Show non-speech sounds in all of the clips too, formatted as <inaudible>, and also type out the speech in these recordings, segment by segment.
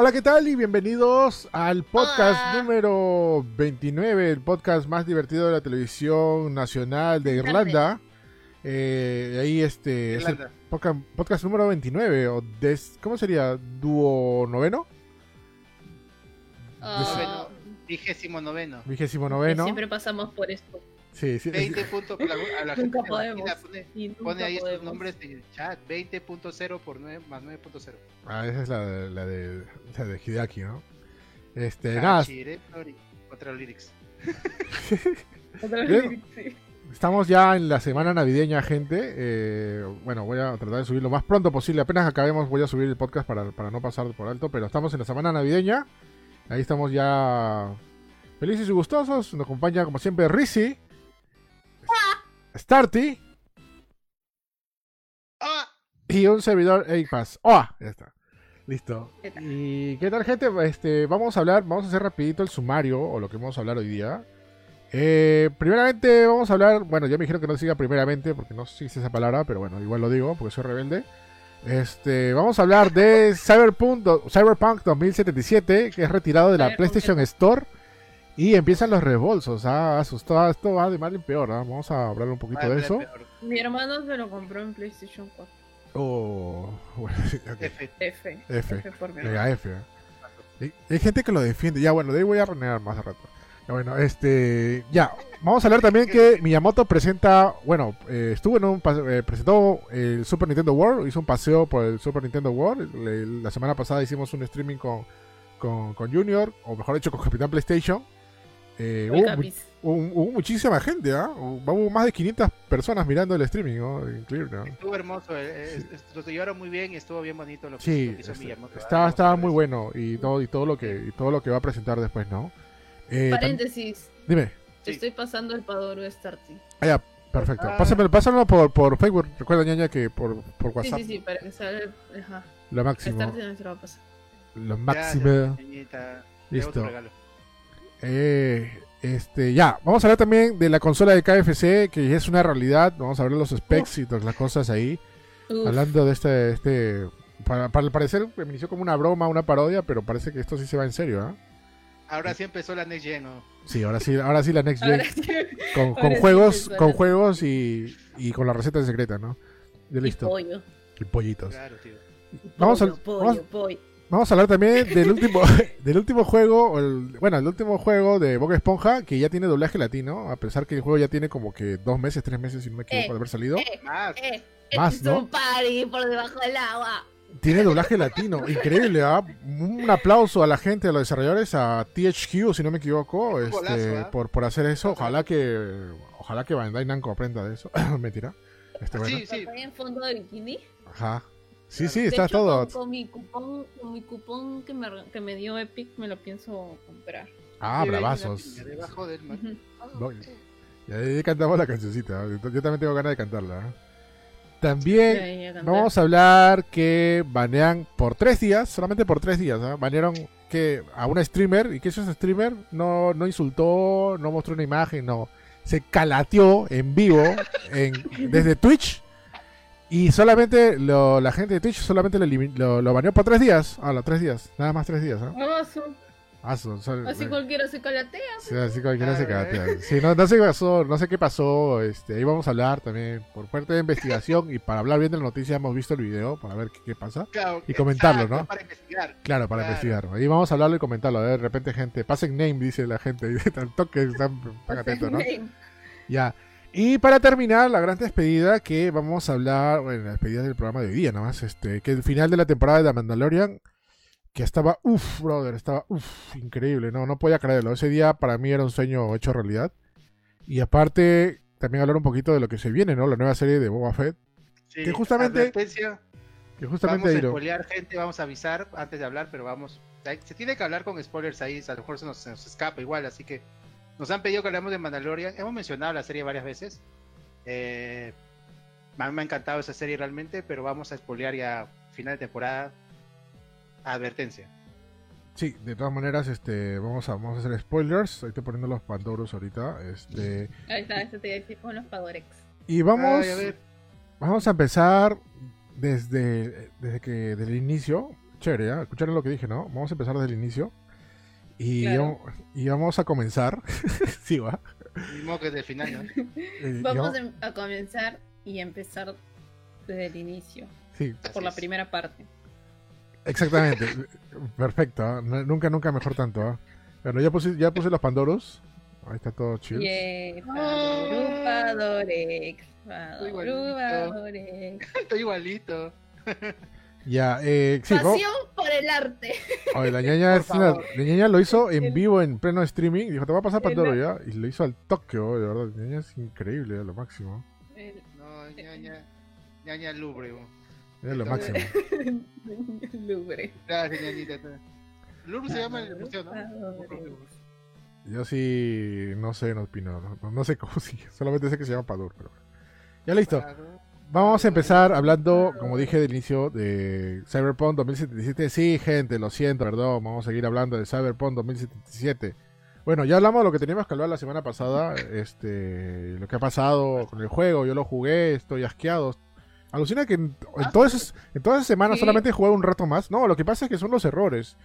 Hola, ¿qué tal? Y bienvenidos al podcast número 29, el podcast más divertido de la televisión nacional de Irlanda. Eh, ahí este es el podcast, podcast número 29, o des, ¿cómo sería? ¿Dúo noveno? Uh, vigésimo noveno. Vigésimo noveno. Siempre pasamos por esto. Sí, sí. 20 puntos. A la nunca gente podemos. Pone, pone ahí podemos. estos nombres en el chat. 20.0 por 9 más 9.0. Ah, esa es la de, la de, la de Hideaki, ¿no? Este, Ah, nada, Flori, Contra lyrics. <laughs> Vez, sí. Estamos ya en la semana navideña, gente. Eh, bueno, voy a tratar de subir lo más pronto posible. Apenas acabemos, voy a subir el podcast para, para no pasar por alto. Pero estamos en la semana navideña. Ahí estamos ya felices y gustosos. Nos acompaña, como siempre, Rizzy, Starty ¡Ah! y un servidor Pass. ¡Oh! Ya está. Listo. ¿Qué tal? ¿Y qué tal, gente? Este, vamos a hablar, vamos a hacer rapidito el sumario o lo que vamos a hablar hoy día. Eh, primeramente vamos a hablar, bueno, ya me dijeron que no siga primeramente porque no sé si esa palabra, pero bueno, igual lo digo porque soy rebelde. Este, vamos a hablar de <laughs> Cyberpunk, Cyberpunk 2077, que es retirado de la. PlayStation Store y empiezan los rebolsos. Ah, asustado, esto va de mal en peor. ¿ah? Vamos a hablar un poquito Vale, de eso. peor. Mi hermano se lo compró en PlayStation 4. Oh, <laughs> bueno, ok. F. F. F. por mi Mega F. ¿eh? Hay, hay gente que lo defiende. Ya, bueno, de ahí voy a renegar más a rato. Ya, bueno, este. Ya, vamos a hablar también que Miyamoto presenta. Bueno, eh, estuvo en un. pase- eh, presentó el Super Nintendo World. Hizo un paseo por el Super Nintendo World. Le- la semana pasada hicimos un streaming con, con, con Junior, o mejor dicho, con Capitán PlayStation. Eh, hubo, hubo- hubo muchísima gente, ¿ah? Hubo hubo más de 500 personas mirando el streaming, ¿no? Increíble, ¿no? Estuvo hermoso. eh, eh, Lo llevaron muy bien y estuvo bien bonito lo que, Sí, lo que hizo este, Miyamoto. estaba, estaba muy bueno y todo y todo lo que y todo lo que va a presentar después, ¿no? Eh, Paréntesis. dime, Sí. Estoy pasando el Padoro Starty. ah, ya, perfecto. Ah. Pásamelo, pásamelo por, por Facebook. Recuerda, ñaña, que por, por Sí, WhatsApp sí, sí, para que salga. Ajá. lo máximo, Starty no se lo va a pasar. lo máximo. Listo. Eh, este, ya, vamos a hablar también de la consola de KFC, que es una realidad. Vamos a ver los specs y todas las cosas ahí. Uf, Hablando de este, este, para, para el parecer me inició como una broma, una parodia, pero parece que esto sí se va en serio, ¿ah? Ahora sí empezó la Next Gen, ¿no? Sí, ahora sí, ahora sí la Next Gen. ahora sí. con, Ahora con sí juegos, empezó con juegos y, y con la receta secreta, ¿no? Y listo. pollo. Y pollitos. Claro, tío. Vamos a- pollo, pollo, vamos- pollo. Vamos a hablar también del último, <laughs> <laughs> del último juego, o el- bueno, el último juego de Boca Esponja que ya tiene doblaje latino, a pesar que el juego ya tiene como que dos meses, tres meses, si no me equivoco, Eh, de haber salido. Eh, Más. eh, Más, es ¿no? un party por debajo del agua. Tiene doblaje latino, increíble, ¿ah? Un aplauso a la gente, a los desarrolladores, a THQ, si no me equivoco, este, golazo, ¿ah? por, por hacer eso. Ojalá que, ojalá que Bandai Namco aprenda de eso. <coughs> Mentira. Este, bueno. Sí, sí. En fondo de bikini. Ajá. Sí, sí, está hecho, todo. Con, con mi cupón, con mi cupón que me, que me dio Epic, me lo pienso comprar. Ah, Sí, bravazos. Debajo del mar. Ujú. No, y ahí cantamos la cancioncita. Yo también tengo ganas de cantarla. ¿eh? También Ya, ya canté. vamos a hablar que banean por tres días, solamente por tres días. ¿ah? Banearon que a una streamer y que ese streamer no, no insultó, no mostró una imagen, no. Se calateó en vivo en- desde Twitch. Y solamente lo- la gente de Twitch solamente lo, lo, lo baneó por tres días. Ah, los tres días. Nada más tres días. ¿ah? Ah, su- Ah, son- son- Así cualquiera se calatea. Sí, así cualquiera se Claro, cagatea. Sí, no, no sé qué pasó, no sé qué pasó. Este, ahí vamos a hablar también por parte de investigación y para hablar bien de la noticia hemos visto el video para ver qué, qué pasa. Claro, Y comentarlo, exacto, ¿no? Para investigar. Claro, para Claro. investigar. Ahí vamos a hablarlo y comentarlo. De repente, gente, pasen name, dice la gente. <laughs> Al toque, están, están atentos, ¿no? Ya. Y para terminar, la gran despedida que vamos a hablar, bueno, la despedida del programa de hoy día, nomás, este, que el final de la temporada de The Mandalorian, que estaba, uff, brother, estaba, uff, increíble, no, no podía creerlo. Ese día para mí era un sueño hecho realidad. Y aparte, también hablar un poquito de lo que se viene, ¿no? La nueva serie de Boba Fett, Sí, Que justamente- que justamente vamos a spoilear gente, vamos a avisar antes de hablar, pero vamos. Se tiene que hablar con spoilers ahí, a lo mejor se nos, se nos escapa igual, así que nos han pedido que hablemos de Mandalorian. Hemos mencionado la serie varias veces. Eh, a mí me ha encantado esa serie realmente, pero vamos a spoilear ya final de temporada. Advertencia. Sí, de todas maneras, este, vamos a, vamos a hacer spoilers. Ahí estoy poniendo los pandoros ahorita. Este, Ahí está, eso te iba a decir con los Padorex. Y vamos, vamos a empezar desde, desde que desde el inicio. Chévere, ¿eh? escucharon lo que dije, ¿no? Vamos a empezar desde el inicio. Y, y vamos a comenzar. <laughs> sí, va. que desde el final, eh, vamos a comenzar y empezar desde el inicio. Sí. Por la primera parte. Exactamente. Perfecto. ¿eh? Nunca, nunca mejor tanto. ¿eh? Bueno, ya puse, ya puse los Pandoros. Ahí está todo chido. Yeah, Padorex. <laughs> Estoy igualito. <laughs> Ya, eh, sí, Pasión por el arte. Oye, la <laughs> ñaña, la ñaña lo hizo en vivo, en pleno streaming. Dijo, te va a pasar Pandoro ya. Y lo hizo al toque, de verdad. La ñaña es increíble, lo máximo. No, ñaña, ñaña lubre, Es lo máximo. <laughs> lubre. Gracias, ñañita. Lubre se llama el museo, ¿no? Yo sí, no sé, no opino. No, sé cómo <laughs> sigue. Solamente sé que se llama Padur, pero. Ya listo. Vamos a empezar hablando, como dije del inicio, de Cyberpunk 2077. Sí, gente, lo siento, perdón. Vamos a seguir hablando de Cyberpunk 2077. Bueno, ya hablamos de lo que teníamos que hablar la semana pasada. Este, lo que ha pasado con el juego. Yo lo jugué, estoy asqueado. Alucina que en, todas, esas, en todas esas semanas solamente he jugado un rato más. No, lo que pasa es que son los errores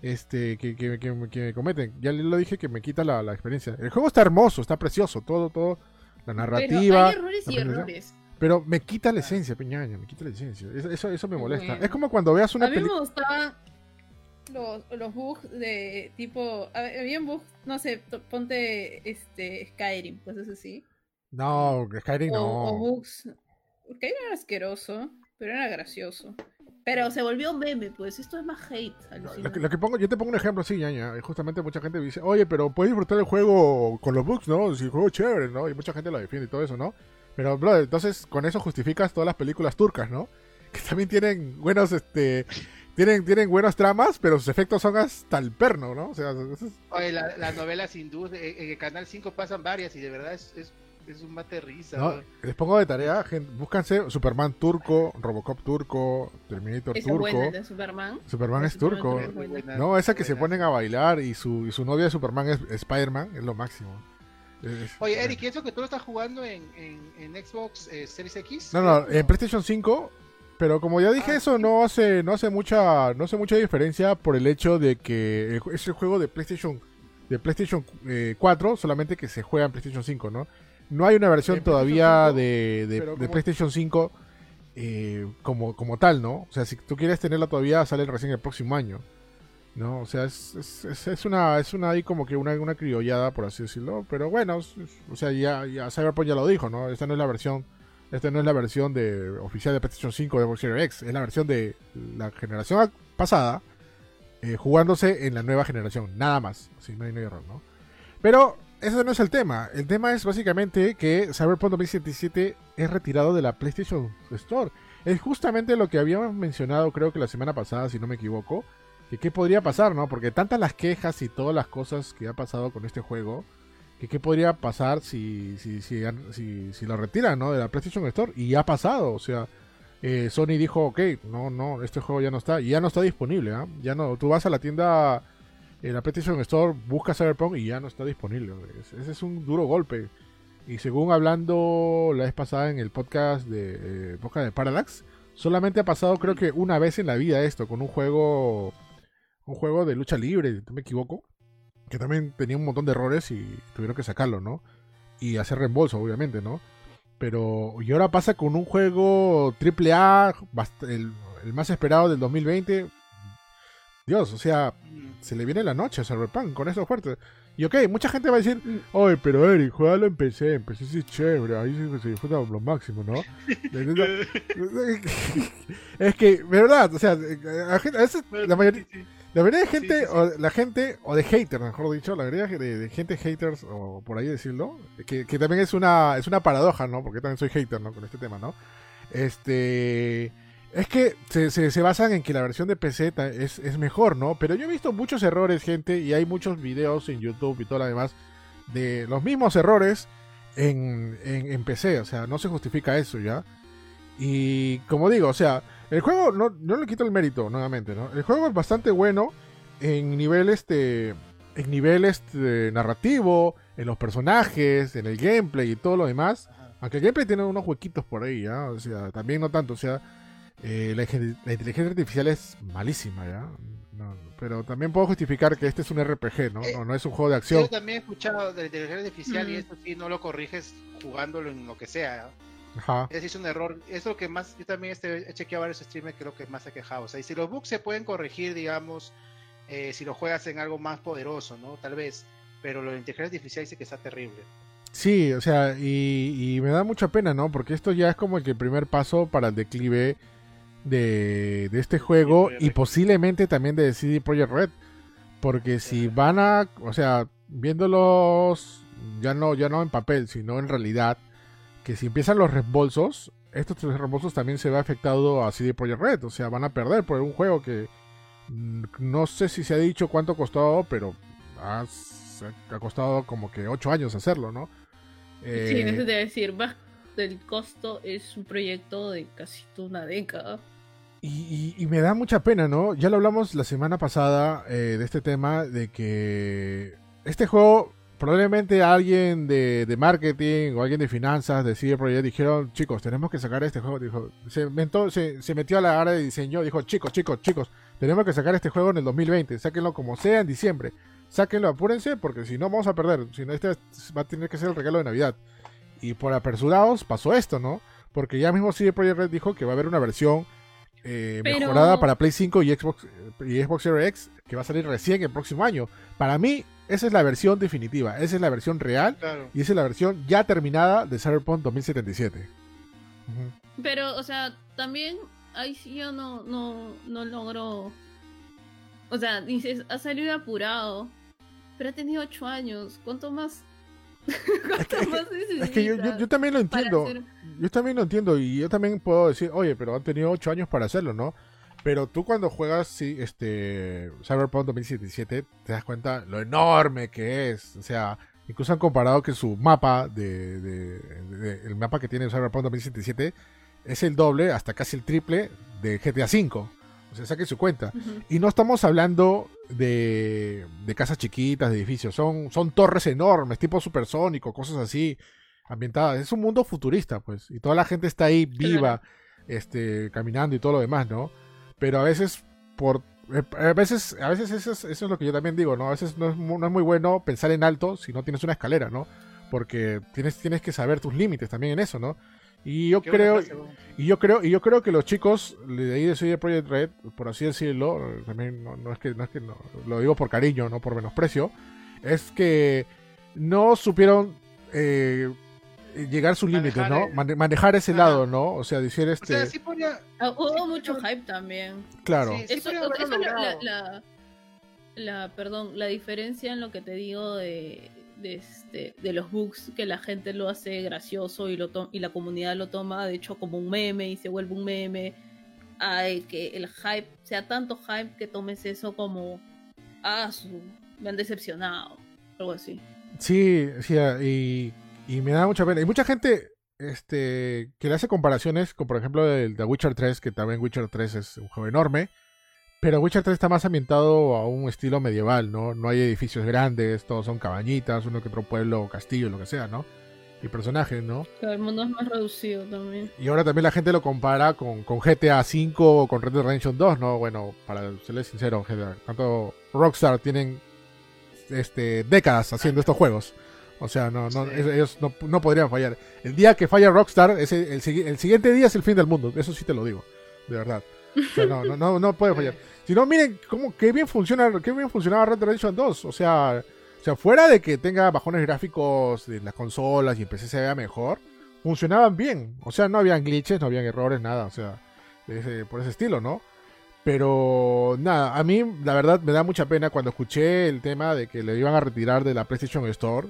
este que, que, que, me cometen. Ya lo dije que me quita la, la, experiencia. El juego está hermoso, está precioso, todo, todo. La narrativa. Pero hay errores y errores. Pero me quita la esencia, peñaña, me quita la esencia. Eso, eso, me molesta. Es como cuando veas una película. A mí me gustaban los, los bugs de tipo. Había bugs, no sé, ponte este Skyrim, pues eso sí. No, Skyrim no. O bugs. Skyrim era asqueroso, pero era gracioso. Pero se volvió meme, pues esto es más hate. Lo que, lo que, pongo, yo te pongo un ejemplo así, ñaña. Justamente mucha gente dice, oye, pero puedes disfrutar el juego con los bugs, ¿no? Si el juego es chévere, ¿no? Y mucha gente lo defiende y todo eso, ¿no? Pero, bro, entonces con eso justificas todas las películas turcas, ¿no? <laughs> Que también tienen buenos, este... Tienen, tienen buenas tramas, pero sus efectos son hasta el perno, ¿no? O sea, Oye, las novelas hindúes, en el Canal 5 pasan varias y de verdad es, es, un mate risa. No, les pongo de tarea, gente, búscanse Superman turco, Robocop turco, Terminator turco. de Superman? Superman es turco. no, esa que se ponen a bailar y su, y su novia de Superman es Spider-Man, es lo máximo. Oye, Eric, ¿y eso que tú lo estás jugando en, en, Xbox eh, Series X? No, no, en PlayStation 5. Pero como ya dije, ah, eso no hace, no hace mucha, no hace mucha diferencia por el hecho de que es el juego de PlayStation, de PlayStation 4, eh, solamente que se juega en PlayStation 5, ¿no? No hay una versión todavía de, de, PlayStation 5 eh, como, como tal, ¿no? O sea, si tú quieres tenerla todavía, sale recién el próximo año. ¿No? O sea, es, es, una, es una ahí como que una, criollada, por así decirlo. Pero bueno, o sea, ya, ya Cyberpunk ya lo dijo, ¿no? Esta no es la versión, esta no es la versión de oficial de PlayStation 5 de Xbox X, es la versión de la generación pasada, eh, jugándose en la nueva generación, nada más. Así no hay, no hay error, ¿no? Pero ese no es el tema. El tema es básicamente que Cyberpunk 2077 es retirado de la PlayStation Store. Es justamente lo que habíamos mencionado, creo que la semana pasada, si no me equivoco que qué podría pasar, ¿no? Porque tantas las quejas y todas las cosas que ha pasado con este juego, que qué podría pasar si, si, si, si, si lo retiran, ¿no? De la PlayStation Store. Y ha pasado, o sea, eh, Sony dijo, ok, no, no, este juego ya no está, ya no está disponible, ¿ah? Ya no, tú vas a la tienda, en la PlayStation Store, buscas Cyberpunk y ya no está disponible. Ese es un duro golpe. Y según hablando la vez pasada en el podcast de, eh, podcast de Parallax, solamente ha pasado creo que una vez en la vida esto, con un juego un juego de lucha libre, no me equivoco, que también tenía un montón de errores y tuvieron que sacarlo, ¿no? Y hacer reembolso, obviamente, ¿no? Pero, y ahora pasa con un juego AAA, el, el más esperado del 2020. Dios, o sea, se le viene la noche a Cyberpunk con eso fuerte. Y ok, mucha gente va a decir, oye, pero Eric, juegalo en PC, en PC sí es chévere, ahí se disfruta lo máximo, ¿no? <laughs> es que, verdad, o sea, a veces la mayoría, la mayoría de gente, o la gente, o de haters, mejor dicho, la mayoría de, gente haters, o por ahí decirlo, que, también es una, es una paradoja, ¿no? Porque también soy hater, ¿no? Con este tema, ¿no? Este. Es que se, se, basan en que la versión de PC es, es, mejor, ¿no? Pero yo he visto muchos errores, gente, y hay muchos videos en YouTube y todo lo demás de los mismos errores en, en, en PC, o sea, no se justifica eso ya. Y como digo, o sea, el juego, no, no le quito el mérito, nuevamente, ¿no? El juego es bastante bueno en nivel, este, en nivel este, narrativo, en los personajes, en el gameplay y todo lo demás. Aunque el gameplay tiene unos huequitos por ahí, ¿ya? O sea, también no tanto. O sea, eh, la, inteligencia artificial es malísima, ¿ya? pero también puedo justificar que este es un RPG, ¿no? no, no es un juego de acción. Yo también he escuchado de la inteligencia artificial y eso sí no lo corriges jugándolo en lo que sea. Ajá. Es, un error. Es lo que más. Yo también este, he chequeado varios streamers que es lo que más ha quejado. O sea, y si los bugs se pueden corregir, digamos, eh, si lo juegas en algo más poderoso, ¿no? Tal vez. Pero lo de inteligencia artificial dice que está terrible. Sí, o sea, y, me da mucha pena, ¿no? Porque esto ya es como el, que el primer paso para el declive de, este juego y posiblemente también de CD Projekt Red. Porque si van a, o sea, viéndolos ya no, ya no en papel, sino en realidad, que si empiezan los reembolsos, estos tres reembolsos también se va afectado a CD Projekt Red. O sea, van a perder por un juego que mm, no sé si se ha dicho cuánto costó, pero ha, ha costado como que 8 años hacerlo, ¿no? <laughs> sí, eh, eso de decir, va, el costo es un proyecto de casi una década. Y, me da mucha pena, ¿no? Ya lo hablamos la semana pasada eh, de este tema, de que este juego, probablemente alguien de, marketing o alguien de finanzas de CD Projekt dijeron, chicos, tenemos que sacar este juego. Dijo, se, se, metió a la área de diseño, dijo, chicos, chicos, chicos, tenemos que sacar este juego en el 2020, sáquenlo como sea en diciembre sáquenlo, apúrense, porque si no vamos a perder. Si no, este va a tener que ser el regalo de Navidad. Y por apresurados pasó esto, ¿no? Porque ya mismo CD Projekt Red dijo que va a haber una versión eh, mejorada para Play 5 y Xbox, y Xbox Series X que va a salir recién el próximo año. Para mí, esa es la versión definitiva, esa es la versión real y esa es la versión ya terminada de Cyberpunk 2077. Pero, o sea, también ahí sí yo no, no, no logro. O sea, dices, ha salido apurado pero ha tenido ocho años. ¿Cuánto más? <laughs> ¿Cuánto más es que yo, también lo entiendo. Yo también lo entiendo y yo también puedo decir, oye, pero han tenido ocho años para hacerlo, ¿no? Pero tú cuando juegas sí, este Cyberpunk 2077 te das cuenta lo enorme que es. O sea, incluso han comparado que su mapa de, de, el mapa que tiene Cyberpunk 2077 es el doble, hasta casi el triple de GTA V. O sea, saque su cuenta. Y no estamos hablando de, de, casas chiquitas, de edificios. Son, son torres enormes, tipo supersónico, cosas así, ambientadas. Es un mundo futurista, pues. Y toda la gente está ahí viva, este, caminando y todo lo demás, ¿no? Pero a veces, por. Eh, a veces, a veces eso es, eso es lo que yo también digo, ¿no? A veces no es, no es muy bueno pensar en alto si no tienes una escalera, ¿no? Porque tienes, tienes que saber tus límites también en eso, ¿no? Y yo creo, y yo creo, y yo creo que los chicos de ahí de CD Projekt Red, por así decirlo, también no, es que, no es que no, lo digo por cariño, no por menosprecio, es que no supieron eh, llegar a sus límites, ¿no? manejar ese lado, ¿no? O sea, decir este. Ah, hubo mucho hype también. Claro. eso, es la, la, perdón, la diferencia en lo que te digo de de, este, de los bugs que la gente lo hace gracioso y, lo y la comunidad lo toma de hecho como un meme y se vuelve un meme. Ay, que el hype sea tanto hype que tomes eso como, ah, me han decepcionado, algo así. Sí, sí, y, y me da mucha pena. Y mucha gente este, que le hace comparaciones con, por ejemplo, el de Witcher 3, que también Witcher 3 es un juego enorme. Pero Witcher 3 está más ambientado a un estilo medieval, ¿no? No hay edificios grandes, todos son cabañitas, uno que otro pueblo, castillo, lo que sea, ¿no? Y personajes, ¿no? el mundo es más reducido también. Y ahora también la gente lo compara con, con GTA V o con Red Dead Redemption 2, ¿no? Bueno, para serles sincero, tanto Rockstar tienen este, décadas haciendo estos juegos. O sea, no, no, ellos no, no, podrían fallar. El día que falla Rockstar, ese, el, el siguiente día es el fin del mundo. Eso sí te lo digo, de verdad no, no, no, no puede fallar. Si no, miren cómo, qué bien funciona, qué bien funcionaba Red Dead Redemption 2. O sea, o sea, fuera de que tenga bajones gráficos de las consolas y en PC se vea mejor, funcionaban bien. O sea, no habían glitches, no habían errores, nada. O sea, por ese estilo, ¿no? Pero nada, a mí la verdad me da mucha pena cuando escuché el tema de que le iban a retirar de la PlayStation Store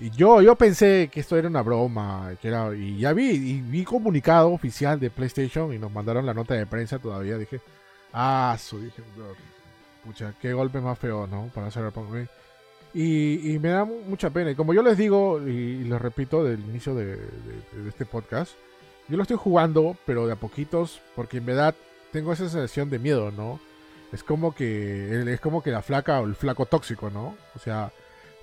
y yo, yo pensé que esto era una broma, que era, y ya vi, y vi comunicado oficial de PlayStation y nos mandaron la nota de prensa todavía. Dije, ah, su, dije, pucha, qué golpe más feo, ¿no? Para hacer y, y me da mucha pena. Y como yo les digo, y, les repito del inicio de, este podcast, yo lo estoy jugando, pero de a poquitos, porque en verdad tengo esa sensación de miedo, ¿no? Es como que, es como que la flaca o el flaco tóxico, ¿no? O sea,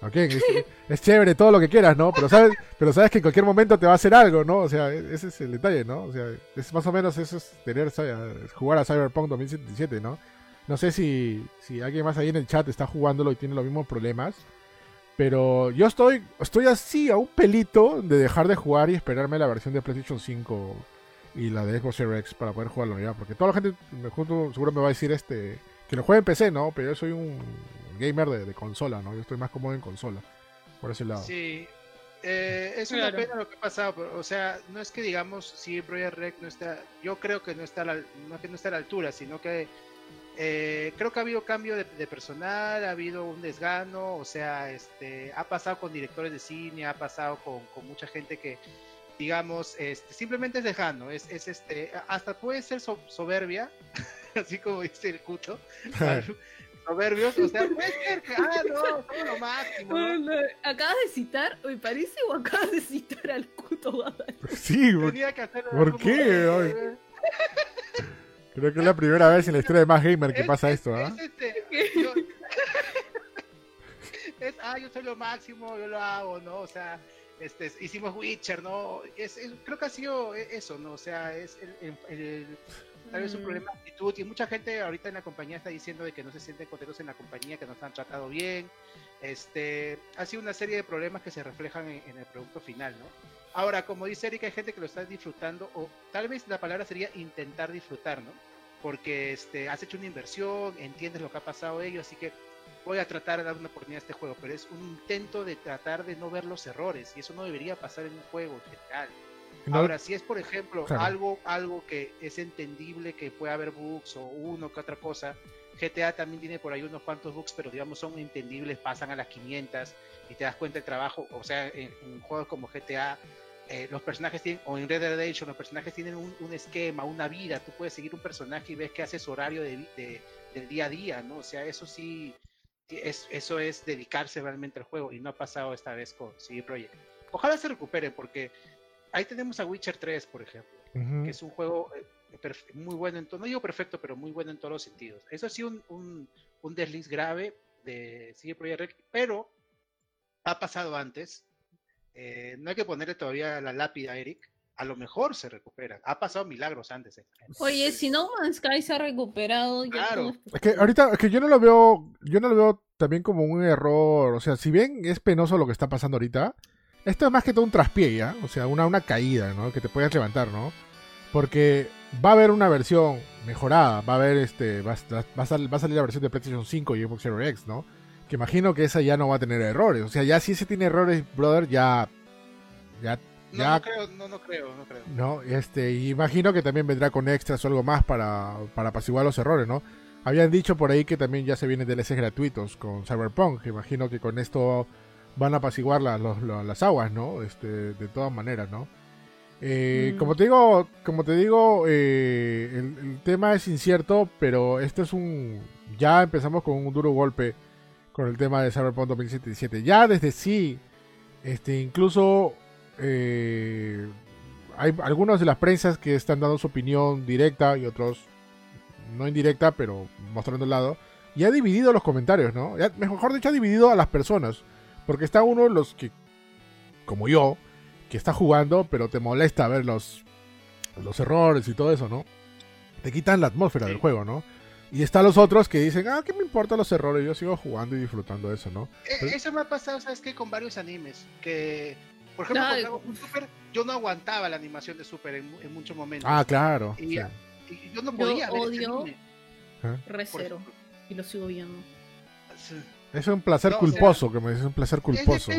Ok, es, chévere todo lo que quieras, ¿no? Pero sabes, pero sabes que en cualquier momento te va a hacer algo, ¿no? O sea, e, ese es el detalle, ¿no? O sea, es más o menos eso es tener, jugar a Cyberpunk 2077, ¿no? No sé si, si alguien más ahí en el chat está jugándolo y tiene los mismos problemas. Pero yo estoy, estoy así a un pelito de dejar de jugar y esperarme la versión de PlayStation 5 y la de Xbox Series X para poder jugarlo ya. Porque toda la gente me seguro me va a decir este que lo juegue en PC, ¿no? Pero yo soy un gamer de, consola, ¿no? Yo estoy más cómodo en consola. Por ese lado. Sí. Eh, es una pena lo que ha pasado, o sea, no es que digamos si Project Rec no está, yo creo que no está, a no que no está a la altura, sino que eh, creo que ha habido cambio de, personal, ha habido un desgano, o sea, este, ha pasado con directores de cine, ha pasado con, mucha gente que, digamos, este, simplemente es desgano, es, es este, hasta puede ser soberbia, <laughs> así como dice el cuto, <laughs> <laughs> soberbios, o sea, puede ser que, <laughs> ah, no, somos lo máximo. Acabas de citar, me parece, o acabas de citar al cuto Sí, Tenía que ¿por qué? Creo que es la primera vez en la historia de Más Gamer que pasa esto, ¿ah? Es este, yo, <laughs> es, ah, yo soy lo máximo, yo lo hago, ¿no? O sea, este, hicimos Witcher, ¿no? Es, creo que ha sido eso, ¿no? O sea, es el, el, tal vez un mm. problema de actitud y mucha gente ahorita en la compañía está diciendo de que no se sienten contentos en la compañía, que no se han tratado bien. Este, ha sido una serie de problemas que se reflejan en, en el producto final, ¿no? Ahora, como dice Erika, hay gente que lo está disfrutando, o tal vez la palabra sería intentar disfrutar, ¿no? Porque este, has hecho una inversión, entiendes lo que ha pasado ellos, así que voy a tratar de dar una oportunidad a este juego, pero es un intento de tratar de no ver los errores, y eso no debería pasar en un juego en general. Ahora, si es, por ejemplo, algo, algo que es entendible que puede haber bugs o uno que otra cosa, GTA también tiene por ahí unos cuantos bugs, pero digamos son entendibles, pasan a las 500 y te das cuenta del trabajo, o sea, en juegos como GTA eh, los personajes tienen, o en Red Dead Redemption, los personajes tienen un, esquema, una vida, tú puedes seguir un personaje y ves que hace su horario de, del día a día, ¿no? O sea, eso sí, es, eso es dedicarse realmente al juego y no ha pasado esta vez con CD Projekt. Ojalá se recupere porque ahí tenemos a Witcher 3, por ejemplo, que es un juego eh, muy bueno, en todo, no digo perfecto, pero muy bueno en todos los sentidos. Eso sí, un, un, un desliz grave de CD Projekt, pero ha pasado antes eh, no hay que ponerle todavía la lápida a Eric. A lo mejor se recupera. Ha pasado milagros antes. Eh. Oye, si No Man's Sky se ha recuperado. Claro. Es que ahorita, es que yo no lo veo, yo no lo veo también como un error. O sea, si bien es penoso lo que está pasando ahorita, esto es más que todo un traspié, ¿ya? O sea, una, una caída, ¿no? Que te puedas levantar, ¿no? Porque va a haber una versión mejorada, va a haber este, va, a, salir, la versión de PlayStation 5 y Xbox Series X, ¿no? Que imagino que esa ya no va a tener errores. O sea, ya si ese tiene errores, brother, ya. Ya. No, no creo, no, no creo, no creo. No, este, imagino que también vendrá con extras o algo más para, para apaciguar los errores, ¿no? Habían dicho por ahí que también ya se vienen DLCs gratuitos con Cyberpunk. Imagino que con esto van a apaciguar las aguas, ¿no? Este, de todas maneras, ¿no? Eh, mm. Como te digo, como te digo, eh, el, el, tema es incierto, pero esto es un, ya empezamos con un duro golpe con el tema de Cyberpunk 2077. Ya desde sí, este, incluso eh, hay algunos de las prensas que están dando su opinión directa y otros no indirecta, pero mostrando el lado. Y ha dividido los comentarios, ¿no? mejor dicho, ha dividido a las personas. Porque está uno de los que, como yo, que está jugando, pero te molesta ver los, los errores y todo eso, ¿no? Te quitan la atmósfera del juego, ¿no? Y están los otros que dicen, ah, ¿qué me importan los errores? Yo sigo jugando y disfrutando de eso, ¿no? Eh, eso me ha pasado, ¿sabes qué? Con varios animes. Que, por ejemplo, con Super, yo no aguantaba la animación de Super en, muchos momentos. Ah, claro. Y, yo no podía yo odio Recero. Y lo sigo viendo. Es un placer culposo, que me dice un placer culposo.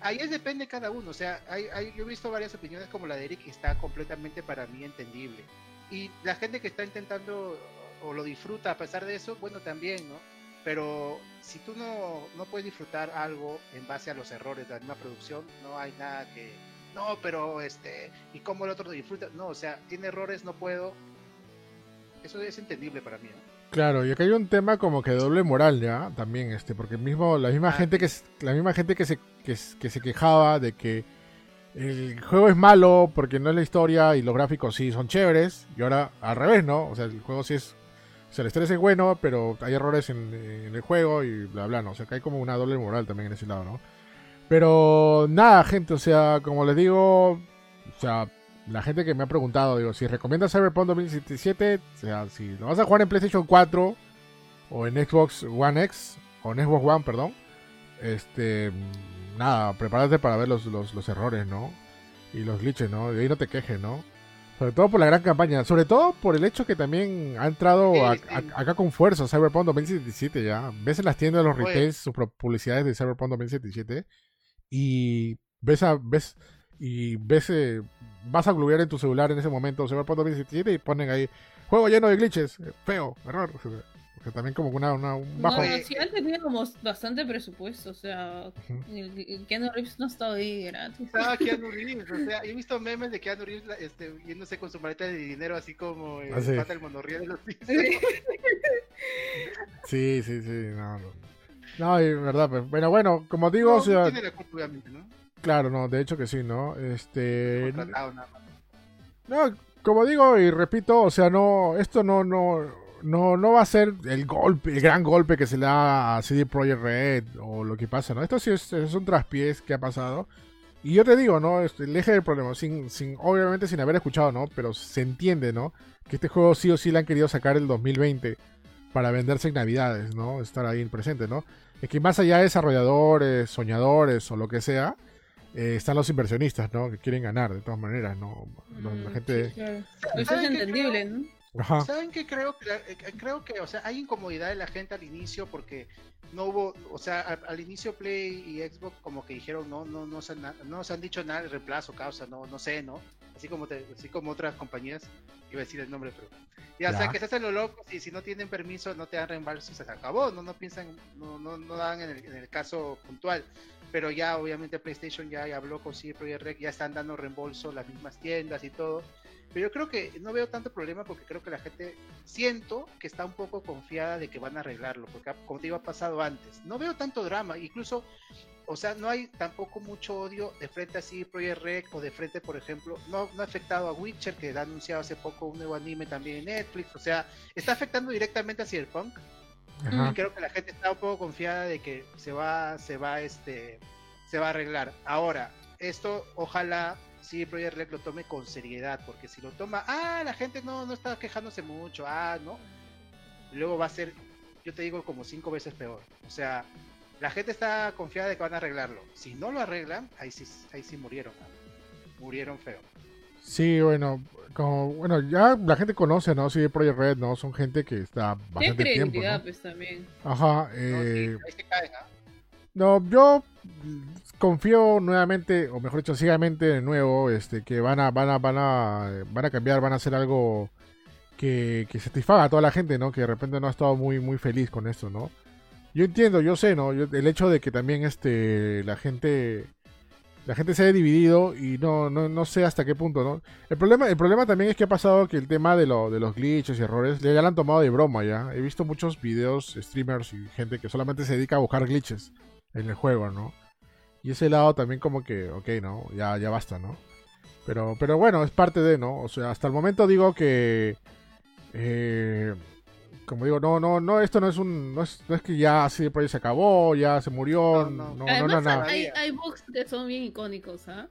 ahí es depende cada uno. O sea, hay, yo he visto varias opiniones como la de Eric y está completamente para mí entendible. Y la gente que está intentando o lo disfruta a pesar de eso, bueno, también, ¿no? Pero si tú no, no puedes disfrutar algo en base a los errores de la misma producción, no hay nada que... No, pero este... ¿Y cómo el otro lo disfruta? No, o sea, tiene errores, no puedo. Eso es entendible para mí, ¿no? Claro, y acá hay un tema como que doble moral ya, también, este, porque mismo, la misma ah, gente que la misma gente que se, que se quejaba de que el juego es malo porque no es la historia y los gráficos sí son chéveres. Y ahora al revés, ¿no? O sea, el juego sí es, sea, el estrés es bueno, pero hay errores en, el juego y bla, bla, ¿no? O sea, que hay como una doble moral también en ese lado, ¿no? Pero nada, gente, o sea, como les digo, o sea, la gente que me ha preguntado, digo, si recomienda Cyberpunk 2077, o sea, si lo vas a jugar en PlayStation 4 o en Xbox One X, o en Xbox One, perdón, este, nada, prepárate para ver los, los, errores, ¿no? Y los glitches, ¿no? Y ahí no te quejes, ¿no? Sobre todo por la gran campaña, sobre todo por el hecho que también ha entrado acá con fuerza Cyberpunk 2077 ya. Ves en las tiendas de los retails sus publicidades de Cyberpunk 2077 y ves a, ves y ves eh, vas a googlear en tu celular en ese momento Cyberpunk 2077 y ponen ahí juego lleno de glitches, eh, feo, error también como una, una un bajo. No, si él tenía como bastante presupuesto, o sea, uh Keanu Reeves no estaba ahí gratis. Estaba <laughs> Keanu Reeves, o sea, he visto memes de Keanu Reeves este, yéndose con su maleta de dinero así como el ah, pata del monorriel de los <laughs> Sí, sí, sí, no, no. No, es verdad, pero, bueno, bueno, como digo, no, o sea, tiene la culpa, obviamente, ¿no? Claro, no, de hecho que sí, ¿no? Este. No, como digo y repito, o sea, no, esto no, no, no, no va a ser el golpe, el gran golpe que se le da a CD Projekt Red o lo que pasa, ¿no? Esto sí es, un traspiés que ha pasado. Y yo te digo, ¿no? Este, el eje del problema, sin, sin, obviamente sin haber escuchado, ¿no? Pero se entiende, ¿no? Que este juego sí o sí le han querido sacar el 2020 para venderse en Navidades, ¿no? Estar ahí presente, ¿no? Es que más allá de desarrolladores, soñadores o lo que sea, eh, están los inversionistas, ¿no? Que quieren ganar de todas maneras, ¿no? La, mm, gente... Eso es entendible, ¿no? ¿Saben qué creo? Que, eh, creo que, o sea, hay incomodidad de la gente al inicio porque no hubo, o sea, al, inicio Play y Xbox como que dijeron no, no, no, se, no se han dicho nada de reemplazo, causa, no, no sé, ¿no? Así como, así como otras compañías, iba a decir el nombre, pero ya, o sea, que se hacen lo loco y si no tienen permiso no te dan reembolso, se acabó, no, no piensan, no, no, no dan en el, en el caso puntual pero ya obviamente PlayStation ya, habló con CD Projekt Red, ya están dando reembolso las mismas tiendas y todo. Pero yo creo que no veo tanto problema porque creo que la gente siento que está un poco confiada de que van a arreglarlo, porque como te iba pasado antes. No veo tanto drama, incluso, o sea, no hay tampoco mucho odio de frente a CD Projekt Red o de frente, por ejemplo, no, no ha afectado a Witcher, que ha anunciado hace poco un nuevo anime también en Netflix, o sea, está afectando directamente a Cyberpunk. Creo que la gente está un poco confiada de que se va, se va, este, se va a arreglar. Ahora, esto ojalá sí Project Red lo tome con seriedad, porque si lo toma, ah, la gente no, no está quejándose mucho, ah, no, luego va a ser, yo te digo, como cinco veces peor. O sea, la gente está confiada de que van a arreglarlo. Si no lo arreglan, ahí sí, ahí sí murieron, murieron feo. Sí, bueno, como, bueno, ya la gente conoce, ¿no? Sí, Project Red, ¿no? Son gente que está bastante tiempo, ¿no? pues también. Ajá, eh... No, sí, caen, ¿ah? no, yo confío nuevamente, o mejor dicho, ciegamente de nuevo, este, que van a, van a, van a, van a cambiar, van a hacer algo que, que satisfaga a toda la gente, ¿no? Que de repente no ha estado muy, muy feliz con esto, ¿no? Yo entiendo, yo sé, ¿no? el hecho de que también este, la gente, la gente se haya dividido y no, no, no sé hasta qué punto, ¿no? El problema, el problema también es que ha pasado que el tema de, lo, de los glitches y errores ya lo han tomado de broma, ya. He visto muchos videos, streamers y gente que solamente se dedica a buscar glitches en el juego, ¿no? Y ese lado también como que, ok, ¿no? Ya, ya basta, ¿no? Pero, pero bueno, es parte de, ¿no? O sea, hasta el momento digo que... Eh, como digo, no, no, no, esto no es un, no es, no es que ya se acabó, ya se murió, no, no, no, no, nada. Hay, hay bugs que son bien icónicos, ¿ah?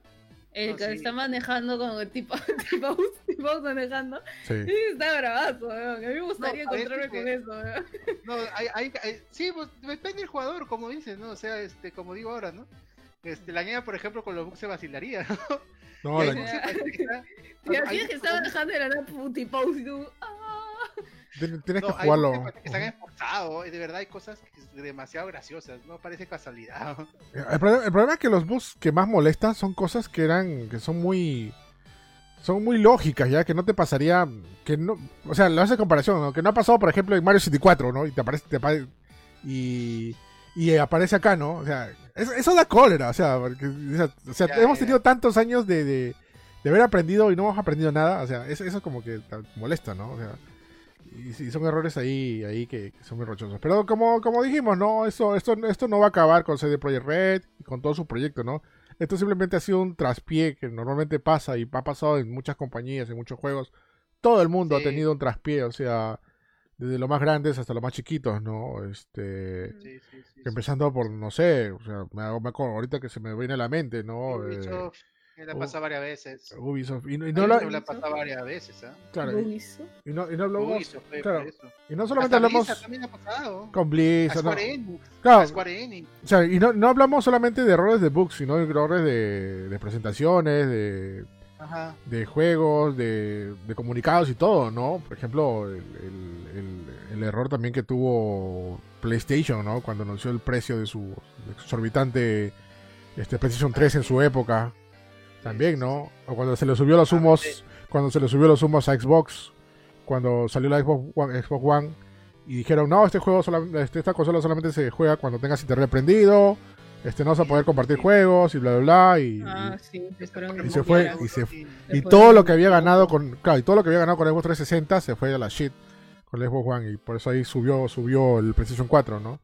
El que está manejando con el tipo, <laughs> tipo, tipo manejando. Sí. sí está bravazo, A mí me gustaría encontrarme con eso, No, hay, hay, sí, pues, depende del jugador, como dices, ¿no? O sea, este, como digo ahora, ¿no? Este, la niña, por ejemplo, con los bugs se vacilaría, ¿no? No, la niña. Y así es que estaba dejando de la nada y tú. Tienes que jugarlo. Hay que están esforzados, de verdad hay cosas demasiado graciosas, no parece casualidad. <laughs> El problema, el problema, es que los bugs que más molestan son cosas que eran, que son muy, son muy lógicas, ya que no te pasaría, que no, o sea, lo hace comparación, ¿no? que no ha pasado, por ejemplo, en Mario 64, ¿no? Y te aparece, te aparece y, y aparece acá, ¿no? O sea, eso, da cólera, o sea, porque, o sea, hemos tenido tantos años de, de, haber aprendido y no hemos aprendido nada, o sea, eso, eso como que molesta, ¿no? O sea, y, son errores ahí, ahí que, son muy rochosos. Pero como, como dijimos, ¿no? Eso, esto, esto no va a acabar con CD Projekt Red y con todo su proyecto, ¿no? Esto simplemente ha sido un traspié que normalmente pasa y ha pasado en muchas compañías, en muchos juegos. Todo el mundo ha tenido un traspié, o sea, desde los más grandes hasta los más chiquitos, ¿no? Este, empezando por, no sé, o sea, me, me acuerdo ahorita que se me viene a la mente, ¿no? Eh, la pasa varias veces. Ubisoft. Y, no, y no la, la pasa varias veces, ¿eh? Claro. Ubisoft. Y no, y no hablamos, Ubisoft, claro, y no solamente Hasta hablamos Blizzard también ha pasado. con Blizzard, ¿no? Claro. A Square Enix. O sea, y no, no hablamos solamente de errores de bugs, sino de errores de, de presentaciones, de, Ajá. de juegos, de, de comunicados y todo, ¿no? Por ejemplo, el, el- el- el error también que tuvo PlayStation, ¿no? Cuando anunció el precio de su exorbitante este, PlayStation 3 en su época. También, ¿no? O cuando se le subió los humos, cuando se le subió los humos a Xbox, cuando salió la Xbox One, Xbox One y dijeron, no, este juego solamente, este, esta consola solamente se juega cuando tengas internet prendido, este no vas a poder compartir juegos y bla bla bla y, Ah, sí, y se fue y se y todo lo que había ganado con claro, y todo lo que había ganado con el Xbox 360 se fue a la shit con el Xbox One y por eso ahí subió subió el PlayStation 4, ¿no?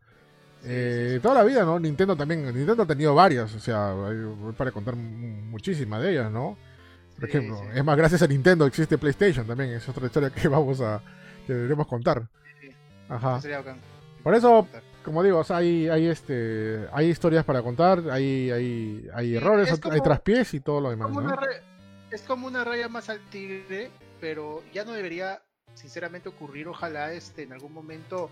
Eh. Toda la vida, ¿no? Nintendo también, Nintendo ha tenido varias, o sea, hay para contar mu- muchísimas de ellas, ¿no? Por Sí, ejemplo, sí. es más, gracias a Nintendo existe PlayStation también, es otra historia que <laughs> vamos a, que deberemos contar. Ajá. Por eso, como digo, o sea, hay, hay este, hay historias para contar, hay, hay, hay Sí, errores, es hay traspiés y todo lo demás, es como una raya más al tigre, pero ya no debería, sinceramente, ocurrir. Ojalá este en algún momento.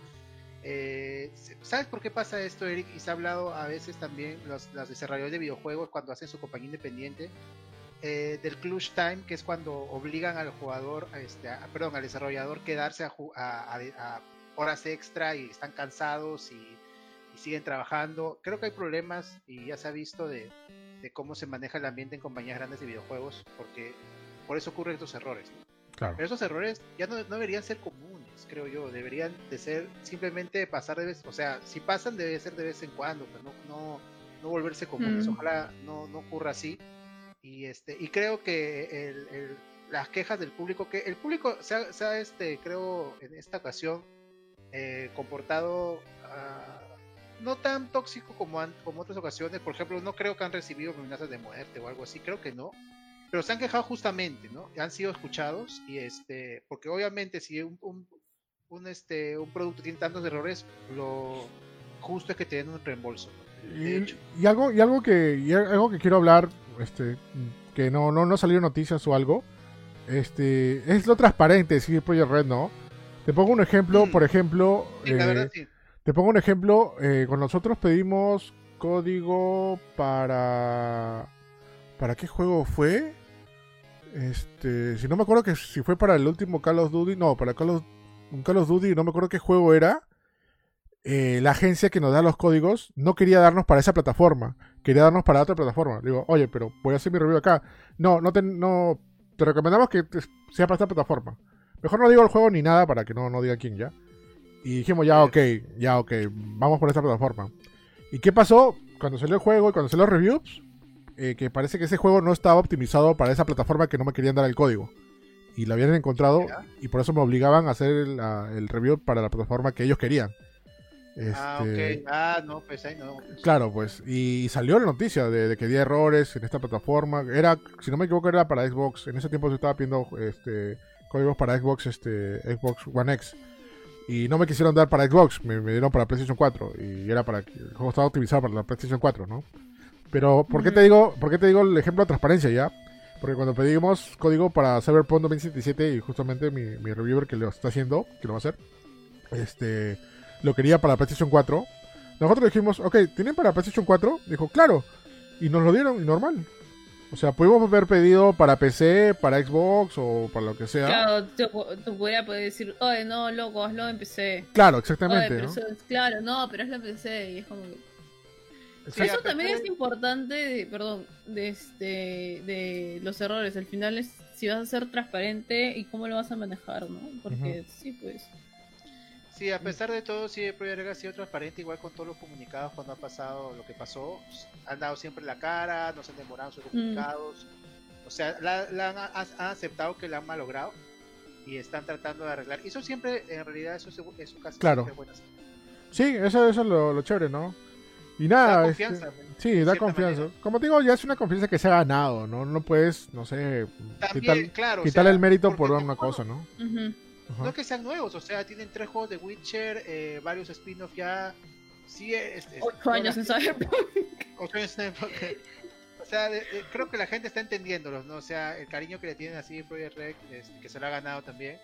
Eh, ¿Sabes por qué pasa esto, Eric? Y se ha hablado a veces también los, los desarrolladores de videojuegos cuando hacen su compañía independiente. eh, del clutch time, que es cuando obligan al jugador, a este, a- perdón, al desarrollador quedarse a, a- horas extra y están cansados y, y siguen trabajando. Creo que hay problemas y ya se ha visto de, de cómo se maneja el ambiente en compañías grandes de videojuegos, porque por eso ocurren estos errores. Claro. Pero esos errores ya no, no deberían ser comunes, creo yo. Deberían de ser simplemente pasar de vez, o sea, si pasan debe ser de vez en cuando, pero no, no, no volverse comunes. Mm. Ojalá no, no ocurra así. Y este, y creo que el, el- las quejas del público, que el público se ha, se ha, este, creo, en esta ocasión, eh, comportado ah, no tan tóxico como, an- como otras ocasiones. Por ejemplo, no creo que han recibido amenazas de muerte o algo así, creo que no. Pero se han quejado justamente, ¿no? Han sido escuchados y este, porque obviamente si un, un, un, este, un producto tiene tantos errores, lo justo es que te den un reembolso. Y, hecho, y algo, y algo que, y algo que quiero hablar, este, que no, no, no salieron noticias o algo, este, es lo transparente, sí, Project Red, ¿no? Te pongo un ejemplo, Mm. por ejemplo, sí, la eh, verdad sí. te pongo un ejemplo, eh, cuando nosotros pedimos código para, ¿para qué juego fue? Este, si no me acuerdo que si fue para el último Call of Duty, no, para Call of, un Call of Duty, no me acuerdo qué juego era. eh, la agencia que nos da los códigos no quería darnos para esa plataforma, quería darnos para otra plataforma. Digo, oye, pero voy a hacer mi review acá. No, no te, no, te recomendamos que te- sea para esta plataforma. Mejor no digo el juego ni nada para que no, no diga quién ya. Y dijimos, ya, ok, ya, ok, vamos por esta plataforma. ¿Y qué pasó? Cuando salió el juego y cuando salió los reviews, eh, que parece que ese juego no estaba optimizado para esa plataforma que no me querían dar el código. Y lo habían encontrado y por eso me obligaban a hacer el, la- el review para la plataforma que ellos querían. Ah, Este, ok. Ah, no, pues ahí no. Claro, pues. Y salió la noticia de, de que había errores en esta plataforma. Era, si no me equivoco, era para Xbox. En ese tiempo se estaba pidiendo este, códigos para Xbox, este, Xbox One X. Y no me quisieron dar para Xbox, me, me dieron para PlayStation 4. Y era para que el juego estaba optimizado para la PlayStation 4, ¿no? Pero, ¿por qué te digo, por qué te digo el ejemplo de transparencia ya? Porque cuando pedimos código para Cyberpunk 2077 y justamente mi, mi reviewer que lo está haciendo, que lo va a hacer, este, lo quería para PlayStation 4. Nosotros dijimos, ok, ¿tienen para PlayStation 4? Dijo, claro. Y nos lo dieron, y normal. O sea, pudimos haber pedido para PC, para Xbox o para lo que sea. Claro, te podría poder decir, oye, no, loco, hazlo en PC. Claro, exactamente. claro, no, pero hazlo en PC. Y es como que... Sí, Eso también es importante, de- perdón, de, este, de los errores. Al final es si vas a ser transparente y cómo lo vas a manejar, ¿no? Porque sí, pues. Sí, a pesar de todo, sí, el Project ha sido transparente, igual con todos los comunicados cuando ha pasado lo que pasó. Han dado siempre la cara, no se han demorado en sus comunicados. O sea, la, la han, ha- han aceptado que la han malogrado y están tratando de arreglar. Y eso siempre, en realidad, eso es, eso casi Claro. buena. Sí, eso, eso es lo, lo chévere, ¿no? Y Da nada, confianza. este, sí, de da confianza. manera. Como te digo, ya es una confianza que se ha ganado, ¿no? No puedes, no sé, También, quitar, claro. o quitarle sea, el mérito por una cosa, ¿no? Ujú. no es que sean nuevos, o sea, tienen tres juegos de Witcher, eh, varios spin-off ya. Sí, es, Ocho años en Cyberpunk. Ocho años en Cyberpunk. O sea, creo que la gente está entendiéndolos, ¿no? O sea, el cariño que le tienen así Project Red, este, que se lo ha ganado también.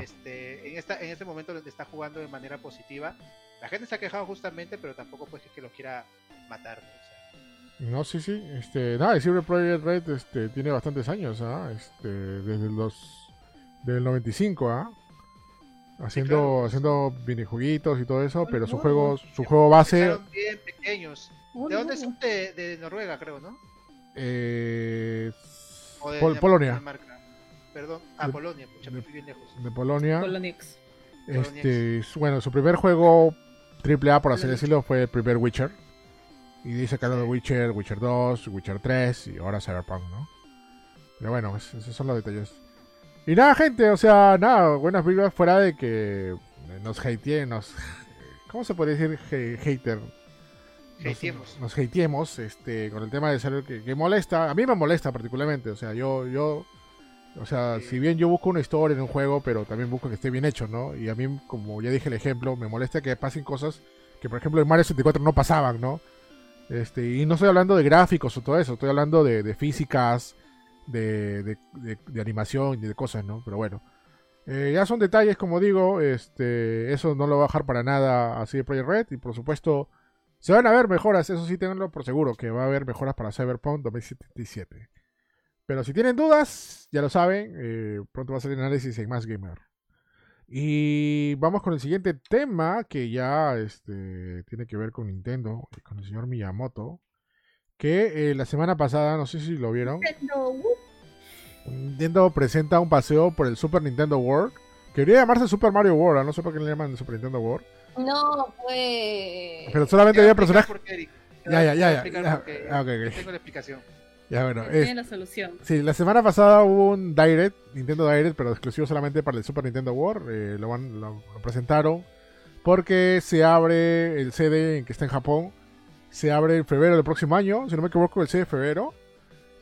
Este, en, esta, en este momento donde está jugando de manera positiva, la gente se ha quejado justamente, pero tampoco pues que lo quiera matar. ¿no? sí, sí. Este, nada, Cyber Project Red este, tiene bastantes años, ¿ah? Este, desde los del 95, ¿ah? Haciendo, haciendo minijuguitos y todo eso, pero su juego, su juego base. bien pequeños. ¿De dónde son? De, de Noruega, creo, ¿no? Eh, Polonia. Perdón, ah, Polonia, pucha, me fui bien lejos. De Polonia. Polonix. Este, bueno, su primer juego triple A, por así decirlo, fue el primer Witcher. Y dice que de Witcher, Witcher 2, Witcher 3 y ahora Cyberpunk, ¿no? Pero bueno, esos son los detalles. Y nada, gente, o sea, nada, buenas vibras fuera de que nos hateen, nos... <laughs> ¿Cómo se puede decir hater? Nos, nos hateemos este, con el tema de ser que, que, molesta. A mí me molesta particularmente, o sea, yo, yo o sea, si bien yo busco una historia en un juego, pero también busco que esté bien hecho, ¿no? Y a mí, como ya dije el ejemplo, me molesta que pasen cosas que, por ejemplo, en Mario 64 no pasaban, ¿no? Este, y no estoy hablando de gráficos o todo eso, estoy hablando de, físicas, de, de, animación y de cosas, ¿no? Pero bueno. Eh, ya son detalles, como digo, este, eso no lo va a bajar para nada así de Project Red. Y por supuesto, se van a ver mejoras, eso sí tenganlo por seguro, que va a haber mejoras para Cyberpunk 2077. Pero si tienen dudas, ya lo saben, eh, pronto va a salir análisis en Más Gamer. Y vamos con el siguiente tema que ya este, tiene que ver con Nintendo, con el señor Miyamoto. Que eh, la semana pasada, no sé si lo vieron. Nintendo presenta un paseo por el Super Nintendo World. Que debería llamarse Super Mario World, no sé por qué le llaman Super Nintendo World. No, fue. Pero solamente había personajes. Ya, ya, ya. ya. Ah, Tengo la explicación. Ya bueno, es, la solución. Sí, la semana pasada hubo un Direct, Nintendo Direct, pero exclusivo solamente para el Super Nintendo World. Eh, lo, lo, presentaron porque se abre el CD que está en Japón. Se abre en febrero del próximo año, si no me equivoco, el 6 de febrero.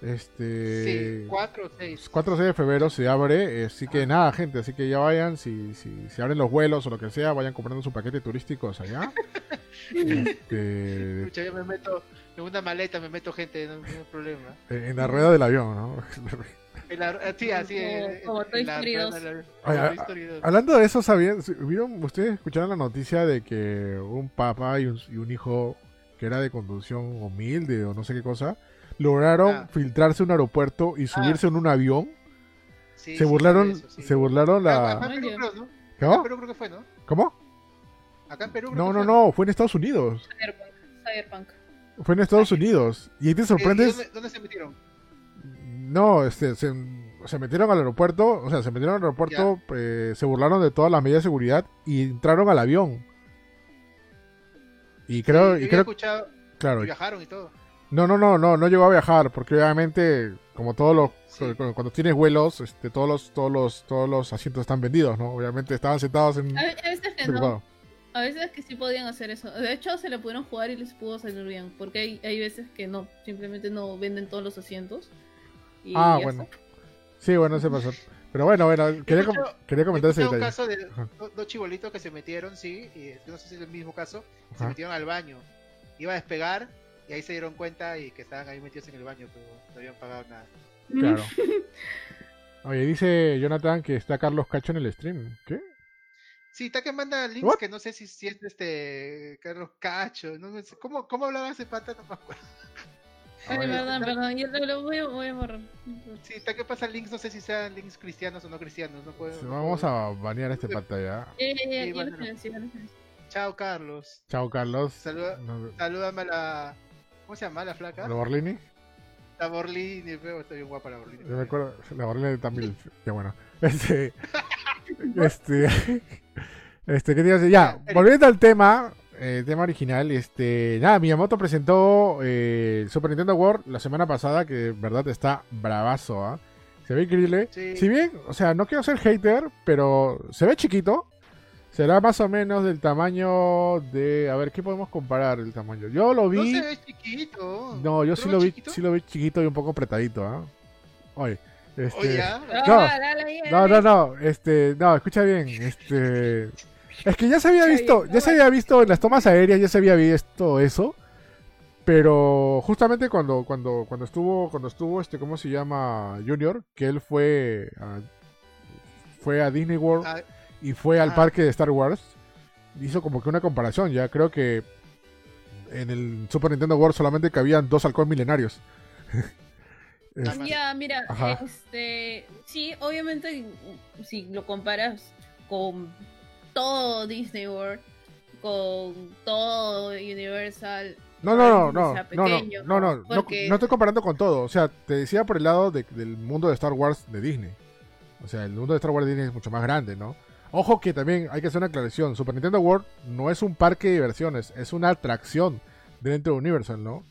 Este, sí, 4 o 6. 4 6 de febrero se abre, así que nada, gente, así que ya vayan, si, si se abren los vuelos o lo que sea, vayan comprando su paquete turísticos <laughs> allá. este... Escucha, yo me meto en una maleta, me meto gente, no, hay problema. En la rueda del avión, ¿no? <laughs> En la, sí, así, como, Hablando de eso, ¿sabían? ¿Vieron, ustedes escucharon la noticia de que un papá y un, y un hijo que era de conducción humilde o no sé qué cosa, lograron ah. filtrarse un aeropuerto y subirse ah. en un avión. se burlaron, se burlaron la. Acá en Perú, creo, ¿no? ¿Cómo? Acá en Perú creo que fue, ¿no? ¿Cómo? Acá en Perú. no, no, no, fue en Estados Unidos. Cyberpunk. Fue en Estados Unidos. Y ahí te sorprendes. dónde, se metieron? No, este, se, metieron al aeropuerto, o sea, se metieron al aeropuerto, eh, se burlaron de todas las medidas de seguridad y entraron al avión. Y creo, y creo, escuchado, claro, y viajaron y todo. No, no, no, no, no llegó a viajar, porque obviamente, como todos los, cuando, tienes vuelos, este, todos los, todos los, todos los asientos están vendidos, ¿no? Obviamente estaban sentados en. A, veces que no. A veces que sí podían hacer eso. De hecho, se le pudieron jugar y les pudo salir bien, porque hay, hay veces que no, simplemente no venden todos los asientos. ah, bueno. Sí, bueno, se pasó. Pero bueno, bueno, quería, quería comentar ese detalle. un caso de dos, chibolitos que se metieron, sí, y no sé si es el mismo caso, se metieron al baño. Iba a despegar y ahí se dieron cuenta y que estaban ahí metidos en el baño, pero no habían pagado nada. Claro. <laughs> Oye, dice Jonathan que está Carlos Cacho en el stream. ¿Qué? Sí, está que manda links que no sé si, si, es este Carlos Cacho. No sé, ¿cómo, ¿Cómo hablaba ese pata? No me acuerdo. <laughs> Ay, perdón, perdón, yo lo voy, voy a borrar. Sí, está que pasa links, no sé si sean links cristianos o no cristianos. No puedo, Vamos a banear este pata ya. Eh, Chao, Carlos. Chao, Carlos. Saluda, Salúdame a la ¿Cómo se llama la flaca? ¿La Borlini? La Borlini, pero está bien guapa la Borlini. Yo me acuerdo, la Borlini también, <laughs> qué bueno. Este, <laughs> este, este, ¿qué te iba a decir? Ya, volviendo al tema, el tema original, este, nada, Miyamoto presentó eh, el Super Nintendo World la semana pasada, que de verdad está bravazo, ¿ah? Se ve increíble. Si bien, o sea, no quiero ser hater, pero se ve chiquito. Será más o menos del tamaño de. A ver, ¿qué podemos comparar el tamaño? Yo lo vi. No se ve chiquito. No, yo sí lo, vi, sí lo vi chiquito y un poco apretadito, ¿ah? Oye, Este, no, no, no, este, no, escucha bien, este, es que ya se había visto, ya se había visto en las tomas aéreas, ya se había visto eso, pero justamente cuando, cuando, cuando estuvo, cuando estuvo, este, ¿cómo se llama? Junior, que él fue, a, fue a Disney World ah, y fue al parque de Star Wars, hizo como que una comparación, ya creo que en el Super Nintendo World solamente cabían dos halcones milenarios. <laughs> Ya, mira, este, sí, obviamente si lo comparas con todo Disney World, con todo Universal. No, no, no, no, no, no, no, porque... no, no, estoy comparando con todo. O sea, te decía por el lado de, del mundo de Star Wars de Disney. O sea, el mundo de Star Wars de Disney es mucho más grande, ¿no? Ojo que también hay que hacer una aclaración. Super Nintendo World no es un parque de diversiones, es una atracción dentro de Universal, ¿no?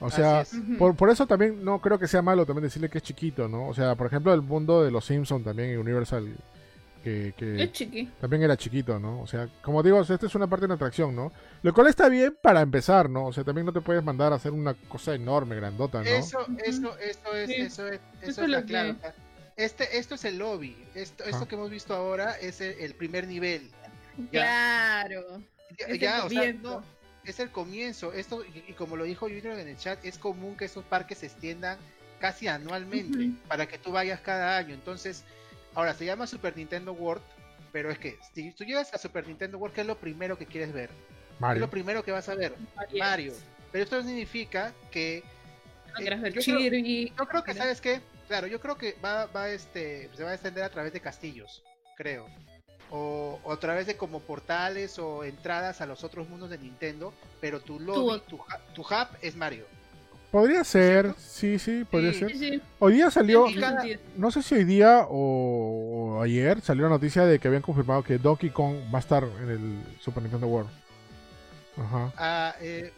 O sea, es. por, por, eso también no creo que sea malo también decirle que es chiquito, ¿no? O sea, por ejemplo, el mundo de los Simpsons también en Universal que, también era chiquito, ¿no? O sea, como digo, esta es una parte de una atracción, ¿no? Lo cual está bien para empezar, ¿no? O sea, también no te puedes mandar a hacer una cosa enorme, grandota, ¿no? Eso, eso, eso es, eso es, eso es la clave. Este, esto es el lobby. Esto, esto que hemos visto ahora es el, primer nivel. Claro. Ya, o sea, no, es el comienzo. Esto, y, como lo dijo Junior en el chat, es común que estos parques se extiendan casi anualmente para que tú vayas cada año. Entonces, ahora se llama Super Nintendo World, pero es que si tú llegas a Super Nintendo World, ¿qué es lo primero que quieres ver? ¿Qué es lo primero que vas a ver? Mario. Pero esto significa que. No eh, ver yo, creo, yo creo que, ¿sabes qué? Claro, yo creo que va, va este, se va a extender a través de castillos, creo o, a través de como portales o entradas a los otros mundos de Nintendo, pero tu lobby, tu, tu hub es Mario. Podría ser, sí, sí, podría ser. Hoy día salió, no sé si hoy día o, ayer salió la noticia de que habían confirmado que Donkey Kong va a estar en el Super Nintendo World. Ajá. Ah, eh,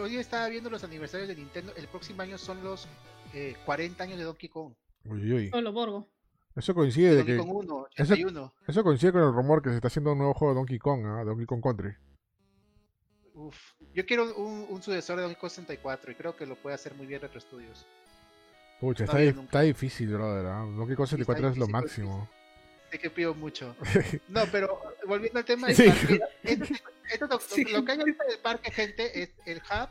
hoy día estaba viendo los aniversarios de Nintendo. El próximo año son los 40 eh, años de Donkey Kong. Uy, uy. Solo Borgo. Eso coincide de que. eso, coincide con el rumor que se está haciendo un nuevo juego de Donkey Kong, ¿ah? Donkey Kong Country. Uf, yo quiero un, sucesor de Donkey Kong 64 y creo que lo puede hacer muy bien Retro Studios. Pucha, está, difícil, brother. ¿ah? Donkey Kong 64 es lo máximo. Sé que pido mucho. <laughs> No, pero volviendo al tema del parque, <laughs> esto, lo, que hay ahorita del parque, gente, es el hub,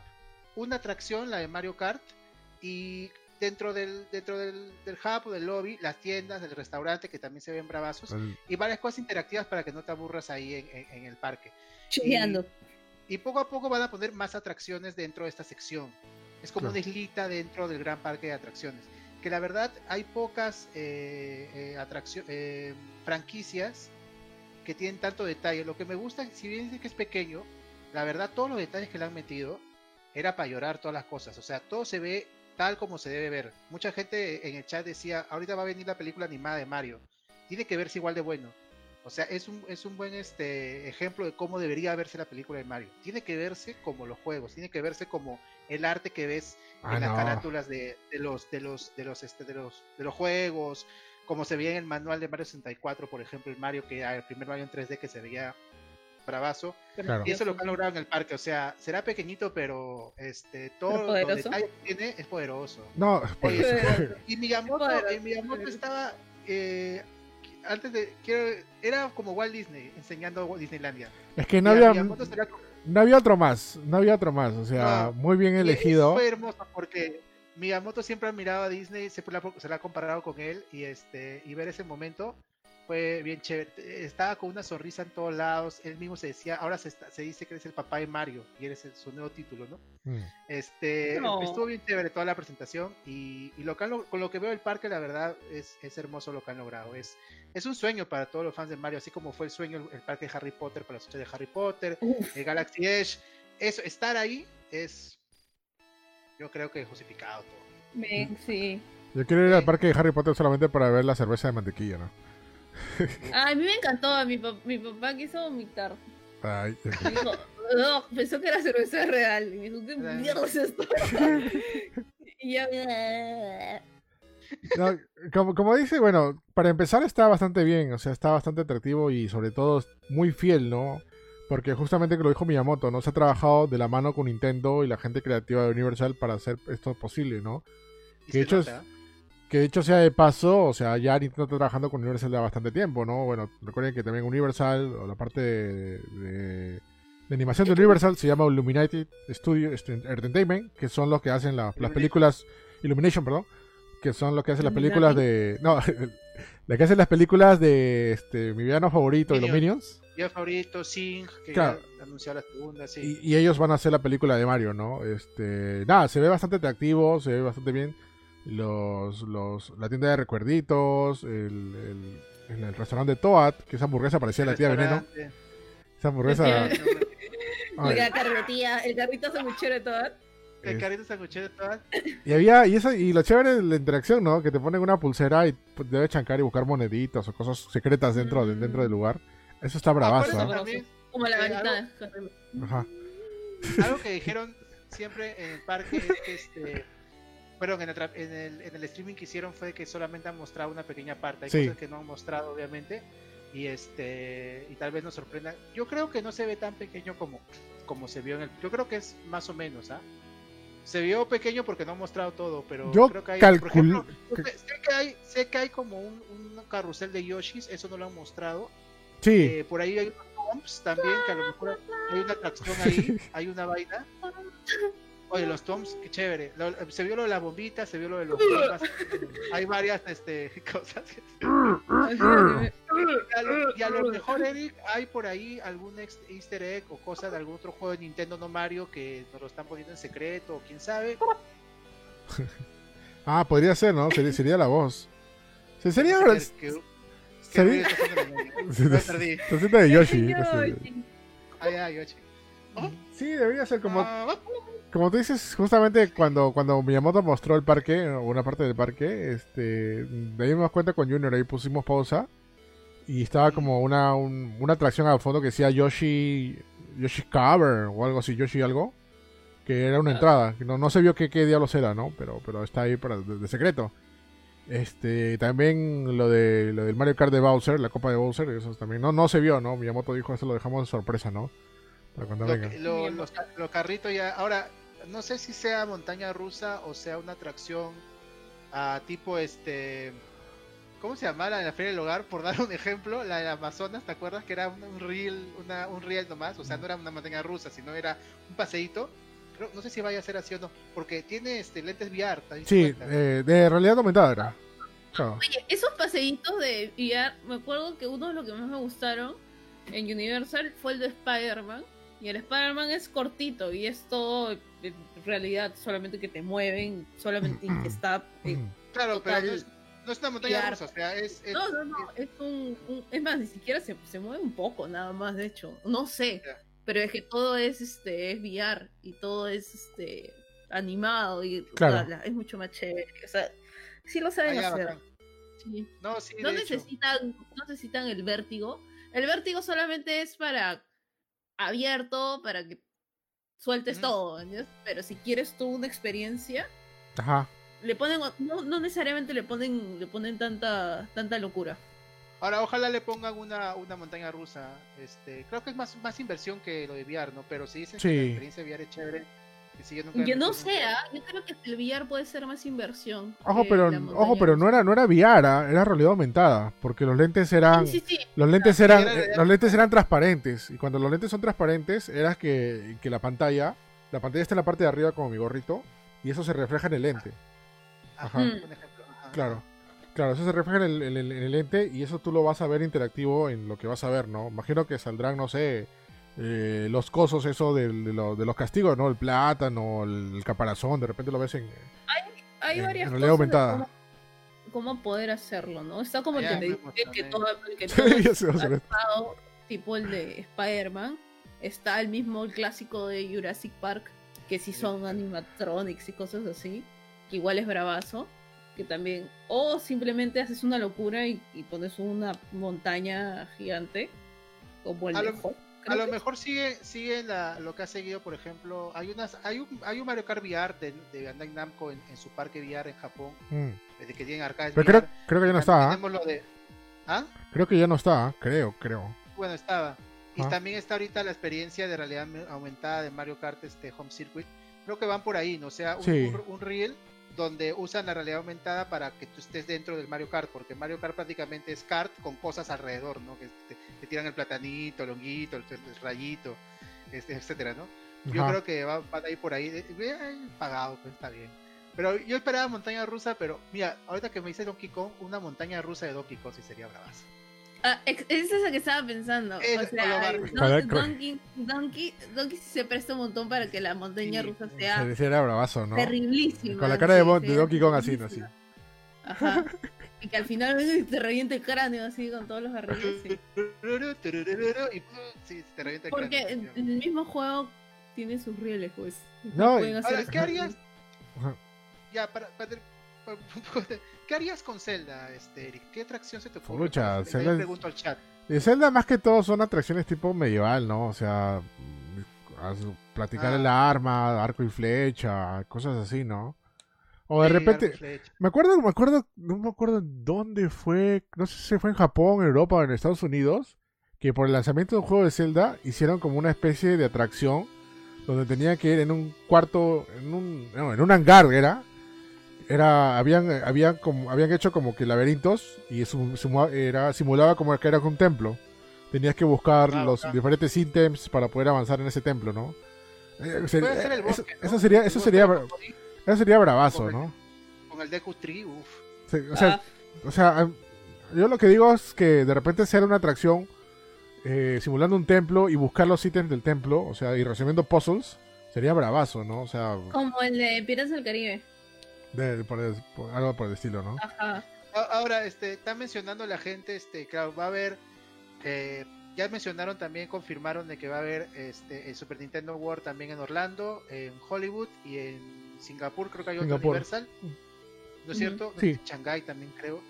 una atracción, la de Mario Kart, y dentro del dentro del, del hub o del lobby, las tiendas, el restaurante que también se ven bravazos y varias cosas interactivas para que no te aburras ahí en, el parque. Y, poco a poco van a poner más atracciones dentro de esta sección. Es como una islita dentro del gran parque de atracciones. Que la verdad hay pocas eh, eh, eh, franquicias que tienen tanto detalle. Lo que me gusta, si bien dice que es pequeño, la verdad todos los detalles que le han metido era para llorar todas las cosas. O sea, todo se ve tal como se debe ver. Mucha gente en el chat decía, ahorita va a venir la película animada de Mario. Tiene que verse igual de bueno. O sea, es un, es un buen este, ejemplo de cómo debería verse la película de Mario. Tiene que verse como los juegos, tiene que verse como el arte que ves ah, en las carátulas de, los, de los, de los, este, de los, de los juegos, como se veía en el manual de Mario 64, por ejemplo, el Mario que el primer Mario en 3D que se veía bravazo. Y eso es lo que han logrado en el parque. O sea, será pequeñito, pero este todo lo que tiene es poderoso. No, y Miyamoto, Miyamoto estaba eh, antes de quiero, era como Walt Disney enseñando Disneylandia. Es que no había no había otro más, no había otro más, o sea, muy bien elegido. Fue hermoso porque Miyamoto siempre ha mirado a Disney, siempre se la ha comparado con él y este y ver ese momento fue bien chévere. Estaba con una sonrisa en todos lados. Él mismo se decía, ahora se, se dice que eres el papá de Mario y eres su nuevo título, ¿no? Mm. Este, estuvo bien chévere toda la presentación y, lo con lo que veo el parque, la verdad, es, es hermoso lo que han logrado. Es, es un sueño para todos los fans de Mario, así como fue el sueño el, parque de Harry Potter para los de Harry Potter, el Galaxy Edge. Eso, estar ahí es, yo creo que justificado todo. Sí. Yo quiero ir al parque de Harry Potter solamente para ver la cerveza de mantequilla, ¿no? <laughs> a mí me encantó, mi, mi papá quiso vomitar. Ay, dijo, no, pensó que era cerveza real. Y me dijo, ¿qué mierda es esto? <laughs> y ya. No, como, como, dice, bueno, para empezar está bastante bien, o sea, está bastante atractivo y sobre todo muy fiel, ¿no? Porque justamente que lo dijo Miyamoto, ¿no? Se ha trabajado de la mano con Nintendo y la gente creativa de Universal para hacer esto posible, ¿no? Que hecho es, Que de hecho sea de paso, o sea, ya Nintendo está trabajando con Universal de bastante tiempo, ¿no? Bueno, recuerden que también Universal, o la parte de, animación de Universal, se llama Illuminated Studio Entertainment, que son los que hacen las películas, Illumination, perdón, que son los que hacen las películas de... No, <laughs> la que hacen las películas de este, mi villano favorito, de los Minions. Mi favorito, Sing, que anunció la segunda, sí. Y, ellos van a hacer la película de Mario, ¿no? Este, nada, se ve bastante atractivo, se ve bastante bien. Los, los, la tienda de recuerditos, el, el, restaurante de Toad, que esa hamburguesa parecía la tía Veneno. Esa hamburguesa... el carrito <laughs> sanguchero de Toad. El carrito sanguchero de Toad. Y había, y eso, y lo chévere de la interacción, ¿no? Que te ponen una pulsera y pues, debes chancar y buscar moneditas o cosas secretas dentro, dentro del lugar. Eso está bravazo. Como la varita Ajá. Algo que dijeron siempre en el parque es que este. Perdón, en el, en, el, streaming que hicieron fue que solamente han mostrado una pequeña parte. Hay cosas que no han mostrado, obviamente. Y este. Y tal vez nos sorprenda. Yo creo que no se ve tan pequeño como, como se vio en el. Yo creo que es más o menos, ¿ah? Se vio pequeño porque no han mostrado todo, pero yo creo que hay. Por ejemplo, sé, que hay, sé que hay como un, un carrusel de Yoshis, eso no lo han mostrado. Sí. Eh, por ahí hay unos también, que a lo mejor hay una atracción ahí, <laughs> hay una vaina. <laughs> Oye, los toms, qué chévere. se vio lo de la bombita, se vio lo de los bombas. <laughs> Hay varias este, <laughs> cosas. y, a lo, mejor, Eric, hay por ahí algún easter egg o cosa de algún otro juego de Nintendo no Mario que nos lo están poniendo en secreto o quién sabe. <laughs> ah, podría ser, ¿no? Sería, sería la voz. sería... ¿Qué Se de Yoshi. Ah, Yoshi. Sí, debería ser como. Ah, como tú dices, justamente cuando, cuando Miyamoto mostró el parque, o una parte del parque, este, de ahí me dimos cuenta con Junior, ahí pusimos pausa. Y estaba como una, una atracción al fondo que decía Yoshi. Yoshi Cover o algo así, Yoshi algo. Que era una entrada. No, no se vio qué, qué diablos era, ¿no? Pero, pero está ahí para, de secreto. Este, también lo de lo del Mario Kart de Bowser, la copa de Bowser, eso también no no se vio, ¿no? Miyamoto dijo eso lo dejamos de sorpresa, ¿no? Para cuando los, carritos ya, ahora no sé si sea montaña rusa o sea una atracción a tipo este ¿Cómo se llama la de la Feria del Hogar? Por dar un ejemplo, la de Amazonas, ¿te acuerdas? Que era un, reel, una, un reel nomás, o sea, no era una montaña rusa, sino era un paseíto no sé si vaya a ser así o no, porque tiene este lentes VR. Sí, eh, de realidad aumentada era. Oye, esos paseitos de VR, me acuerdo que uno de los que más me gustaron en Universal fue el de Spider-Man. Y el Spider-Man es cortito y es todo en realidad solamente que te mueven, solamente que está. claro, pero no es, una montaña rusa, o sea, es, No, no, no, es un, Es más, ni siquiera se, se, mueve un poco, nada más, de hecho. No sé. Pero es que todo es este es VR y todo es este animado y es mucho más chévere. O sea, sí lo saben hacer. No, sí, no necesitan, no necesitan el vértigo. El vértigo solamente es para abierto, para que sueltes todo, Pero si quieres tú una experiencia, Ajá. le ponen, no, no necesariamente le ponen, le ponen tanta, tanta locura. Ahora, ojalá le pongan una, una montaña rusa. Este, creo que es más, más inversión que lo de VR, ¿no? Pero si dicen que la experiencia VR es chévere. Yo no sé, ¿ah? yo creo que el VR puede ser más inversión. Ojo, pero ojo, pero no era no era VR, ¿ah? era realidad aumentada, porque los lentes eran los lentes eran eh, los lentes eran transparentes y cuando los lentes son transparentes era que, que la pantalla la pantalla está en la parte de arriba como mi gorrito y eso se refleja en el lente. Ajá. Claro. Claro, eso se refleja en el, lente y eso tú lo vas a ver interactivo en lo que vas a ver, ¿no? Imagino que saldrán, no sé, eh, los cosos, eso de, los castigos, ¿no? El plátano, el, caparazón, de repente lo ves en. Hay, varias cosas. aumentada. Cómo, poder hacerlo, ¿no? Está como el que te dice que todo, el que <laughs> todo tipo el de Spider-Man. Está el mismo el clásico de Jurassic Park, que sí son animatronics y cosas así, que igual es bravazo que también, o simplemente haces una locura y, pones una montaña gigante, como el a, lo, a lo mejor sigue, sigue la, lo que ha seguido, por ejemplo, hay unas, hay un, hay un Mario Kart VR de, de Bandai Namco en, su parque VR en Japón, mm. desde que tienen arcades Pero Creo, creo que ya no está. ¿ah? Lo de, ¿ah? Creo que ya no está, creo, creo. Bueno, estaba. Y ah. también está ahorita la experiencia de realidad aumentada de Mario Kart este Home Circuit. Creo que van por ahí, ¿no? O sea, un, un, un reel donde usan la realidad aumentada para que tú estés dentro del Mario Kart, porque Mario Kart prácticamente es kart con cosas alrededor, ¿no? Que te, tiran el platanito, el honguito, el, rayito, este, etcétera, ¿no? Yo creo que va, a ir por ahí, eh, pagado, pues está bien. Pero yo esperaba montaña rusa, pero mira, ahorita que me dice Donkey Kong, una montaña rusa de Donkey Kong sí sería bravazo. Ah, es eso que estaba pensando. o sea, Donkey, Donkey, Donkey, se presta un montón para que la montaña rusa sea. Sería bravazo, ¿no? Terriblísimo. Con la cara de, Donkey Kong así, ¿no? Así. Ajá. y que al final te revienta el cráneo así con todos los arreglos. Sí. te revienta el Porque cráneo. Porque el mismo juego tiene sus rieles, pues. No, hacer ¿qué harías? Ya, para, para, ¿Qué harías con Zelda, este, Eric? ¿Qué atracción se te ocurre? Pucha, Zelda... pregunto al chat. Zelda más que todo son atracciones tipo medieval, ¿no? O sea, platicar en ah. la arma, arco y flecha, cosas así, ¿no? O de repente, me acuerdo, me acuerdo, no me acuerdo dónde fue, no sé si fue en Japón, en Europa o en Estados Unidos, que por el lanzamiento de un juego de Zelda hicieron como una especie de atracción donde tenía que ir en un cuarto, en un, no, en un hangar, era, era habían habían como habían hecho como que laberintos y era simulaba como que era un templo. Tenías que buscar los diferentes ítems para poder avanzar en ese templo no, eh, eso, sería eso sería eso sería bravazo no con el Deku Tree o sea, o sea yo lo que digo es que de repente sea una atracción eh, simulando un templo y buscar los ítems del templo o sea y resolviendo puzzles sería bravazo no o sea como el de Piratas del Caribe algo por el estilo, ¿no? Ahora, este, está mencionando la gente, este, claro, va a haber, eh, ya mencionaron también, confirmaron de que va a haber este, el Super Nintendo World también en Orlando, en Hollywood y en Singapur, creo que hay otro Universal, ¿no es cierto? Sí. En Shanghai también creo.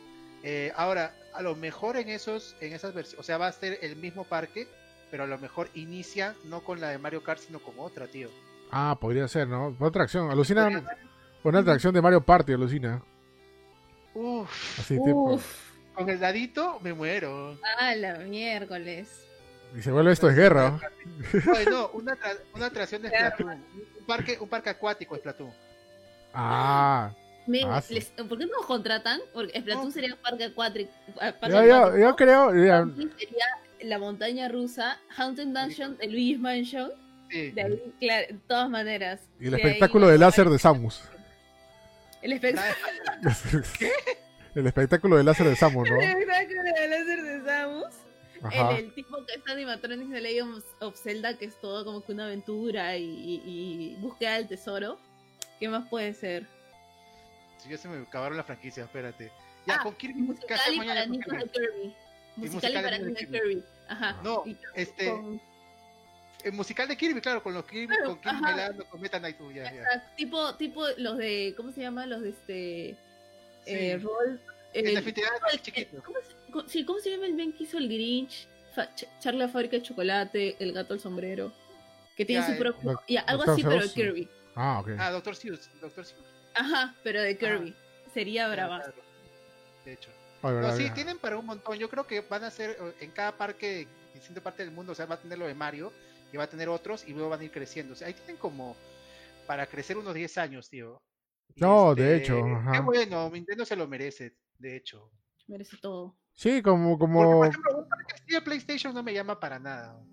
Eh, ahora, a lo mejor en esos, en esas versiones, o sea, va a ser el mismo parque, pero a lo mejor inicia no con la de Mario Kart, sino con otra, tío. Ah, podría ser, ¿no? Otra acción. Alucina, una atracción de Mario Party, alucina. Uff. Así, tipo. Con el dadito me muero. Ah, la miércoles. Y se vuelve esto de guerra. Bueno, una, una atracción de Splatoon. Un parque, un parque acuático de Splatoon. Ah. ah ¿Por qué no nos contratan? Porque Splatoon sería un parque acuático. yo, yo, creo. Sería la montaña rusa, Haunted Dungeon, el Luigi's Mansion. Sí. De claro, de todas maneras. Y el espectáculo de láser de Samus. El espectáculo. <laughs> ¿Qué? El espectáculo de láser de Samus, ¿no? El espectáculo de láser de Samus. El, el, tipo que es animatronics de Legend of Zelda, que es todo como que una aventura y, y, búsqueda del tesoro. ¿Qué más puede ser? Si ya se me acabaron la franquicia, espérate. Ya, ah, con Kirby musical y para niños de Kirby. Musical y para niños de Kirby. Ajá. No, este el musical de Kirby, claro, con los Kirby, con Kirby bailando, con Meta Knight, ya, ya. Tipo, tipo los de, ¿cómo se llama? Los de este, eh, Roll. El, en definitiva, el, chiquito. ¿cómo sí, ¿cómo se llama el Ben que hizo el Grinch? Ch Charlie la fábrica de chocolate, el gato al sombrero, que tiene su propio, ya, algo así, pero de Kirby. Ah, ok. Ah, Doctor Seuss, Doctor Seuss. Ajá, pero de Kirby. Sería brava. De hecho. no, sí, tienen para un montón. Yo creo que van a ser en cada parque, en distinta parte del mundo, o sea, va a tener lo de Mario y va a tener otros y luego van a ir creciendo. O sea, ahí tienen como para crecer unos 10 años, tío. no, de este, hecho. Qué bueno, Nintendo se lo merece, de hecho. Merece todo. Sí, como... como... por ejemplo, un PlayStation no me llama para nada.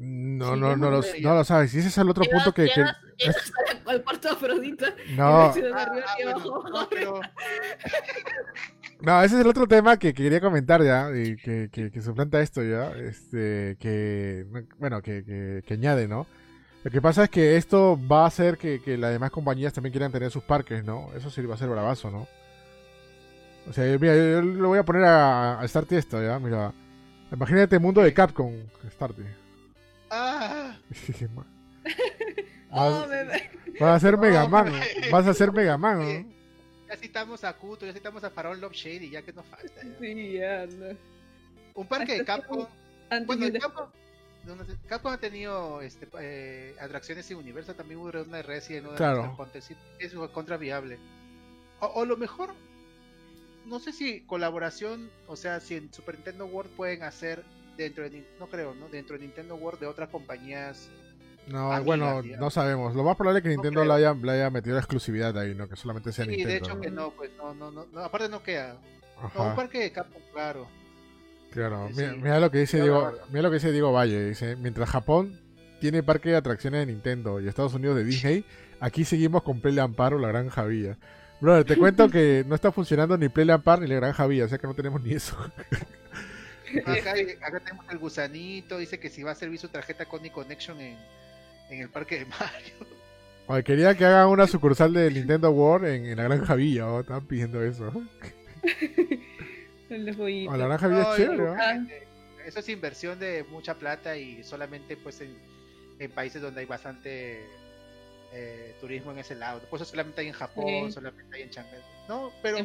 No, no, no, lo, no lo sabes. Y ese es el otro punto que. que... <laughs> al cuarto Afrodita. No. <laughs> No, ese es el otro tema que, quería comentar ya, y que, que, que suplanta esto ya, este, que, bueno, que, que, añade, ¿no? Lo que pasa es que esto va a hacer que, que las demás compañías también quieran tener sus parques, ¿no? Eso sí va a ser bravazo, ¿no? O sea, mira, yo, lo voy a poner a, a Starty esto, ¿ya? Mira, imagínate el mundo de Capcom, Starty. Ah. <laughs> <laughs> vas, vas, a ser Mega Man, vas a ser Mega Man, ¿no? Ya citamos a Kuto, ya citamos a Farol Love Shady, ya que nos falta. Sí, ya, Un parque de Capcom. Bueno, Capcom, Capcom ha tenido este, eh, atracciones en Universal, también hubo una de Resident, una claro. es contra viable. O, lo mejor, no sé si colaboración, o sea, si en Super Nintendo World pueden hacer dentro de, no creo, ¿no? Dentro de Nintendo World de otras compañías No, bueno, no sabemos. Lo más probable es que Nintendo le, haya, le, haya, metido la exclusividad ahí, ¿no? Que solamente sea Nintendo. Sí, de hecho que no, pues no, no, no, aparte no queda. un parque de Capcom, claro. Claro, mira, lo que dice Diego, mira lo que dice Diego Valle, dice, mientras Japón tiene parque de atracciones de Nintendo y Estados Unidos de Disney, aquí seguimos con Play Amparo, la Granja Villa. Brother, te cuento <laughs> que no está funcionando ni Play Amparo ni la Granja Villa, o sea que no tenemos ni eso. <laughs> Acá, acá, tenemos el gusanito, dice que si va a servir su tarjeta Conny Connection en, en el parque de Mario. quería que hagan una sucursal de Nintendo World en, la Granja Villa, ¿o? estaban pidiendo eso. <laughs> la Granja Villa es chévere, Eso es inversión de mucha plata y solamente pues en, en países donde hay bastante eh, turismo en ese lado. Pues solamente hay en Japón, solamente hay en Shanghai. No, pero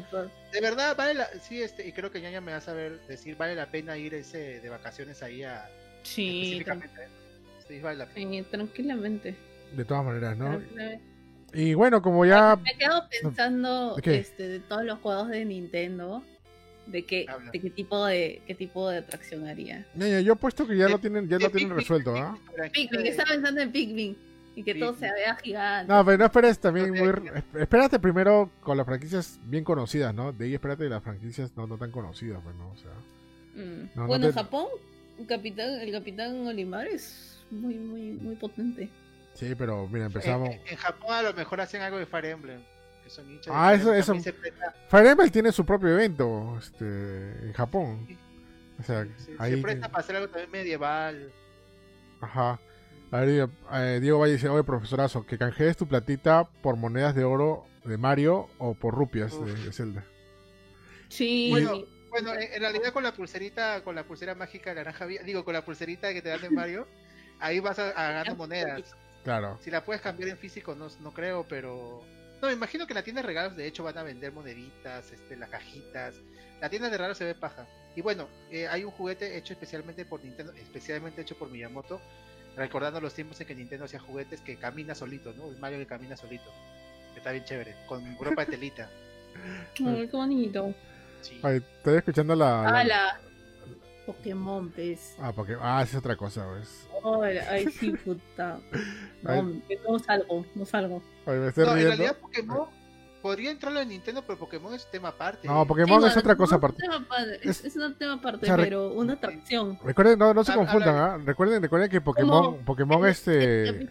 de verdad vale la, sí, este, y creo que ya me va a saber decir, vale la pena ir ese de vacaciones ahí a sí, sí, vale la pena. tranquilamente. De todas maneras, ¿no? Y bueno, como ya me quedo pensando este de todos los juegos de Nintendo de qué, de qué tipo de qué tipo de atracción haría. yo he puesto que ya lo tienen, ya lo tienen resuelto, ¿ah? Pikmin, estaba pensando en Pikmin y que todo se vea gigante. No, pero no esperes también muy espérate primero con las franquicias bien conocidas, ¿no? De ahí espérate las franquicias no, no tan conocidas, pues, ¿no? O sea. Mm. bueno, en Japón, el capitán, el capitán Olimar es muy muy muy potente. Sí, pero mira, empezamos. En, Japón a lo mejor hacen algo de Fire Emblem. Eso ah, eso, eso. Fire Emblem tiene su propio evento este, en Japón. O sea, ahí... se presta para hacer algo también medieval. Ajá. A ver, eh, Diego Valle dice, oye profesorazo, que canjees tu platita por monedas de oro de Mario o por rupias de, Zelda. Sí. Bueno, en realidad con la pulserita, con la pulsera mágica de naranja, digo, con la pulserita que te dan de Mario, ahí vas a, ganar monedas. Claro. Si la puedes cambiar en físico, no, no creo, pero... No, me imagino que la tienda de regalos, de hecho, van a vender moneditas, este, las cajitas. La tienda de regalos se ve paja. Y bueno, eh, hay un juguete hecho especialmente por Nintendo, especialmente hecho por Miyamoto, recordando los tiempos en que Nintendo hacía juguetes que camina solito, ¿no? El Mario que camina solito. está bien chévere, con ropa de telita. <laughs> Ay, qué bonito. Sí. estoy escuchando la. Ah, la. Pokémon, ¿ves? Ah, porque... ah, es otra cosa, ¿ves? ay, sí, puta. <laughs> No, no salgo, no salgo. Ay, me estoy no, riendo. en realidad Pokémon podría entrarlo en Nintendo, pero Pokémon es tema aparte. No, Pokémon es otra cosa aparte. Es, es, un tema aparte, pero una atracción. Recuerden, no, no se confundan, ¿ah? Recuerden, recuerden que Pokémon, Pokémon este...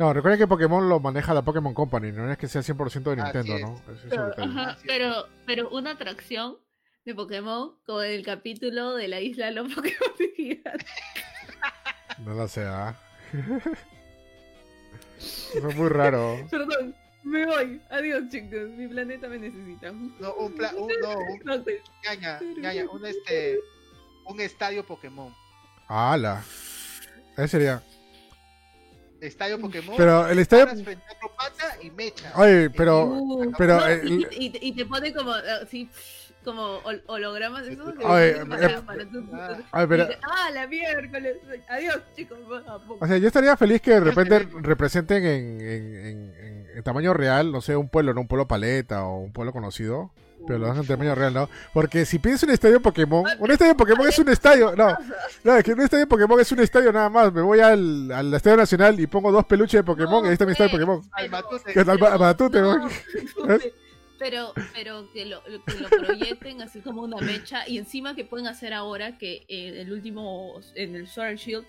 No, recuerden que Pokémon lo maneja la Pokémon Company, no es que sea 100% de Nintendo, ¿no? pero, ajá, pero, pero una atracción de Pokémon, como en el capítulo de la isla de los <laughs> Pokémon gigantes. No lo sé, ¿ah? <laughs> Fue muy raro. Perdón. Me voy. Adiós, chicos. Mi planeta me necesita. No, un, pla un, no, un, <laughs> gaña, gaña, un, este, un estadio Pokémon. ¡Hala! Ese sería. Estadio Pokémon. Pero el estadio. y mecha. Oye, pero. Uh, pero y, y, te pone como. Así como hologramas esos. Ay, eh, ah, la miércoles. Adiós, chicos. O sea, yo estaría feliz que de repente representen en, en, en, tamaño real, no sé, un pueblo, no un pueblo paleta o un pueblo conocido. Pero lo hacen en tamaño real, ¿no? Porque si piensas un estadio Pokémon, un estadio Pokémon es un estadio, no, no, es que un estadio Pokémon es un estadio nada más. Me voy al, al Estadio Nacional y pongo dos peluches de Pokémon y ahí está mi estadio Pokémon. Al Matute. Al Matute, ¿no? <laughs> pero pero que lo, que lo proyecten así como una mecha y encima que pueden hacer ahora que en el último en el Sword Shield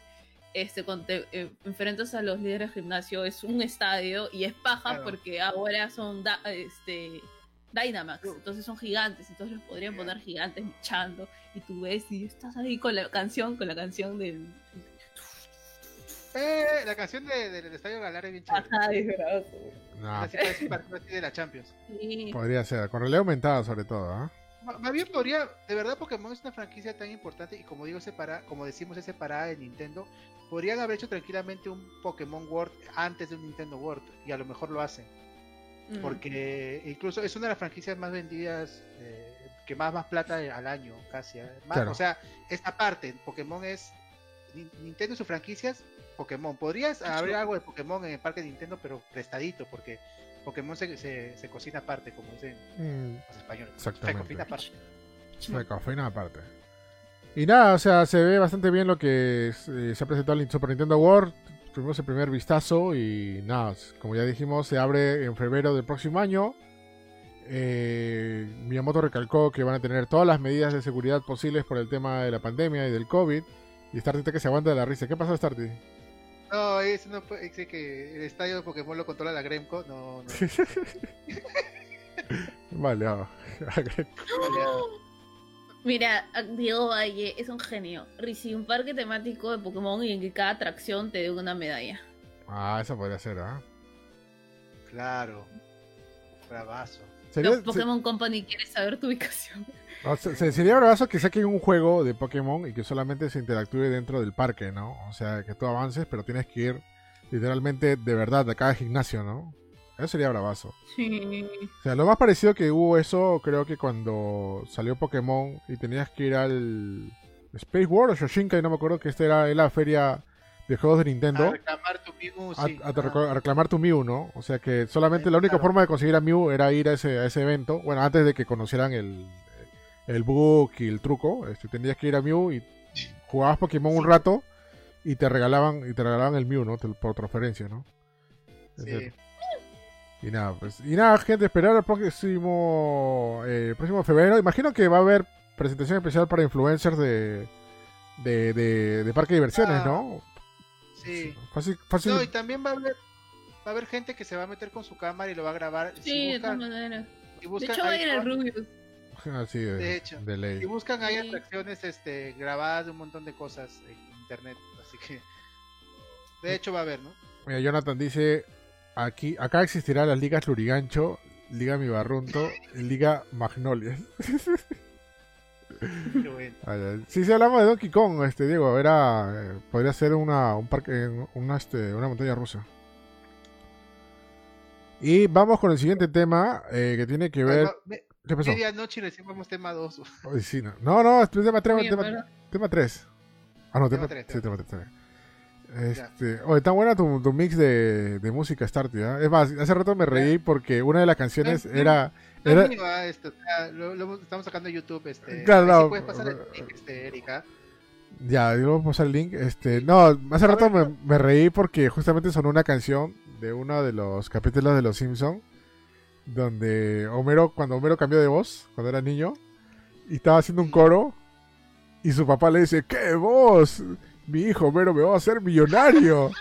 este eh, enfrentas a los líderes de gimnasio es un estadio y es paja porque ahora son este Dynamax, entonces son gigantes, entonces los podrían poner gigantes mechando y tú ves y estás ahí con la canción, con la canción del eh, la canción de, del Estadio Galar es bien chévere. Ajá, No. Así de la Champions. Podría ser, con realidad aumentada sobre todo, ¿ah? Más bien podría, de verdad Pokémon es una franquicia tan importante y como digo, separa, como decimos, es separada de Nintendo. Podrían haber hecho tranquilamente un Pokémon World antes de un Nintendo World y a lo mejor lo hacen. Mm. Porque incluso es una de las franquicias más vendidas, eh, que más más plata al año, casi. ¿eh? O sea, esta parte, Pokémon es Nintendo y sus franquicias Pokémon. Podrías abrir algo de Pokémon en el parque de Nintendo, pero prestadito, porque Pokémon se, se, cocina aparte, como dicen mm, los españoles. Exactamente. Se cocina aparte. Se cocina aparte. Y nada, o sea, se ve bastante bien lo que eh, se ha presentado en Super Nintendo World. tuvimos el primer vistazo y nada, como ya dijimos, se abre en febrero del próximo año. Eh, Miyamoto recalcó que van a tener todas las medidas de seguridad posibles por el tema de la pandemia y del COVID. Y Starty que se aguanta de la risa. ¿Qué pasó, Starty? No, eso no puede. Dice que el estadio de Pokémon lo controla la Gremco. No, no. <laughs> vale, ah, <laughs> Mira, Diego Valle es un genio. Recibe un parque temático de Pokémon y en que cada atracción te dé una medalla. Ah, eso podría ser, ¿ah? Claro. Bravazo. Pokémon Company quiere saber tu ubicación. sería bravazo que saquen un juego de Pokémon y que solamente se interactúe dentro del parque, ¿no? O sea, que tú avances, pero tienes que ir literalmente de verdad a cada gimnasio, ¿no? Eso sería bravazo. Sí. O sea, lo más parecido que hubo eso, creo que cuando salió Pokémon y tenías que ir al Space World o Shoshinkai, no me acuerdo que esta era la feria de juegos de Nintendo. A reclamar tu Mew, sí. a, reclamar tu Mew, ¿no? O sea que solamente la única forma de conseguir a Mew era ir a ese, a ese evento. Bueno, antes de que conocieran el, el book y el truco, este, tenías que ir a Mew y jugabas Pokémon un rato y te regalaban y te regalaban el Mew, ¿no? Por transferencia, ¿no? Sí. Y nada, pues, y nada, gente, esperar el próximo, eh, próximo febrero. Imagino que va a haber presentación especial para influencers de, de, de, parque de diversiones, ¿no? Sí. Fácil, fácil. No, y también va a haber va a haber gente que se va a meter con su cámara y lo va a grabar. Sí, de todas maneras. de hecho, va a ir Rubius. Así de, de, hecho. De ley. Buscan ahí atracciones este, grabadas de un montón de cosas en internet. Así que. De hecho, va a haber, ¿no? Mira, Jonathan dice: aquí, acá existirá las ligas Lurigancho, Liga Mi Barrunto, Liga Magnolia. Si <laughs> sí, hablamos de Donkey Kong, este Diego, era eh, podría ser una un parque una este, una montaña rusa. Y vamos con el siguiente tema eh, que tiene que ver ¿Qué pasó? Medianoche recibimos tema 2. sí, no. no, no, es tema 3, tema, tema, 3. Ah, no, tema, 3. Sí, tema 3. Este, oye, tan buena tu, tu mix de, de música Start, ¿eh? Es más, hace rato me reí porque una de las canciones era. era... Esto, lo, estamos sacando YouTube. Este, claro, no. puedes pasar el link, este, Erika. Ya, yo voy a pasar el link. Este, no, hace rato me, me, reí porque justamente sonó una canción de uno de los capítulos de Los Simpsons. Donde Homero, cuando Homero cambió de voz, cuando era niño, y estaba haciendo un coro, y su papá le dice: ¿Qué voz? Mi hijo pero me va a hacer millonario.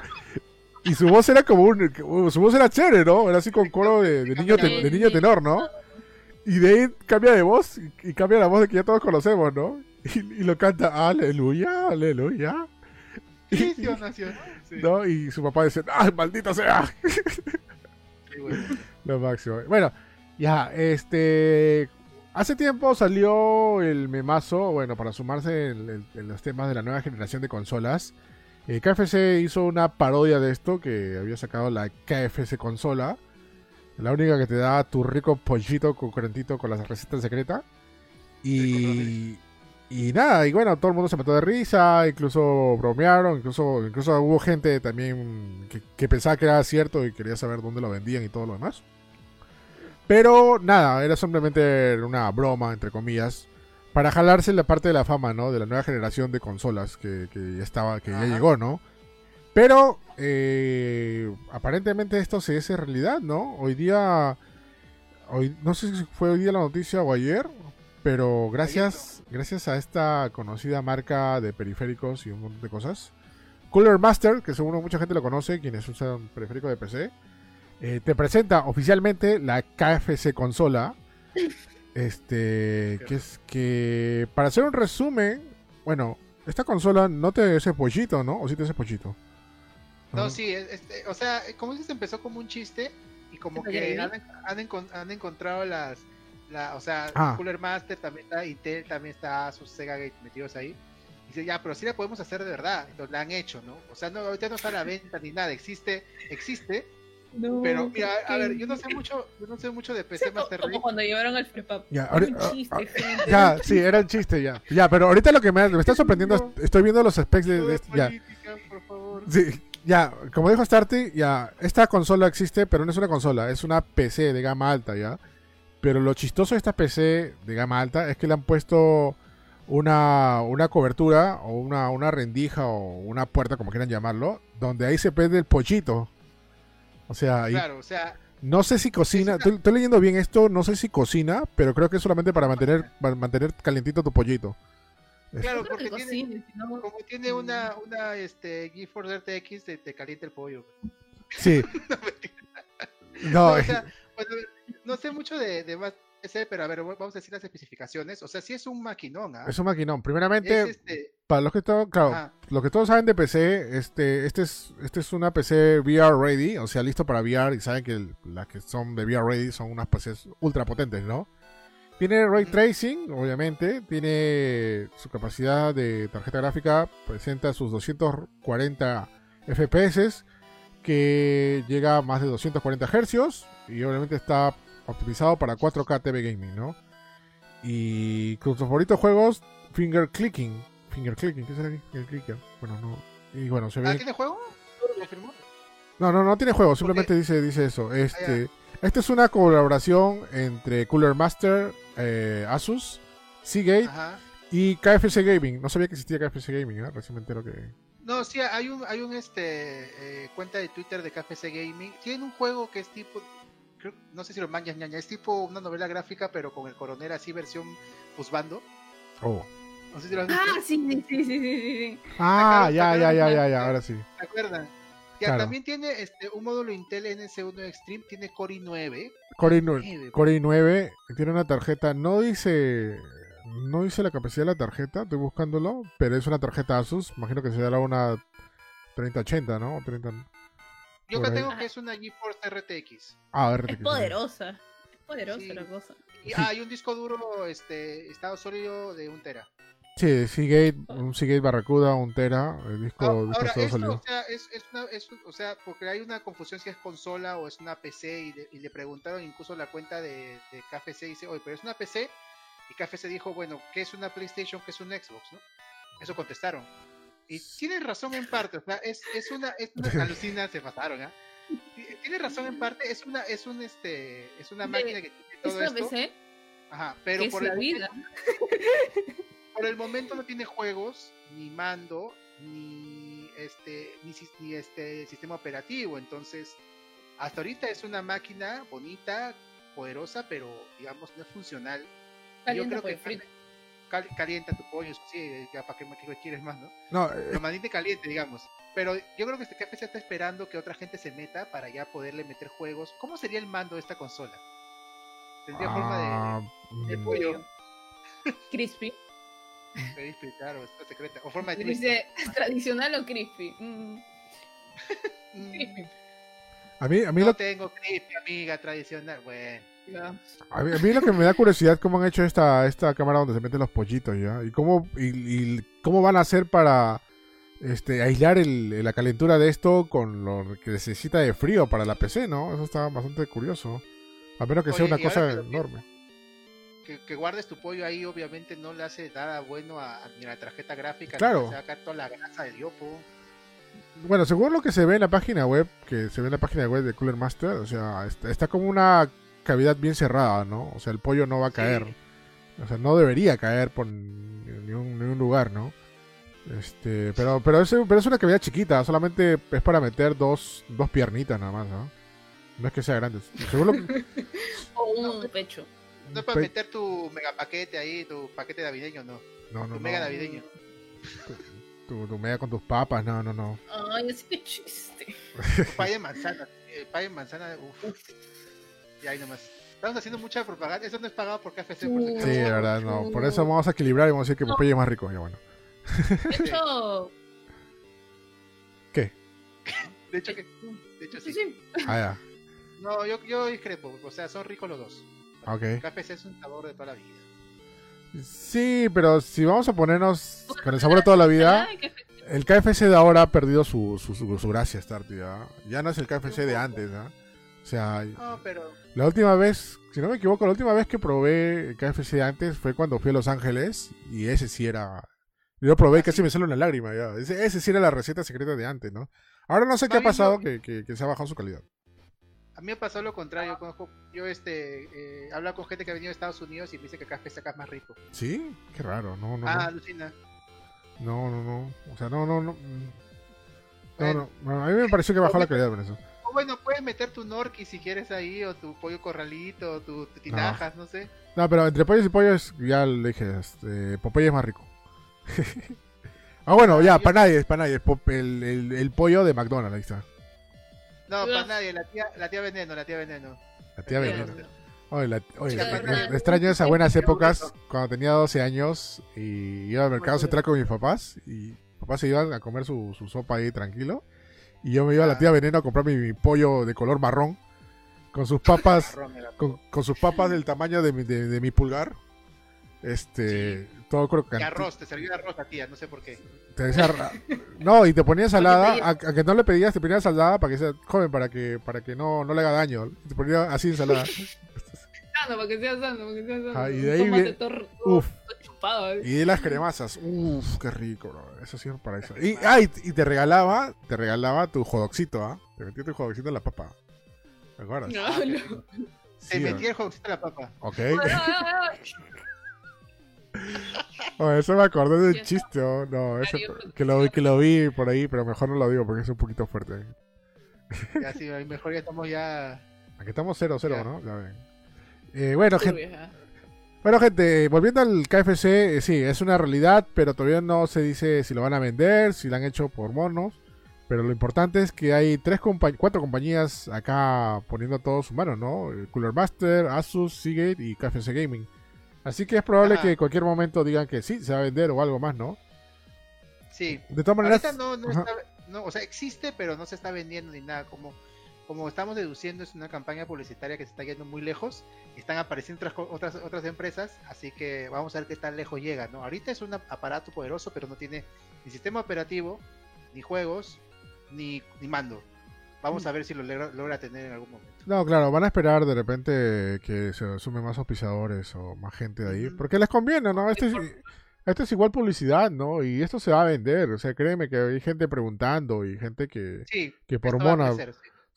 Y su voz era como un. Su voz era chévere, ¿no? Era así con coro de, niño, de niño tenor, ¿no? Y de ahí cambia de voz y, cambia la voz de que ya todos conocemos, ¿no? Y, lo canta Aleluya, Aleluya. ¿no? y su papá dice, ¡ay, maldito sea! <laughs> Lo máximo. Bueno, ya, este. Hace tiempo salió el memazo, bueno, para sumarse en, los temas de la nueva generación de consolas. Eh, KFC hizo una parodia de esto que había sacado la KFC consola. La única que te da tu rico pollito concurrentito con la receta secreta. Y, y nada, y bueno, todo el mundo se mató de risa, incluso bromearon, incluso, incluso hubo gente también que, que pensaba que era cierto y quería saber dónde lo vendían y todo lo demás. Pero nada, era simplemente una broma, entre comillas, para jalarse la parte de la fama, ¿no? De la nueva generación de consolas que, ya estaba, que ya llegó, ¿no? Pero eh, aparentemente esto se hace realidad, ¿no? Hoy día, hoy, no sé si fue hoy día la noticia o ayer, pero gracias, gracias a esta conocida marca de periféricos y un montón de cosas, Cooler Master, que seguro mucha gente lo conoce, quienes usan periférico de PC, eh, te presenta oficialmente la KFC consola. Este, que es que para hacer un resumen, bueno, esta consola no te hace pollito, ¿no? ¿O sí te hace pollito? No, sí, este, o sea, como dices, empezó como un chiste y como que han, han, encontrado las, la, o sea, ah. Cooler Master también está, Intel también está, sus Sega Gate metidos ahí. Y dice, ya, pero sí la podemos hacer de verdad. Entonces la han hecho, ¿no? O sea, no, ahorita no está a la venta ni nada, existe, existe, pero mira, a ver, yo no sé mucho, yo no sé mucho de PC Master Race. Como cuando llevaron al Frepap. Ya, un chiste, ah, ya, sí, era un chiste ya. Ya, pero ahorita lo que me, me está sorprendiendo, estoy viendo los specs de, este, ya. Por favor. Sí, ya, como dijo Starty, ya, esta consola existe, pero no es una consola, es una PC de gama alta, ya. Pero lo chistoso de esta PC de gama alta es que le han puesto una, una cobertura o una, una rendija o una puerta, como quieran llamarlo, donde ahí se prende el pollito. O sea, claro, o sea, no sé si cocina, estoy, leyendo bien esto, no sé si cocina, pero creo que es solamente para mantener, para mantener calientito tu pollito. Claro, porque tiene, como tiene una, una este, GeForce RTX, te, te calienta el pollo. Sí. <laughs> no, o sea, no sé mucho de, de más pero a ver, vamos a decir las especificaciones. O sea, sí es un maquinón. ¿ah? Es un maquinón. Primeramente, este para los que, todos, claro, lo que todos saben de PC, este, este, es, este es una PC VR ready, o sea, listo para VR. Y saben que las que son de VR ready son unas PCs ultra potentes, ¿no? Tiene ray tracing, obviamente. Tiene su capacidad de tarjeta gráfica, presenta sus 240 FPS, que llega a más de 240 Hz. Y obviamente está optimizado para 4K TV Gaming, ¿no? Y con sus favoritos juegos, Finger Clicking. Finger Clicking, ¿qué será Finger Clicker? Bueno, no. Y bueno, se ve. ¿Ah, tiene juego? No, no, no tiene juego, simplemente dice, dice eso. Ah, este, esta es una colaboración entre Cooler Master, eh, Asus, Seagate y KFC Gaming. No sabía que existía KFC Gaming, ¿eh? Recién me entero que. No, sí, hay un, hay un este eh, cuenta de Twitter de KFC Gaming. Tiene un juego que es tipo, no sé si lo manjas ñaña, es tipo una novela gráfica, pero con el coronel así versión Pusbando. Oh. No sé si lo has visto. Ah, sí, sí, sí, sí, sí. Ah, ya, ya, ya, ya, ya, ahora sí. ¿Se acuerdan? Ya, también tiene este, un módulo Intel NC1 Extreme, tiene Core i9. Core i9, Core i9 tiene una tarjeta, no dice no dice la capacidad de la tarjeta, estoy buscándolo, pero es una tarjeta Asus, imagino que será una 3080, ¿no? 30, yo acá tengo que es una GeForce RTX. Ah, RTX. Es poderosa. Es poderosa la cosa. Y ah, hay un disco duro, este, estado sólido de un tera. Sí, Seagate, un Seagate Barracuda, un tera, el disco, ah, disco sólido. O sea, es, es, una, es, o sea, porque hay una confusión si es consola o es una PC y, le preguntaron incluso la cuenta de, de KFC y dice, oye, pero es una PC y KFC dijo, bueno, ¿qué es una PlayStation? ¿Qué es un Xbox? ¿no? Eso contestaron. Y tienen razón en parte, o sea, es, es una, es una <laughs> alucina, se pasaron, ¿ah? Tiene razón en parte, es una, es un este, es una máquina que tiene todo ¿Es esto. PC? Ajá, pero por el vida. <laughs> por el momento no tiene juegos, ni mando, ni este, ni, ni este sistema operativo, entonces hasta ahorita es una máquina bonita, poderosa, pero digamos no es funcional. Yo creo que calienta tu pollo, sí, ya para qué, quieres más, ¿no? No, Lo mantente caliente, digamos. Pero yo creo que este café se está esperando que otra gente se meta para ya poderle meter juegos. ¿Cómo sería el mando de esta consola? ¿Tendría forma de, de mm. pollo? Crispy. crispy, claro, está secreta. O forma de Dice, <laughs> ¿tradicional o crispy? Mm. <laughs> crispy. A mí, a mí no tengo crispy, amiga, tradicional. Bueno. A mí, lo que me da curiosidad es cómo han hecho esta, esta cámara donde se meten los pollitos, ¿ya? Y cómo, y, cómo van a hacer para este, aislar el, la calentura de esto con lo que necesita de frío para la PC, ¿no? Eso está bastante curioso. A menos que sea una cosa enorme. Que, guardes tu pollo ahí, obviamente no le hace nada bueno a, la tarjeta gráfica. Claro. Se toda la grasa del yopo. Bueno, según lo que se ve en la página web, que se ve en la página web de Cooler Master, o sea, está como una cavidad bien cerrada, ¿no? O sea, el pollo no va a caer. O sea, no debería caer por ningún, lugar, ¿no? Este, pero, pero, es, pero es una cavidad chiquita, solamente es para meter dos, dos piernitas nada más, ¿no? No es que sea grande. <laughs> o un pecho. No es para meter tu mega paquete ahí, tu paquete navideño, no. No, no. Tu mega navideño. Tu, tu, mega con tus papas, no, no, no. Ay, que chiste. Pay de manzana, eh, pay de manzana, uff. Y ahí nomás. Estamos haciendo mucha propaganda. Eso no es pagado por KFC. Por sí, de verdad, no. Por eso vamos a equilibrar y vamos a decir que Popeye es más rico. Ya bueno. <laughs> De hecho. ¿Qué? De hecho, que, de hecho sí. Ah, ya. No, yo, yo discrepo. O sea, son ricos los dos. Ok. KFC es un sabor de toda la vida. Sí, pero si vamos a ponernos con el sabor de toda la vida, el KFC de ahora ha perdido su, su, su, gracia, Start, ya. ya no es el KFC de antes, ¿no? O sea, la última vez, si no me equivoco, la última vez que probé KFC antes fue cuando fui a Los Ángeles y ese sí era... Yo probé y casi me sale una lágrima ya. Ese, sí era la receta secreta de antes, ¿no? Ahora no sé qué ha pasado que, se ha bajado su calidad. A mí me pasó lo contrario. Yo este, eh, hablo con gente que ha venido de Estados Unidos y me dice que acá acá es más rico. ¿Sí? Qué raro. No, no. Ah, alucina. No, no, no. O sea, no, no, no. No, no. A mí me pareció que bajó la calidad con eso. Bueno, puedes meter tu Norki si quieres ahí, o tu pollo corralito, o tu, tinajas, no. sé. No, pero entre pollos y pollos, ya le dije, este, Popeye es más rico. <laughs> ah, bueno, ya, para nadie, para nadie. El, el, el, pollo de McDonald's, ahí está. No, para nadie, la tía, la tía Veneno, la tía Veneno. La tía Veneno. Oye, la, oye me, extraño esas buenas épocas cuando tenía 12 años y iba al mercado central con mis papás y papás se iban a comer su, su sopa ahí tranquilo y yo me iba a la tía Veneno a comprar mi, pollo de color marrón con sus papas <laughs> con, con, sus papas del tamaño de mi, de, mi pulgar este todo crocante. Y arroz, te servía arroz a tía, no sé por qué. Te decía, no, y te ponía <laughs> salada, a, que no le pedías, te ponía salada para que sea joven, para que, para que no, no le haga daño. Te ponía así ensalada. <laughs> para que sea sano, para que sea sano. Ah, y de ahí uf. Y de las cremazas, uff, qué rico, bro. Eso sí es para eso. Y, ah, y, te regalaba, te regalaba tu jodoxito, ¿ah? Te metía tu jodoxito en la papa. ¿Te acuerdas? No, ah, no. Se metía el jodoxito en la papa. Ok. <laughs> Oh, eso me acordé del chiste, ¿o? no, eso, que lo, que lo vi por ahí, pero mejor no lo digo porque es un poquito fuerte. Ya sí, mejor ya estamos ya... Aquí estamos 0-0, ¿no? Ya ven. Eh, bueno, gente... Bueno, gente, volviendo al KFC, eh, sí, es una realidad, pero todavía no se dice si lo van a vender, si lo han hecho por monos. Pero lo importante es que hay tres cuatro compañías acá poniendo todo su mano, ¿no? Cooler Master, Asus, Seagate y KFC Gaming. Así que es probable que en cualquier momento digan que sí, se va a vender o algo más, ¿no? Sí. De todas maneras. No, no, o sea, existe, pero no se está vendiendo ni nada. Como, como estamos deduciendo, es una campaña publicitaria que se está yendo muy lejos. Están apareciendo otras, otras, otras empresas, así que vamos a ver qué tan lejos llega, ¿no? Ahorita es un aparato poderoso, pero no tiene ni sistema operativo, ni juegos, ni, ni mando. Vamos a ver si lo logra, tener en algún momento. No, claro, van a esperar de repente que se sumen más auspiciadores o más gente de ahí. Porque les conviene, ¿no? Este es, este es igual publicidad, ¿no? Y esto se va a vender. O sea, créeme que hay gente preguntando y gente que, que por mona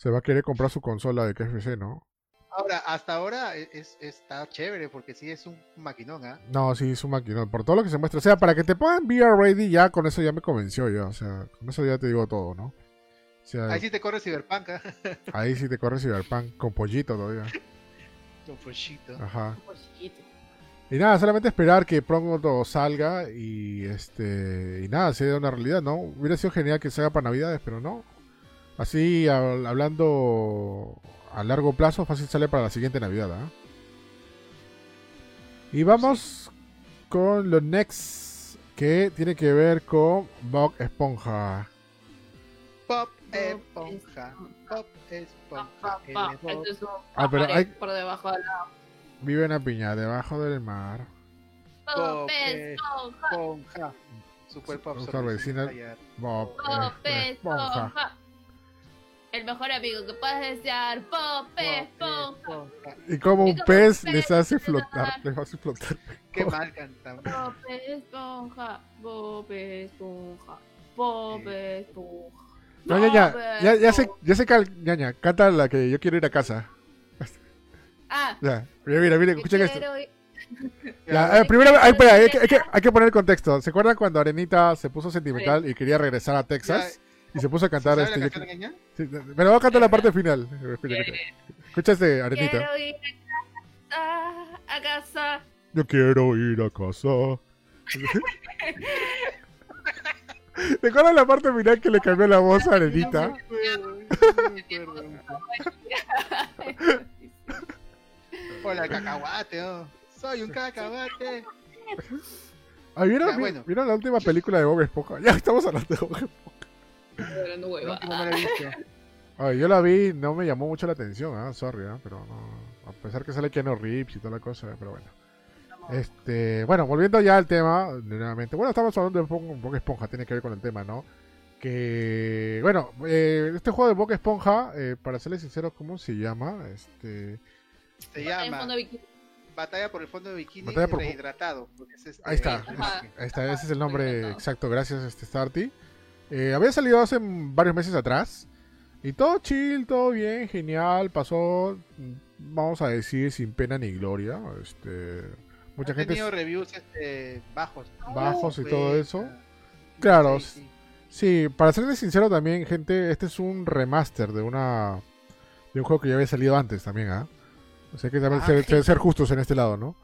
se va a querer comprar su consola de KFC, ¿no? Ahora, hasta ahora e, es, está chévere porque sí es un maquinón, ¿ah? No, sí es un maquinón. Por todo lo que se muestra. O sea, para que te pongan VR ready, ya con eso ya me convenció yo. O sea, con eso ya te digo todo, ¿no? ahí sí te corre Cyberpunk. ¿eh? <laughs> ahí sí te corre Cyberpunk con pollito todavía. Con pollito. Ajá. Y nada, solamente esperar que pronto salga y este y nada, sea una realidad, ¿no? Hubiera sido genial que se haga para Navidades, pero no. Así hablando a largo plazo, fácil sale para la siguiente Navidad, ¿ah? Y vamos con lo next que tiene que ver con Bob Esponja. Pop Esponja. Pop Esponja. Ah, pero hay... por debajo. Vive en la piña, debajo del mar. Pop Esponja. Super Pop Bob Esponja. El mejor amigo que puedes desear, Pop Esponja. Y como un pez les hace flotar, les hace flotar. Qué mal cantamos. Pop Esponja, Bob Esponja, Bob Esponja. No, ya, ya, ya, ya sé, ya sé, ya, ya, canta la que yo quiero ir a casa. Ah. Ya, mira, mira, mira, escuchen esto. Ya, eh, primero, hay, espera, hay, que, hay, que, hay, que, poner el contexto. ¿Se acuerdan cuando Arenita se puso sentimental y quería regresar a Texas? Y se puso a cantar este. La sí, me lo voy a cantar la parte final. Escucha este, Arenita. Quiero ir a casa. Yo quiero ir a casa. ¿Te acuerdas la parte final que le cambió la voz a Arenita? Hola, cacahuate, oh. Soy un cacahuate. Ah, ¿vieron, bueno. ¿vieron, la última película de Bob Esponja? Ya estamos hablando de Bob Esponja. <laughs> Ay, yo la vi, no me llamó mucho la atención, ¿eh? sorry, ¿eh? pero no, a pesar que sale Keanu Reeves y toda la cosa, pero bueno. Este, bueno, volviendo ya al tema, nuevamente. Bueno, estamos hablando de un Boca Esponja, tiene que ver con el tema, ¿no? Que, bueno, eh, este juego de Boca Esponja, eh, para serles sincero, ¿cómo se llama? Este. Se llama. Batalla por el fondo de bikini Batalla por... rehidratado. Este ahí está, ahí está, ese es el nombre exacto, gracias este Starty. Eh, había salido hace varios meses atrás. Y todo chill, todo bien, genial, pasó, vamos a decir, sin pena ni gloria. Este, mucha gente... tenido reviews este, bajos. Bajos y todo eso. Claro, sí, para serles sincero también, gente, este es un remaster de una de un juego que ya había salido antes también, ¿ah? O sea que también ah, ser, justos en este lado, ¿no?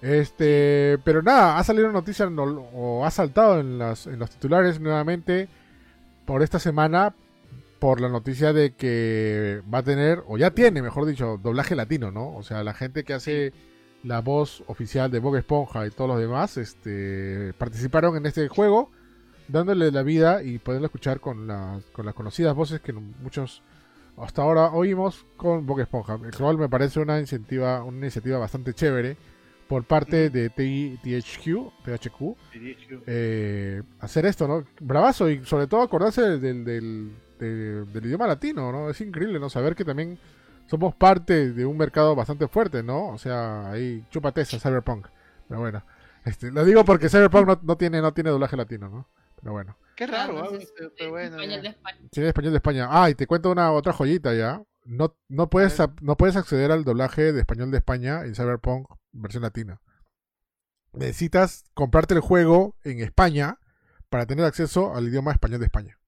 Este, pero nada, ha salido una noticia o ha saltado en, las, en los titulares nuevamente por esta semana por la noticia de que va a tener, o ya tiene, mejor dicho, doblaje latino, ¿no? O sea, la gente que hace la voz oficial de Bob Esponja y todos los demás, este, participaron en este juego, dándole la vida y poderlo escuchar con, con las conocidas voces que muchos hasta ahora oímos con Bob Esponja. El cual me parece una iniciativa, una iniciativa bastante chévere por parte de THQ, THQ, eh, hacer esto, ¿no? Bravazo y sobre todo acordarse del, del, del, idioma latino, ¿no? Es increíble, ¿no? Saber que también somos parte de un mercado bastante fuerte, ¿no? O sea, ahí chúpate esa Cyberpunk. Pero bueno, este, lo digo porque Cyberpunk no, no, tiene, no tiene doblaje latino, ¿no? Pero bueno. Qué raro, ¿eh? Pero bueno. Español de España. español de España. Ah, y te cuento una otra joyita ya. No, no, puedes, no puedes acceder al doblaje de español de España en Cyberpunk versión latina. Necesitas comprarte el juego en España para tener acceso al idioma español de España.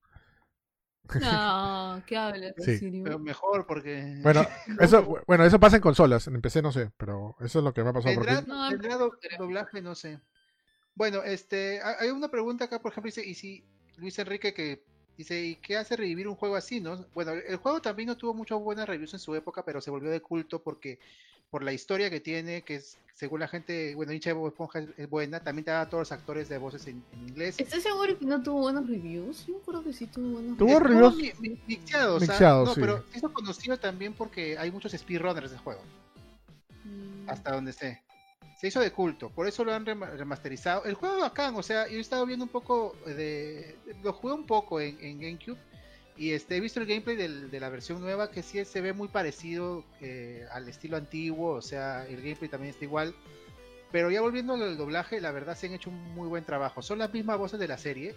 No, ¿qué hablas? Sí. Pero mejor porque... Bueno, <laughs> <laughs> eso, bueno, eso pasa en consolas, en PC no sé, pero eso es lo que me ha pasado. ¿Tendrá, no, doblaje? No sé. Bueno, este, hay una pregunta acá, por ejemplo, dice, y si Luis Enrique que dice, ¿y qué hace revivir un juego así, no? Bueno, el juego también no tuvo muchas buenas reviews en su época, pero se volvió de culto porque por la historia que tiene, que es, según la gente, bueno, hincha de Bob Esponja es, buena, también te da a todos los actores de voces en, inglés. ¿Estás seguro que no tuvo buenos reviews? Yo acuerdo que sí tuvo buenos ¿Tuvo reviews. Mixeados, mixeados no, pero es conocido también porque hay muchos speedrunners de juego. Mm. Hasta donde sé. Se hizo de culto, por eso lo han remasterizado. El juego bacán, o sea, yo he estado viendo un poco de. Lo jugué un poco en, en GameCube y este, he visto el gameplay de la versión nueva que sí se ve muy parecido eh, al estilo antiguo, o sea, el gameplay también está igual. Pero ya volviendo al doblaje, la verdad se han hecho un muy buen trabajo. Son las mismas voces de la serie.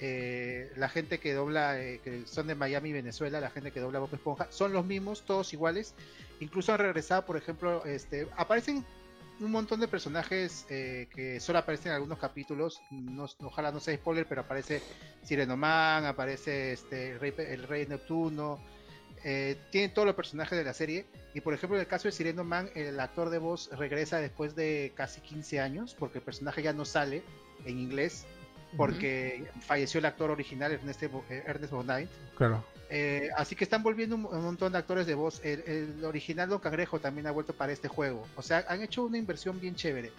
Eh, la gente que dobla, eh, que son de Miami, Venezuela, la gente que dobla Bob Esponja, son los mismos, todos iguales. Incluso han regresado, por ejemplo, este, aparecen un montón de personajes eh, que solo aparecen en algunos capítulos. No, ojalá no sea spoiler, pero aparece Sirenoman, aparece este, el, rey, el rey Neptuno. Eh, tienen todos los personajes de la serie. Y por ejemplo, en el caso de Sirenoman, el actor de voz regresa después de casi 15 años, porque el personaje ya no sale en inglés, porque falleció el actor original, Ernest, Ernest Knight. Claro. Eh, así que están volviendo un, montón de actores de voz. El, original Don Cangrejo también ha vuelto para este juego. O sea, han hecho una inversión bien chévere.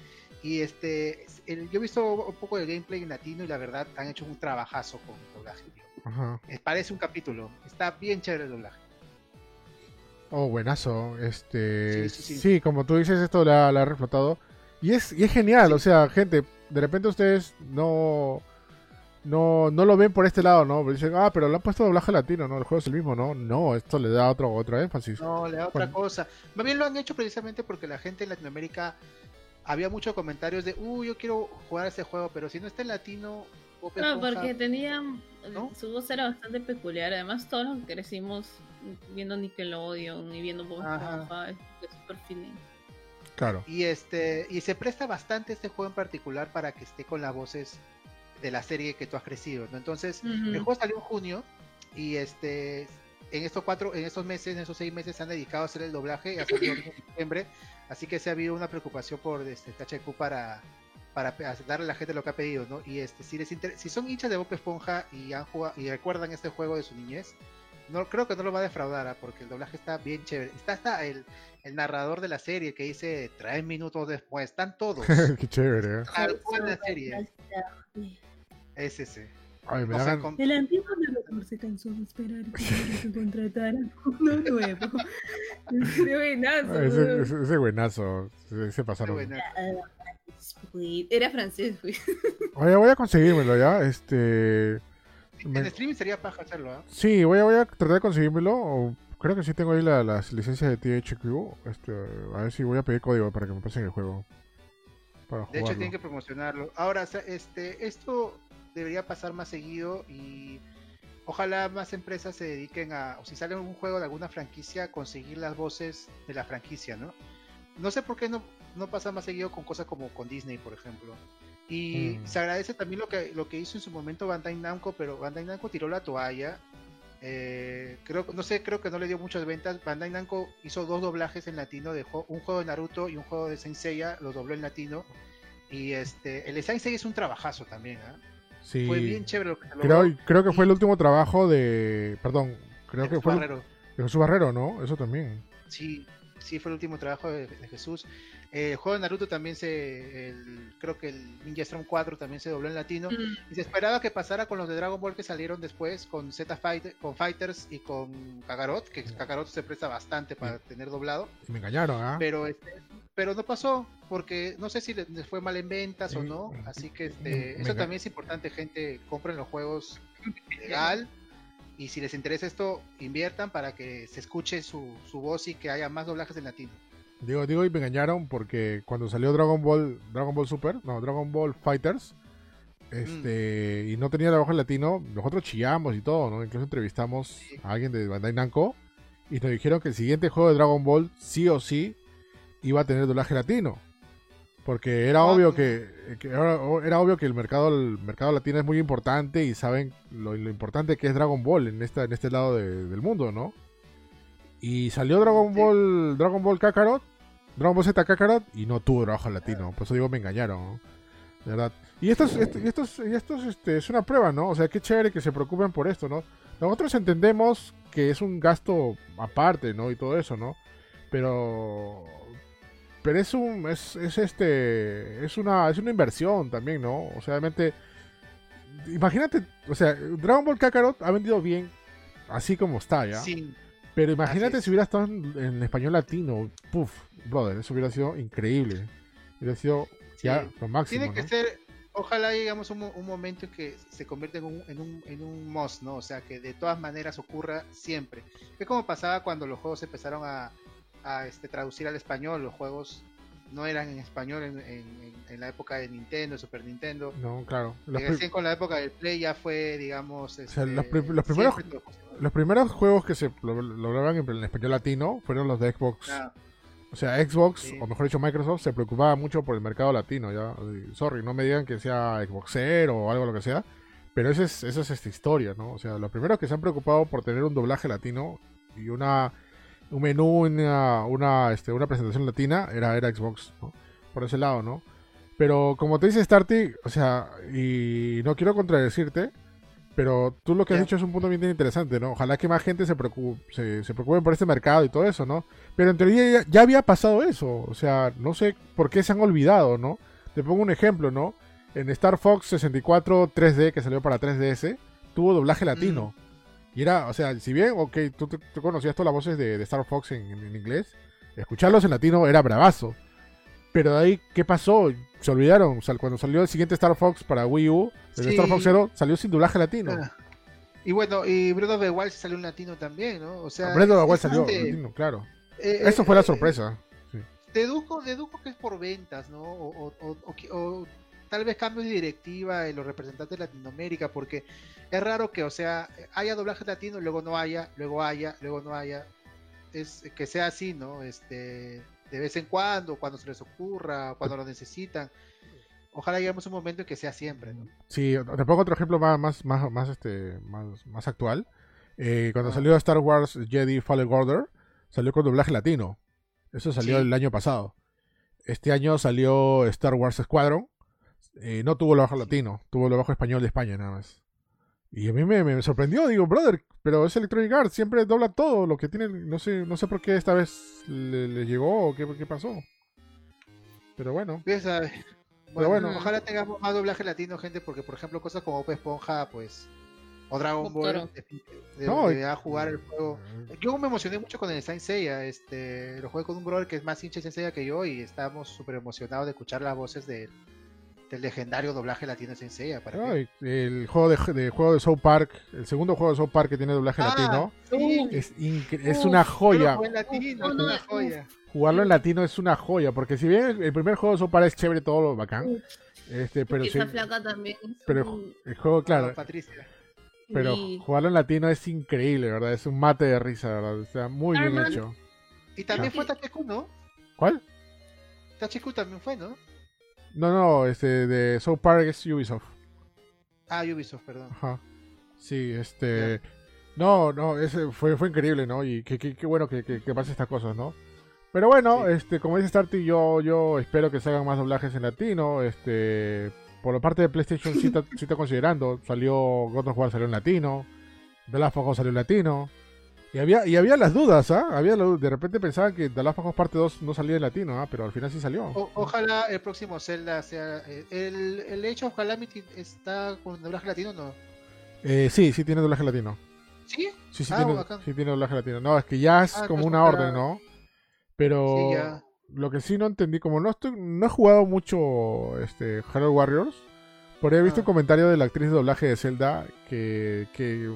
Y este, yo he visto un poco de gameplay en latino y la verdad han hecho un trabajazo con el doblaje. Eh, parece un capítulo. Está bien chévere el doblaje. Oh, buenazo. Este, sí, como tú dices, esto la, ha reflotado. Y es, y es genial, o sea, gente, de repente ustedes no no, no lo ven por este lado, ¿no? Dicen, ah, pero le han puesto doblaje latino, ¿no? El juego es el mismo, ¿no? No, esto le da otro, otro énfasis. No, le da otra cosa. Más bien lo han hecho precisamente porque la gente en Latinoamérica había muchos comentarios de, uy, yo quiero jugar ese juego, pero si no está en latino... no, porque tenían... Su voz era bastante peculiar. Además, todos los que crecimos viendo Nickelodeon y viendo Bob Esponja, es super feeling. Claro. Y este y se presta bastante este juego en particular para que esté con las voces de la serie que tú has crecido, ¿no? Entonces, el juego salió en junio y este en estos cuatro, en estos meses, en esos seis meses se han dedicado a hacer el doblaje y a salido en septiembre, así que se ha habido una preocupación por este THQ para para darle a la gente lo que ha pedido, ¿no? Y este si les si son hinchas de Bob Esponja y han jugado y recuerdan este juego de su niñez, no creo que no lo va a defraudar, ¿ah? porque el doblaje está bien chévere. Está hasta el, el narrador de la serie que dice tres minutos después, están todos. <laughs> Qué chévere, ¿eh? la serie. Es ese. Ay, me hagan... El antiguo narrador se cansó de esperar que <laughs> contrataran uno nuevo. <laughs> ese buenazo. Ah, ese, ese, ese, buenazo. Se, pasaron. Era francés, güey. <laughs> Oye, voy a conseguírmelo ya. Este. En me... streaming sería paja hacerlo, ¿eh? Sí, voy a, voy a tratar de conseguírmelo. Creo que sí tengo ahí la, las licencias de THQ. Este, a ver si voy a pedir código para que me pasen el juego. Para de hecho, tienen que promocionarlo. Ahora, este, esto debería pasar más seguido y ojalá más empresas se dediquen a, o si sale un juego de alguna franquicia, conseguir las voces de la franquicia, ¿no? No sé por qué no, no pasa más seguido con cosas como con Disney, por ejemplo. Y mm. se agradece también lo que, lo que hizo en su momento Bandai Namco, pero Bandai Namco tiró la toalla. Eh, creo, no sé, creo que no le dio muchas ventas. Bandai Namco hizo dos doblajes en latino, dejó un juego de Naruto y un juego de Saint Seiya, lo dobló en latino. Y este, el de Saint Seiya es un trabajazo también, ¿ah? Sí. Fue bien chévere lo que creo, creo que fue el último trabajo de. Perdón, creo que fue. Barrero. De Jesús Barrero, ¿no? Eso también. Sí, sí, fue el último trabajo de, Jesús. El juego de Naruto también se. creo que el Ninja Storm 4 también se dobló en latino. Mm. Y se esperaba que pasara con los de Dragon Ball que salieron después, con Z Fight, con Fighters y con Kakarot, que Kakarot se presta bastante para tener doblado. me engañaron, ¿ah? Pero este, pero no pasó porque no sé si les fue mal en ventas o no, así que este, eso también es importante, gente, compren los juegos <laughs> legal y si les interesa esto, inviertan para que se escuche su, su voz y que haya más doblajes en latino. Digo, digo y me engañaron porque cuando salió Dragon Ball, Dragon Ball Super, no, Dragon Ball Fighters, este, y no tenía trabajo en latino, nosotros chillamos y todo, ¿no? Incluso entrevistamos a alguien de Bandai Namco y nos dijeron que el siguiente juego de Dragon Ball sí o sí iba a tener doblaje latino. Porque era obvio que, era, obvio que el mercado el mercado latino es muy importante y saben lo, importante que es Dragon Ball en esta en este lado del mundo, ¿no? Y salió Dragon Ball Dragon Ball Kakarot, Dragon Ball Z Kakarot y no tuvo trabajo latino, por eso digo me engañaron, verdad. Y esto es, y esto, y esto es, este, es una prueba, ¿no? O sea, qué chévere que se preocupen por esto, ¿no? Nosotros entendemos que es un gasto aparte, ¿no? Y todo eso, ¿no? Pero pero es un es, es este es una es una inversión también, ¿no? O sea, realmente imagínate, o sea, Dragon Ball Kakarot ha vendido bien así como está, ¿ya? Sí. Pero imagínate si hubiera estado en, español latino, puff, brother, eso hubiera sido increíble. Hubiera sido ya lo máximo. Tiene que ser, ojalá digamos un, un, momento en que se convierta en un, en un, en un must, ¿no? O sea, que de todas maneras ocurra siempre. Es como pasaba cuando los juegos empezaron a, a este, traducir al español. Los juegos no eran en español en, en, la época de Nintendo, Super Nintendo. No, claro. Recién con la época del Play ya fue, digamos... Este, los, primeros, los primeros juegos que se lograban en, español latino fueron los de Xbox. Ah. O sea, Xbox, o mejor dicho Microsoft, se preocupaba mucho por el mercado latino. ya Sorry, no me digan que sea Xboxer o algo lo que sea. Pero esa es, esa es esta historia, ¿no? O sea, los primeros que se han preocupado por tener un doblaje latino y una un menú, una, una, este, una presentación latina, era, era Xbox, ¿no? Por ese lado, ¿no? Pero como te dice Starty, o sea, y no quiero contradecirte, pero tú lo que has dicho es un punto bien interesante, ¿no? Ojalá que más gente se preocupe, se, preocupe por este mercado y todo eso, ¿no? Pero en teoría ya, había pasado eso, o sea, no sé por qué se han olvidado, ¿no? Te pongo un ejemplo, ¿no? En Star Fox 64 3D, que salió para 3DS, tuvo doblaje latino. Y era, o sea, si bien, ok, tú, conocías todas las voces de, Star Fox en, inglés, escucharlos en latino era bravazo. Pero de ahí, ¿qué pasó? Se olvidaron. O sea, cuando salió el siguiente Star Fox para Wii U, el Star Fox Zero, salió sin doblaje latino. Ah. Y bueno, y Breath of the Wild salió en latino también, ¿no? O sea, Breath of the Wild salió en latino, claro. Eh, Eso fue la eh, sorpresa. Deduzco, deduzco que es por ventas, ¿no? O, o, o, tal vez cambios de directiva en los representantes de Latinoamérica, porque es raro que, o sea, haya doblaje latino, luego no haya, luego haya, luego no haya. Es que sea así, ¿no? Este, de vez en cuando, cuando se les ocurra, cuando lo necesitan. Ojalá lleguemos a un momento en que sea siempre, ¿no? Sí, te pongo otro ejemplo más, más, más, más este, más, más actual. Eh, cuando ah. salió Star Wars Jedi Fallen Order, salió con doblaje latino. Eso salió el año pasado. Este año salió Star Wars Squadron. Eh, no tuvo el bajo latino, tuvo el bajo español de España nada más. Y a mí me, sorprendió, digo, brother, pero es Electronic Arts, siempre dobla todo lo que tiene, no sé, no sé por qué esta vez le, llegó o qué, qué, pasó. Pero bueno. Bueno, bueno, ojalá tengamos más doblaje latino, gente, porque por ejemplo cosas como Open Esponja, pues, o Dragon Ball, de, a jugar el juego. Yo me emocioné mucho con el Saint Seiya, este, lo jugué con un brother que es más hincha de Saint Seiya que yo y estábamos súper emocionados de escuchar las voces de, el legendario doblaje latino Sensei. ¿para el juego de, juego de South Park, el segundo juego de South Park que tiene doblaje ah, latino, es, es una joya. Jugarlo en latino es una joya, porque si bien el primer juego de South Park es chévere, todo lo bacán. Este, pero flaca también. Pero el juego, claro. Patricia. Pero jugarlo en latino es increíble, ¿verdad? Es un mate de risa, ¿verdad? O sea, muy bien hecho. Y también fue Tacheku, ¿no? ¿Cuál? Tacheku también fue, ¿no? No, no, este de South Park es Ubisoft. Ah, Ubisoft, perdón. Ajá. Sí, este. No, no, ese fue, fue increíble, ¿no? Y qué, qué, bueno que, que, que pase estas cosas, ¿no? Pero bueno, este, como dice Starty, yo, yo espero que se hagan más doblajes en latino. Este, por la parte de PlayStation sí <laughs> está, sí está considerando. Salió God of War salió en latino. The Last of Us salió en latino. Y había, y había las dudas, ¿ah? Había de repente pensaban que Us parte 2 no salía en latino, ¿ah? Pero al final sí salió. ojalá el próximo Zelda sea... Eh, el, el hecho of Calamity está con doblaje latino o no? Eh, sí, sí tiene doblaje latino. ¿Sí? Sí, sí, ah, tiene, sí tiene doblaje latino. No, es que ya es ah, como una orden, ¿no? Pero lo que sí no entendí, como no estoy, no he jugado mucho este Hero Warriors, por ahí he visto un ah. comentario de la actriz de doblaje de Zelda que, que,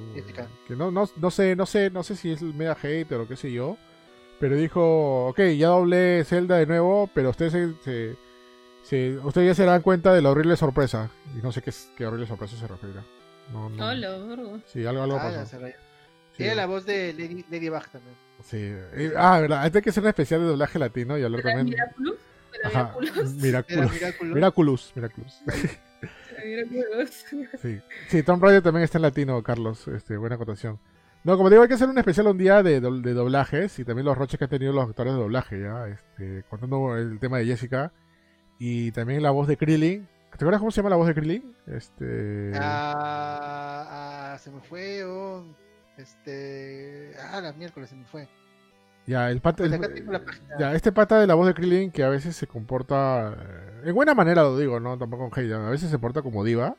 no, no, no, sé, no sé, no sé si es el mega hater o qué sé yo, pero dijo, ok, ya doblé Zelda de nuevo, pero ustedes se, ustedes ya se dan cuenta de la horrible sorpresa. Y no sé qué, qué horrible sorpresa se referirá. No, no. Sí, algo, algo pasó. Tiene la voz de Lady, Lady Bach también. Sí. ah, verdad. Hay que hacer un especial de doblaje latino y hablar también. Miraculous? Ajá. Miraculous. Miraculous. Miraculous. <laughs> <laughs> sí. sí, Tom Raider también está en latino, Carlos. Este, buena acotación. No, como digo, hay que hacer un especial un día de, de doblajes y también los roches que han tenido los actores de doblaje, ¿ya? Este, contando el tema de Jessica y también la voz de Krillin. ¿Te acuerdas cómo se llama la voz de Krillin? Este... Ah, ah se me fue, oh. Este. Ah, la miércoles se me fue. Ya, el pata. ya, este pata de la voz de Krillin que a veces se comporta. Eh, en buena manera lo digo, ¿no? Tampoco con hate. A veces se porta como diva.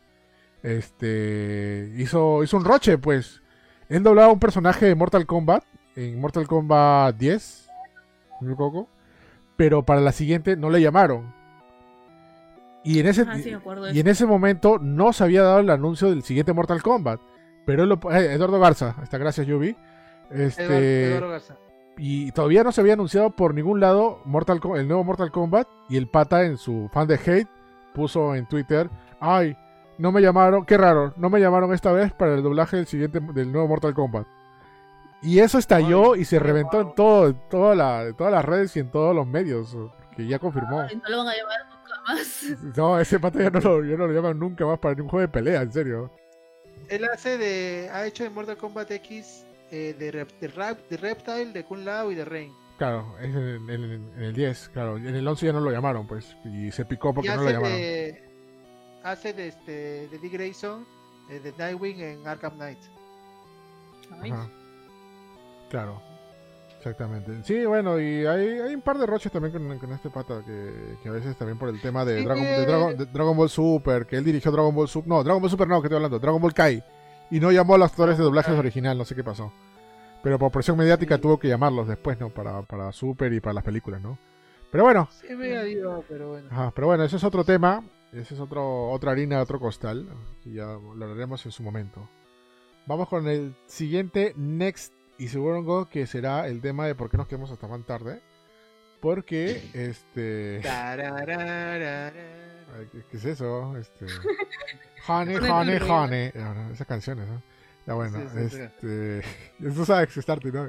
Este. Hizo, hizo un roche, pues. Él doblaba un personaje de Mortal Kombat. En Mortal Kombat 10. Coco. Pero para la siguiente no le llamaron. Y en ese, ah, y en ese momento no se había dado el anuncio del siguiente Mortal Kombat. Pero lo, eh, Eduardo Garza, hasta gracias Yubi. Este, Eduardo, Garza. Y todavía no se había anunciado por ningún lado Mortal, el nuevo Mortal Kombat. Y el pata en su fan de hate puso en Twitter, ay, no me llamaron, qué raro, no me llamaron esta vez para el doblaje del siguiente del nuevo Mortal Kombat. Y eso estalló y se reventó en todo, toda la, todas las redes y en todos los medios, que ya confirmó. no lo van a llamar nunca más. <laughs> No, ese pata ya no lo, ya no lo llaman nunca más para ningún juego de pelea, en serio él hace de. Ha hecho en Mortal Kombat X eh, de, de, Reptile, de Kun Lao y de Rain. Claro, es en, el 10, claro. En el 11 ya no lo llamaron, pues. Y se picó porque no lo llamaron. hace de, este, de Dick Grayson, eh, de Nightwing en Arkham Knight. Ajá. Claro. Exactamente. Sí, bueno, y hay, hay un par de roches también con, este pata que, a veces también por el tema de, Dragon, Dragon, Ball Super, que él dirigió Dragon Ball Super. No, Dragon Ball Super no, que estoy hablando, Dragon Ball Kai. Y no llamó a los actores de doblajes original, no sé qué pasó. Pero por presión mediática tuvo que llamarlos después, ¿no? Para, para Super y para las películas, ¿no? Pero bueno. Sí, me pero bueno. Ajá, pero bueno, ese es otro tema. Ese es otro, otra harina, otro costal. Y ya lo hablaremos en su momento. Vamos con el siguiente Next y seguro que será el tema de por qué nos quedamos hasta tan tarde. Porque, este. ¿Qué, es eso? Este. <laughs> Honey, honey, honey. Esas canciones, ¿no? Ya bueno, este. Tú sabes que Starty, ¿no?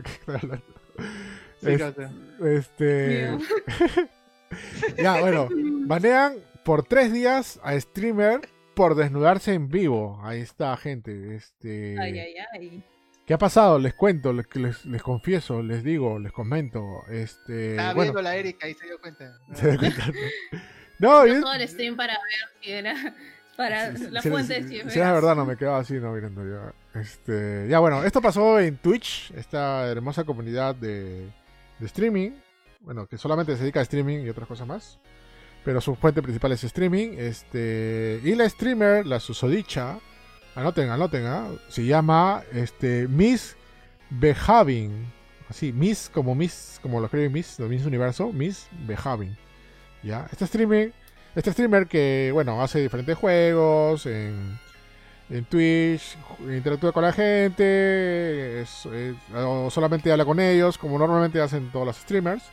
<laughs> este. <laughs> ya, bueno. <laughs> Banean por tres días a streamer por desnudarse en vivo. Ahí está, gente. Este. Ay, ay, ay. ¿Qué ha pasado? Les cuento, les, les, confieso, les digo, les comento. Este, Estaba viendo la Erika y se dio cuenta. Se dio cuenta. No, yo... todo el stream para ver si era para la fuente de Si, era verdad, no me quedaba así, no mirando yo. Este, ya bueno, esto pasó en Twitch, esta hermosa comunidad de, de streaming. Bueno, que solamente se dedica a streaming y otras cosas más. Pero su fuente principal es streaming. Este, y la streamer, la susodicha, Anoten, anoten, ¿ah? Se llama este, Miss Behaving. Así, Miss como Miss, como lo escribe Miss, Miss Universo, Miss Behaving. ¿Ya? Este streaming, este streamer que, bueno, hace diferentes juegos en, en Twitch, interactúa con la gente, o solamente habla con ellos, como normalmente hacen todos los streamers.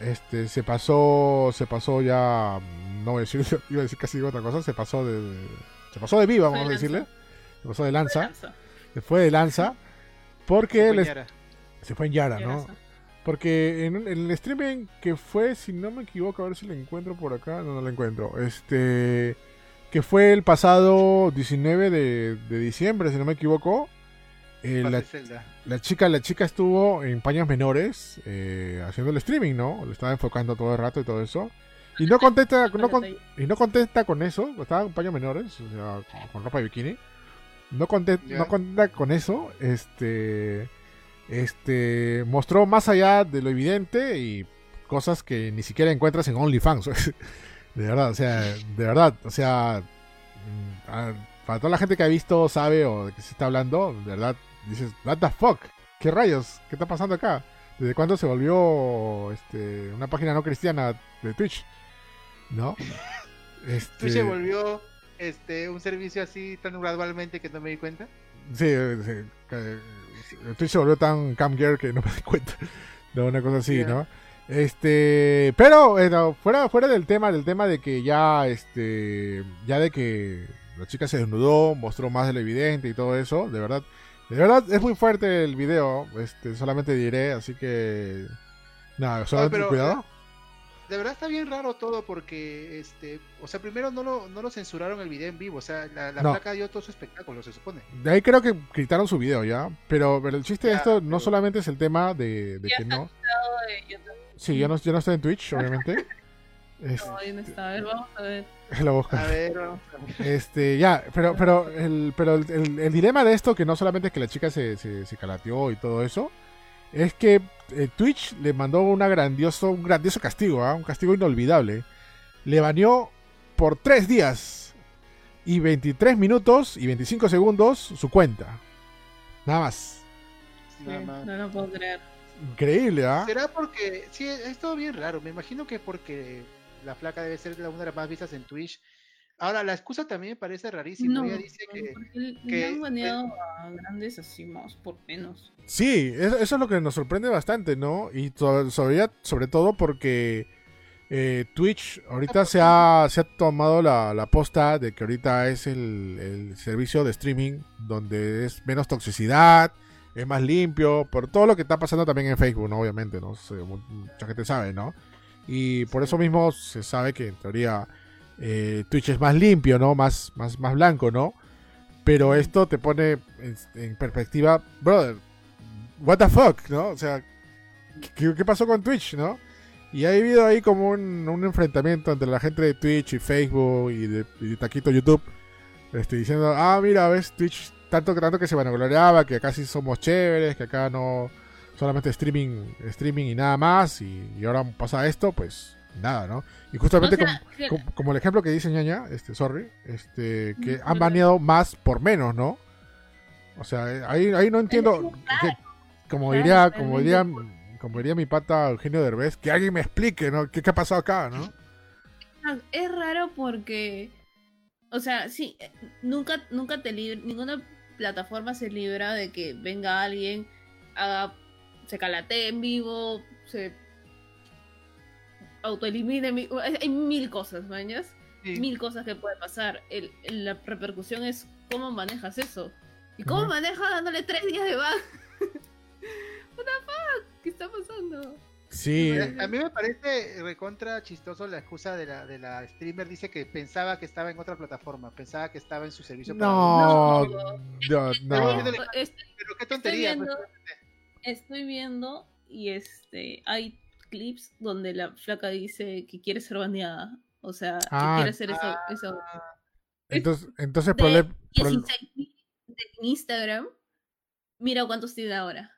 Este, se pasó, se pasó ya, no voy a decir, <laughs> iba a decir casi otra cosa, se pasó de, se pasó de viva, vamos a decirle se pasó de lanza. se fue de lanza porque se fue en Yara, ¿no? Porque en, el streaming que fue, si no me equivoco, a ver si lo encuentro por acá, no, no lo encuentro. Este, que fue el pasado 19 de, diciembre, si no me equivoco. Eh, la, chica la chica estuvo en paños menores eh, haciendo el streaming, ¿no? Lo estaba enfocando todo el rato y todo eso. Y no contesta, no y no contesta con eso, estaba en paños menores, o sea, con ropa de bikini. No contesta, no contesta con eso, este este mostró más allá de lo evidente y cosas que ni siquiera encuentras en OnlyFans. <laughs> de verdad, o sea, de verdad, o sea, mm, para toda la gente que ha visto, sabe o de qué se está hablando, de verdad, dices, what the fuck, qué rayos, qué está pasando acá. ¿Desde cuándo se volvió este, una página no cristiana de Twitch? ¿No? <laughs> Este... ¿Twitch se volvió este, un servicio así tan gradualmente que no me di cuenta? Sí, sí Twitch se volvió tan cam que no me <laughs> di cuenta. De una cosa así, ¿no? Este, pero fuera, fuera del tema, del tema de que ya, este, ya de que la chica se desnudó, mostró más de lo evidente y todo eso, de verdad, de verdad es muy fuerte el video, este, solamente diré, así que, nada, solamente cuidado de verdad está bien raro todo porque, este, o sea, primero no lo, no lo censuraron el video en vivo, o sea, la, placa dio todo su espectáculo, se supone. De ahí creo que quitaron su video ya, pero, pero el chiste de esto no solamente es el tema de, que no... sí, ya no, ya no está en Twitch, obviamente. <laughs> No, ahí no está, a ver, vamos a ver. <laughs> A ver, Este, ya, pero, pero, el, pero el, dilema de esto, que no solamente es que la chica se, se, se calateó y todo eso, es que eh, Twitch le mandó una grandioso, un grandioso castigo, ¿ah? un castigo inolvidable. Le baneó por 3 días y 23 minutos y 25 segundos su cuenta. Nada más. No lo puedo creer. Increíble, ¿ah? ¿Será porque.? Sí, es todo bien raro. Me imagino que porque la flaca debe ser una de las más vistas en Twitch. Ahora, la excusa también me parece rarísima. No, Ella dice que. que han baneado a grandes así más por menos. Sí, eso, es lo que nos sorprende bastante, ¿no? Y sobre, sobre todo porque eh, Twitch ahorita se ha, se ha tomado la, la posta de que ahorita es el, el, servicio de streaming donde es menos toxicidad, es más limpio, por todo lo que está pasando también en Facebook, ¿no? Obviamente, ¿no? mucha gente sabe, ¿no? Y por eso mismo se sabe que en teoría eh, Twitch es más limpio, ¿no? Más, más, más blanco, ¿no? Pero esto te pone en, perspectiva, brother, what the fuck, ¿no? O sea, ¿qué, pasó con Twitch, no? Y ha habido ahí como un, enfrentamiento entre la gente de Twitch y Facebook y de, Taquito YouTube, este, diciendo, ah, mira, ves, Twitch tanto, tanto que se vanagloriaba, que acá sí somos chéveres, que acá no solamente streaming, streaming y nada más, y, y ahora pasa esto, pues nada, ¿no? Y justamente como, el ejemplo que dice ñaña, este, sorry, este, que han baneado más por menos, ¿no? O sea, ahí, ahí no entiendo, como diría, como diría, como diría mi pata Eugenio Derbez, que alguien me explique, ¿no? ¿Qué, ha pasado acá, no? Es raro porque, o sea, sí, nunca, nunca te libra, ninguna plataforma se libra de que venga alguien, haga, se calate en vivo, se autoelimine. Hay mil cosas, mañas. Mil cosas que puede pasar. El, la repercusión es cómo manejas eso. ¿Y cómo manejas dándole tres días de ban? <laughs> What the fuck? ¿Qué está pasando? Sí. A mí me parece recontra chistoso la excusa de la, de la streamer. Dice que pensaba que estaba en otra plataforma, pensaba que estaba en su servicio. No, no, <laughs> no. Pero, qué tontería. Estoy pues, viendo, estoy viendo y este hay clips donde la flaca dice que quiere ser baneada. O sea, que ah. quiere hacer eso. eso. Entonces, entonces de, Instagram, mira cuántos tiene ahora.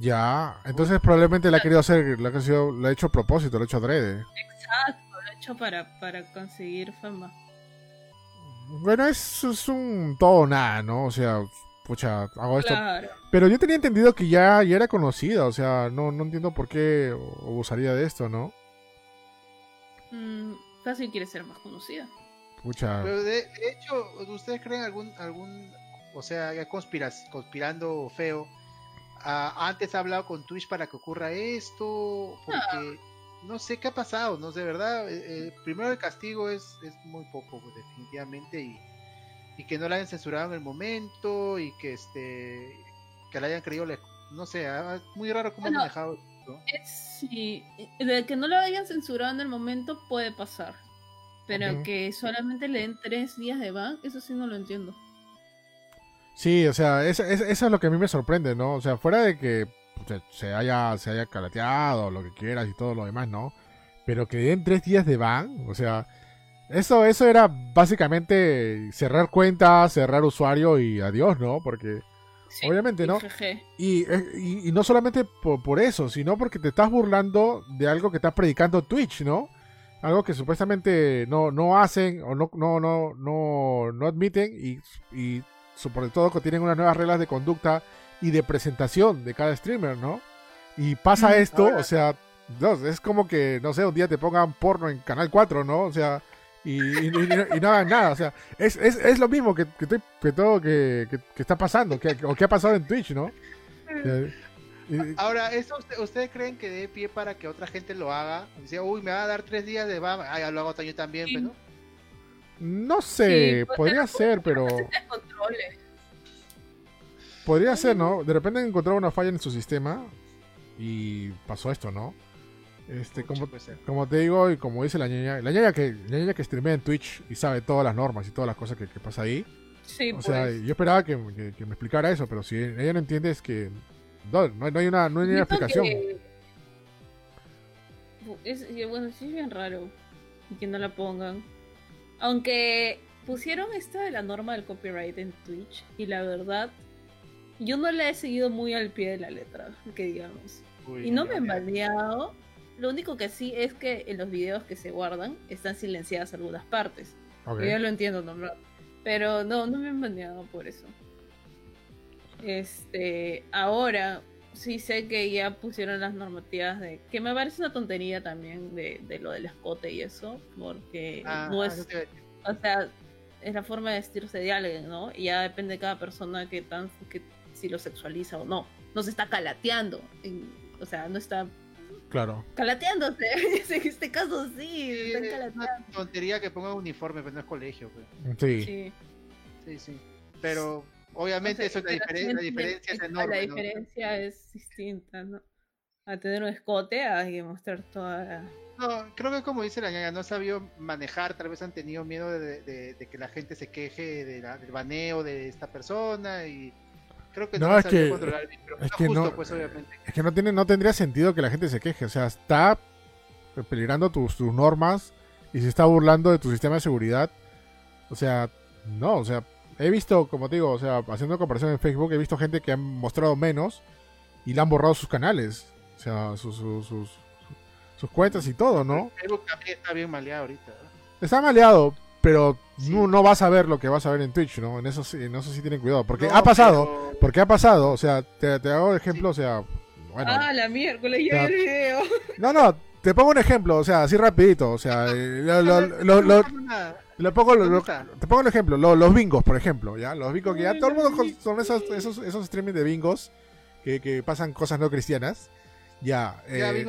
Ya, entonces probablemente la ha querido hacer, la ha, hecho a propósito, lo ha hecho adrede. Exacto, lo ha hecho para, para conseguir fama. Bueno, es, es un todo nada, ¿no? O sea, pucha, hago esto. Pero yo tenía entendido que ya, ya era conocida, o sea, no, no entiendo por qué usaría de esto, ¿no? Mm, fácil quiere ser más conocida. Pucha. Pero de, hecho, ¿ustedes creen algún, algún, o sea, ya conspiras, conspirando feo? antes ha hablado con Twitch para que ocurra esto, porque no, sé qué ha pasado, no sé, de verdad, eh, eh, primero el castigo es, es muy poco, definitivamente, y y que no la hayan censurado en el momento y que este que la hayan creído no sé ah, muy raro cómo han manejado sí de que no la hayan censurado en el momento puede pasar pero que solamente le den tres días de ban eso sí no lo entiendo. Sí o sea eso es lo que a mí me sorprende no o sea fuera de que se, haya se haya calateado lo que quieras y todo lo demás no pero que den tres días de ban o sea eso, eso era básicamente cerrar cuentas, cerrar usuario y adiós, ¿no? Porque obviamente, ¿no? Eh, y, y, no solamente por, eso, sino porque te estás burlando de algo que está predicando Twitch, ¿no? Algo que supuestamente no, no hacen o no, no, no, no, no admiten y, y sobre todo que tienen unas nuevas reglas de conducta y de presentación de cada streamer, ¿no? Y pasa esto, o sea, es como que, no sé, un día te pongan porno en Canal 4, ¿no? O sea, y, no, hagan nada. O sea, es, es, es lo mismo que, que, todo que, que, está pasando, que, o que ha pasado en Twitch, ¿no? Ahora, ¿eso ustedes creen que dé pie para que otra gente lo haga? Dice, uy, me va a dar tres días de BAM, ah, ya lo hago yo también, pero pues, ¿no? No sé, pues, podría ser, pero... Podría ser, ¿no? De repente encontraron una falla en su sistema y pasó esto, ¿no? Este, como, como te digo y como dice la ñaña, la ñaña que, la ñaña que streamea en Twitch y sabe todas las normas y todas las cosas que, que pasa ahí. Sí, o sea, pues. yo esperaba que, me explicara eso, pero si ella no entiende es que no, no, hay una, no hay una explicación. Es, bueno, sí es bien raro que no la pongan. Aunque pusieron esta de la norma del copyright en Twitch y la verdad, yo no la he seguido muy al pie de la letra, que digamos. y no me han baneado lo único que sí es que en los videos que se guardan están silenciadas algunas partes. Yo ya lo entiendo, ¿no? Pero no, no me han baneado por eso. Este, ahora sí sé que ya pusieron las normativas de que me parece una tontería también de, de lo del escote y eso, porque ah, no es, o sea, es la forma de vestirse de alguien, ¿no? Y ya depende de cada persona que tan que si lo sexualiza o no. No se está calateando, o sea, no está Claro. Calateándose. <laughs> en este caso sí. están es una tontería que ponga uniforme, pero no es colegio. Pues. Sí. sí. Sí, Pero obviamente eso es la, la diferencia es enorme. La diferencia es distinta, ¿no? A tener un escote hay que mostrar toda la... No, creo que como dice la ñaña, no sabió manejar, tal vez han tenido miedo de, de, que la gente se queje de la, del baneo de esta persona y Creo que no, es que, es que no, pues, Es que no, tiene, no tendría sentido que la gente se queje. O sea, está peligrando tus, tus normas y se está burlando de tu sistema de seguridad. O sea, no, o sea, he visto, como te digo, o sea, haciendo comparación en Facebook, he visto gente que han mostrado menos y le han borrado sus canales. O sea, sus, sus, sus, cuentas y todo, ¿no? Facebook también está bien maleado ahorita. Está maleado, pero no, no, vas a ver lo que vas a ver en Twitch, ¿no? En eso sí, en eso sí tienen cuidado. Porque ha pasado, porque ha pasado, o sea, te, te hago ejemplo, o sea, bueno. Ah, la miércoles, yo el video. <laughs> No, no, te pongo un ejemplo, o sea, así rapidito, o sea, lo, lo, lo, pongo, te pongo un ejemplo, los bingos, por ejemplo, ¿ya? Los bingos que ya todo el mundo son esos, esos, esos streaming de bingos que, que pasan cosas no cristianas. Ya, eh,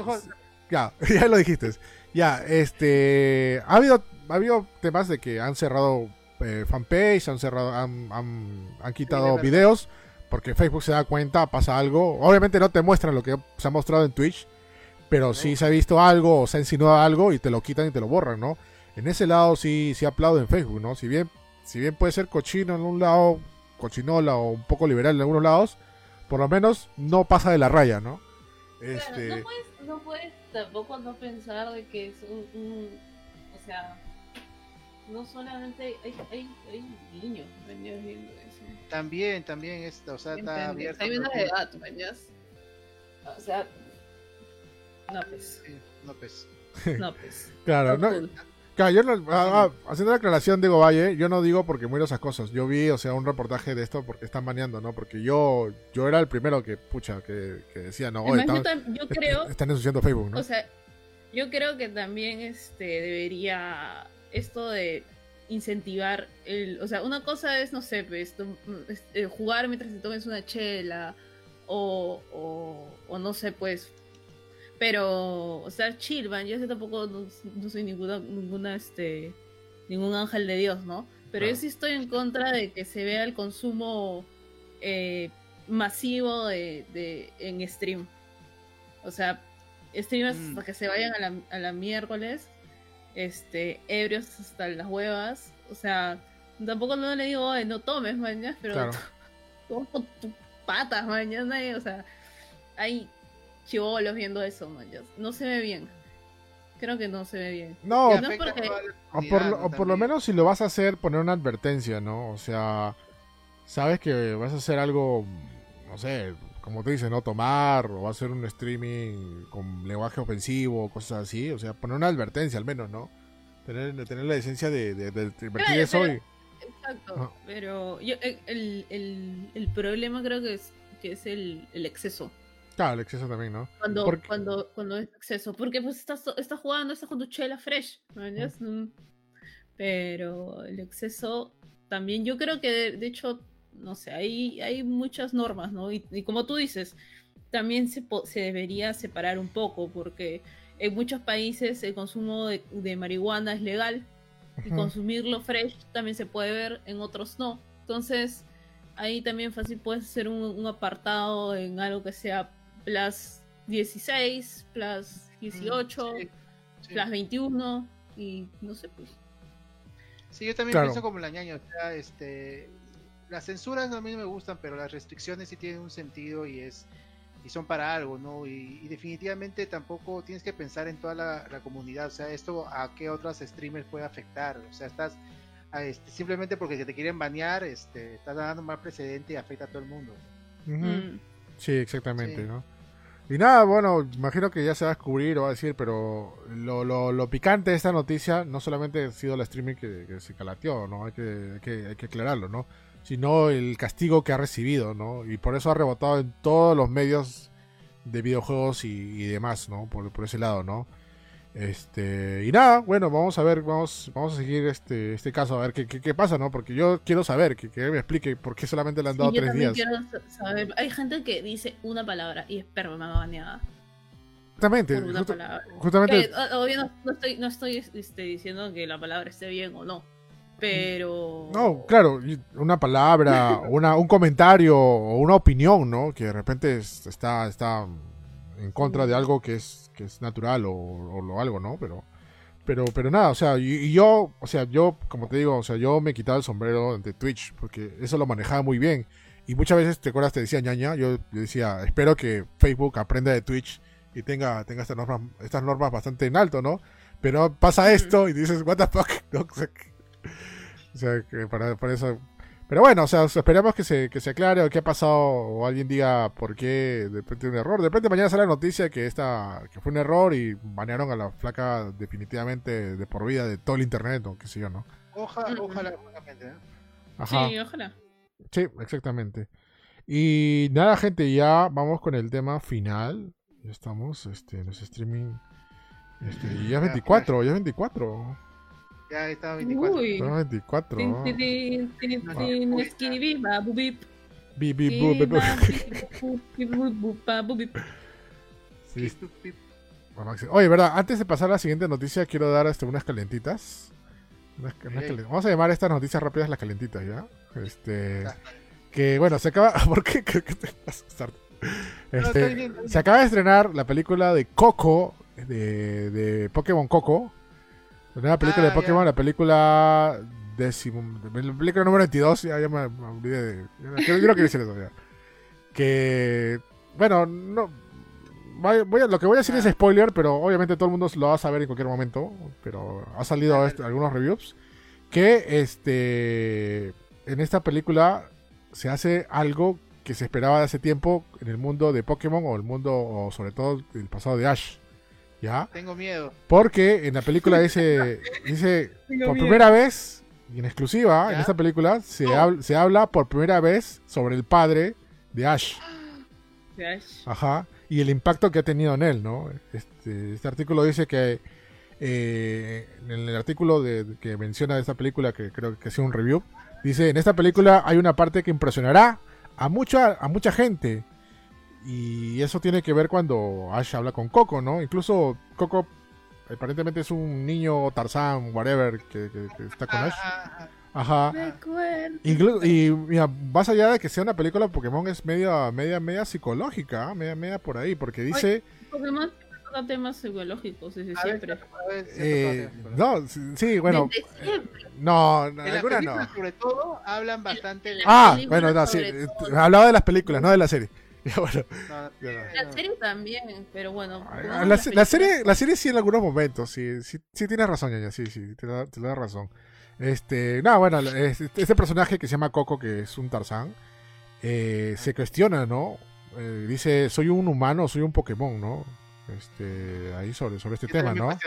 ya, <laughs> ya lo dijiste. Ya, este, ha habido ha habido temas de que han cerrado eh, fanpage, han cerrado, han, han, quitado videos, porque Facebook se da cuenta, pasa algo. Obviamente no te muestran lo que se ha mostrado en Twitch, pero sí se ha visto algo o se ha insinuado algo y te lo quitan y te lo borran, ¿no? En ese lado sí, sí aplaudo en Facebook, ¿no? Si bien, si bien puede ser cochino en un lado, cochinola o un poco liberal en algunos lados, por lo menos no pasa de la raya, ¿no? Este... no, puedes, no puedes tampoco no pensar de que es un o sea, no solamente hay, hay, hay niños viendo eso. También, también, esto, o sea, está abierto. Hay una de edad, O sea, no pues. no pues. No pues. <laughs> claro, no. Claro, yo no, ah, ah, haciendo la aclaración, Diego Valle, yo no digo porque muero esas cosas. Yo vi, o sea, un reportaje de esto porque están baneando, ¿no? Porque yo yo era el primero que, pucha, que, que decía, no, están, yo, creo, están ensuciando Facebook, ¿no? O sea, yo creo que también este debería esto de incentivar el, o sea, una cosa es, no sé, pues, eh, jugar mientras te tomes una chela o, o, no sé, pues, pero, o sea, chill, man, yo tampoco no, soy ninguna, ninguna, este, ningún ángel de Dios, ¿no? Pero yo sí estoy en contra de que se vea el consumo eh, masivo de, en stream. O sea, streamers mm. hasta que se vayan a la, a la miércoles, este, ebrios hasta las huevas. O sea, tampoco no le digo, no tomes, mañana, pero claro. <laughs> con tus patas, mañana, o sea, hay chivolos viendo eso, mañana. No se ve bien. Creo que no se ve bien. No, o, por, por lo menos si lo vas a hacer, poner una advertencia, ¿no? O sea, sabes que vas a hacer algo, no sé, como te dice, no tomar, o hacer un streaming con lenguaje ofensivo, cosas así. O sea, poner una advertencia al menos, ¿no? Tener, tener la licencia de, de, eso Exacto, pero yo, el, el, el, problema creo que es, que es el, el exceso. Claro, el exceso también, ¿no? Cuando, cuando, cuando es exceso. Porque pues estás, estás jugando, estás con tu chela fresh. Mm. Pero el exceso también, yo creo que de, hecho, no sé, hay, hay muchas normas, ¿no? Y, como tú dices, también se, se debería separar un poco, porque en muchos países el consumo de, de marihuana es legal y consumirlo fresh también se puede ver, en otros no. Entonces, ahí también fácil puedes hacer un, un apartado en algo que sea plus 16, plus 18, plus 21 y no sé, pues. Sí, yo también pienso como la ñaña, o sea, este, las censuras a mí no me gustan, pero las restricciones sí tienen un sentido y es y son para algo, ¿no? Y, definitivamente tampoco tienes que pensar en toda la, comunidad, o sea, esto a qué otros streamers puede afectar, o sea, estás este, simplemente porque te quieren banear, este, estás dando mal precedente y afecta a todo el mundo. Mm. Sí, exactamente, ¿no? Y nada, bueno, imagino que ya se va a descubrir o va a decir, pero lo, lo, lo picante de esta noticia no solamente ha sido la streaming que, se calateó, ¿no? Hay que, hay que, hay que aclararlo, ¿no? Sino el castigo que ha recibido, ¿no? Y por eso ha rebotado en todos los medios de videojuegos y, y demás, ¿no? Por, por ese lado, ¿no? Este, y nada, bueno, vamos a ver, vamos, vamos a seguir este, este caso, a ver qué, qué, pasa, ¿no? Porque yo quiero saber, que, que, me explique por qué solamente le han dado tres días. Quiero saber. Hay gente que dice una palabra y espero me baneada. Exactamente, justamente. obvio no, estoy, no estoy este, diciendo que la palabra esté bien o no, pero. No, claro, una palabra, <laughs> una, un comentario o una opinión, ¿no? Que de repente está, está en contra de algo que es que es natural o, o, algo, ¿no? Pero, pero, pero nada, o sea, y, yo, o sea, yo, como te digo, o sea, yo me quitaba el sombrero de Twitch porque eso lo manejaba muy bien. Y muchas veces, ¿te acuerdas? Te decía ñaña, yo, decía, espero que Facebook aprenda de Twitch y tenga, tenga estas normas, estas normas bastante en alto, ¿no? Pero pasa esto y dices, what the fuck, <laughs> <laughs> O sea, que para, para eso pero bueno, o sea, esperamos que se, que se aclare o qué ha pasado o alguien diga por qué de repente un error. De repente mañana sale la noticia que esta, que fue un error y banearon a la flaca definitivamente de por vida de todo el internet o qué sé yo, ¿no? Ojalá, ojalá, ¿eh? Sí, ojalá. Sí, exactamente. Y nada, gente, ya vamos con el tema final. Ya estamos, este, en los streaming. Este, ya es 24, ya es 24. Ya estaba 24. Uy. 24. <laughs> Oye, verdad, antes de pasar a la siguiente noticia, quiero dar este, unas calentitas. Vamos a llamar estas noticias rápidas las calentitas, ¿ya? Este. Que bueno, se acaba. <laughs> ¿Por qué? <laughs> ¿Qué te Este, se acaba de estrenar la película de Coco, de, de Pokémon Coco, la nueva película de ah, Pokémon, la película décimo, la película número 22, ya, me, olvidé de... Yo, no quiero decir eso ya. Que, bueno, no... Voy a, lo que voy a decir es ah. spoiler, pero obviamente todo el mundo lo va a saber en cualquier momento. Pero ha salido este, algunos reviews. Que este en esta película se hace algo que se esperaba de hace tiempo en el mundo de Pokémon o el mundo, o sobre todo el pasado de Ash. ¿Ya? Tengo miedo. Porque en la película <laughs> dice, dice por primera vez, en exclusiva, en esta película, se, habla, se habla por primera vez sobre el padre de Ash. De Ash. Ajá. Y el impacto que ha tenido en él, ¿no? Este, este artículo dice que eh, en el artículo de, que menciona esta película, que creo que ha sido un review, dice, en esta película hay una parte que impresionará a mucha, a mucha gente y eso tiene que ver cuando Ash habla con Coco, ¿no? Incluso Coco aparentemente es un niño Tarzán, whatever, que, está con Ash. Ajá. y mira, más allá de que sea una película, Pokémon es media, media, media psicológica, ¿ah? media, media por ahí, porque dice. Pokémon trata temas psicológicos desde siempre. Eh, no, sí, bueno. No, no, en alguna no. Sobre todo hablan bastante de. Ah, bueno, no, sí. Eh, hablaba de las películas, no de la serie. <laughs> Bueno, la serie también, pero bueno. La, la, serie, la serie sí en algunos momentos, sí, sí, sí tienes razón, ya, sí, sí, te da, te da razón. Este, no, bueno, este, este, personaje que se llama Coco, que es un Tarzán, eh, se cuestiona, ¿no? Eh, dice, soy un humano, soy un Pokémon, ¿no? Este, ahí sobre, sobre este tema, ¿no? <laughs>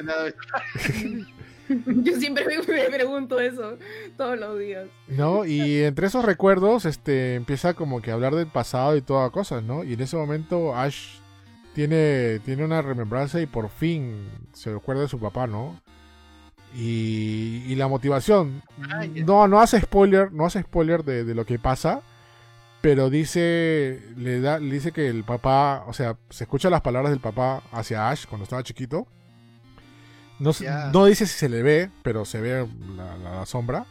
<laughs> Yo siempre me pregunto eso todos los días. No, y entre esos recuerdos, este, empieza como que a hablar del pasado y todas cosas, ¿no? Y en ese momento Ash tiene, tiene una remembranza y por fin se recuerda de su papá, ¿no? Y, la motivación. Ah, no, no hace spoiler, no hace spoiler de, lo que pasa. Pero dice, le da, le dice que el papá, o sea, se escuchan las palabras del papá hacia Ash cuando estaba chiquito. No, no dice si se le ve, pero se ve la, sombra.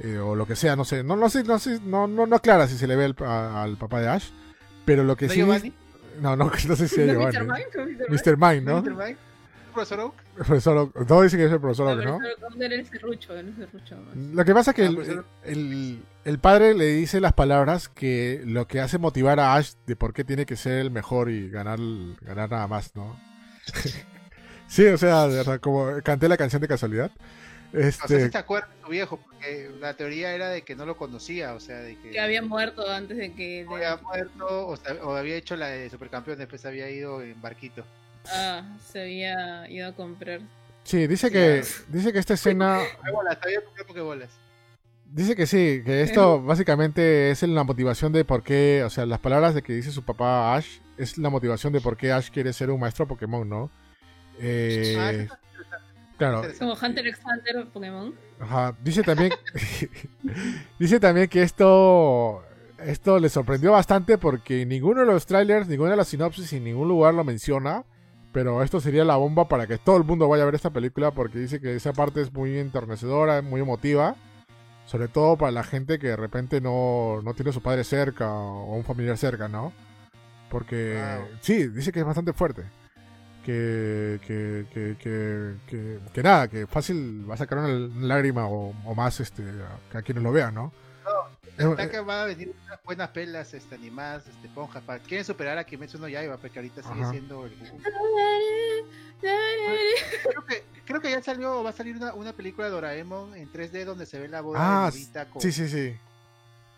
Eh, o lo que sea, no sé. No, no sé, no sé, no, no, no aclara si se le ve al papá de Ash. Pero lo que sí. No, no, <laughs> no sé si es Giovanni. Mr. Mind, ¿no? Mr. Mind profesor Oak? Profesor Oak. Todo dice que es el profesor Oak, ¿no? Lo que pasa es que ah, el, el, padre le dice las palabras que lo que hace motivar a Ash de por qué tiene que ser el mejor y ganar, ganar nada más, ¿no? <laughs> sí, o sea, como canté la canción de casualidad. Este... No sé si te acuerdas tu viejo, porque la teoría era de que no lo conocía, o sea, de que... que había muerto antes de que... Había muerto, o, había hecho la de supercampeón, después había ido en barquito. Ah, se había ido a comprar. Sí, dice que, dice que esta escena. Dice que sí, que esto <laughs> básicamente es la motivación de por qué, o sea, las palabras de que dice su papá Ash es la motivación de por qué Ash quiere ser un maestro Pokémon, ¿no? Eh, ah, claro. Como Hunter x Hunter Pokémon. Ajá. Dice también, <laughs> dice también que esto, esto le sorprendió bastante porque ninguno de los trailers, ninguna de las sinopsis y ningún lugar lo menciona. Pero esto sería la bomba para que todo el mundo vaya a ver esta película porque dice que esa parte es muy enternecedora, muy emotiva. Sobre todo para la gente que de repente no, no tiene a su padre cerca o un familiar cerca, ¿no? Porque sí, dice que es bastante fuerte. Que, que, que, que, que, nada, que fácil va a sacar una lágrima o, o más este, a, a quienes lo vean, ¿no? Está eh, que va a venir unas buenas pelas este, animadas, este, ponjas. Para... Quieren superar a Kimetsu no Yaiba, porque ahorita sigue siendo el. creo, que, creo que ya salió, va a salir una, una película de Doraemon en 3D donde se ve la boda ah, de con. Sí, sí, sí.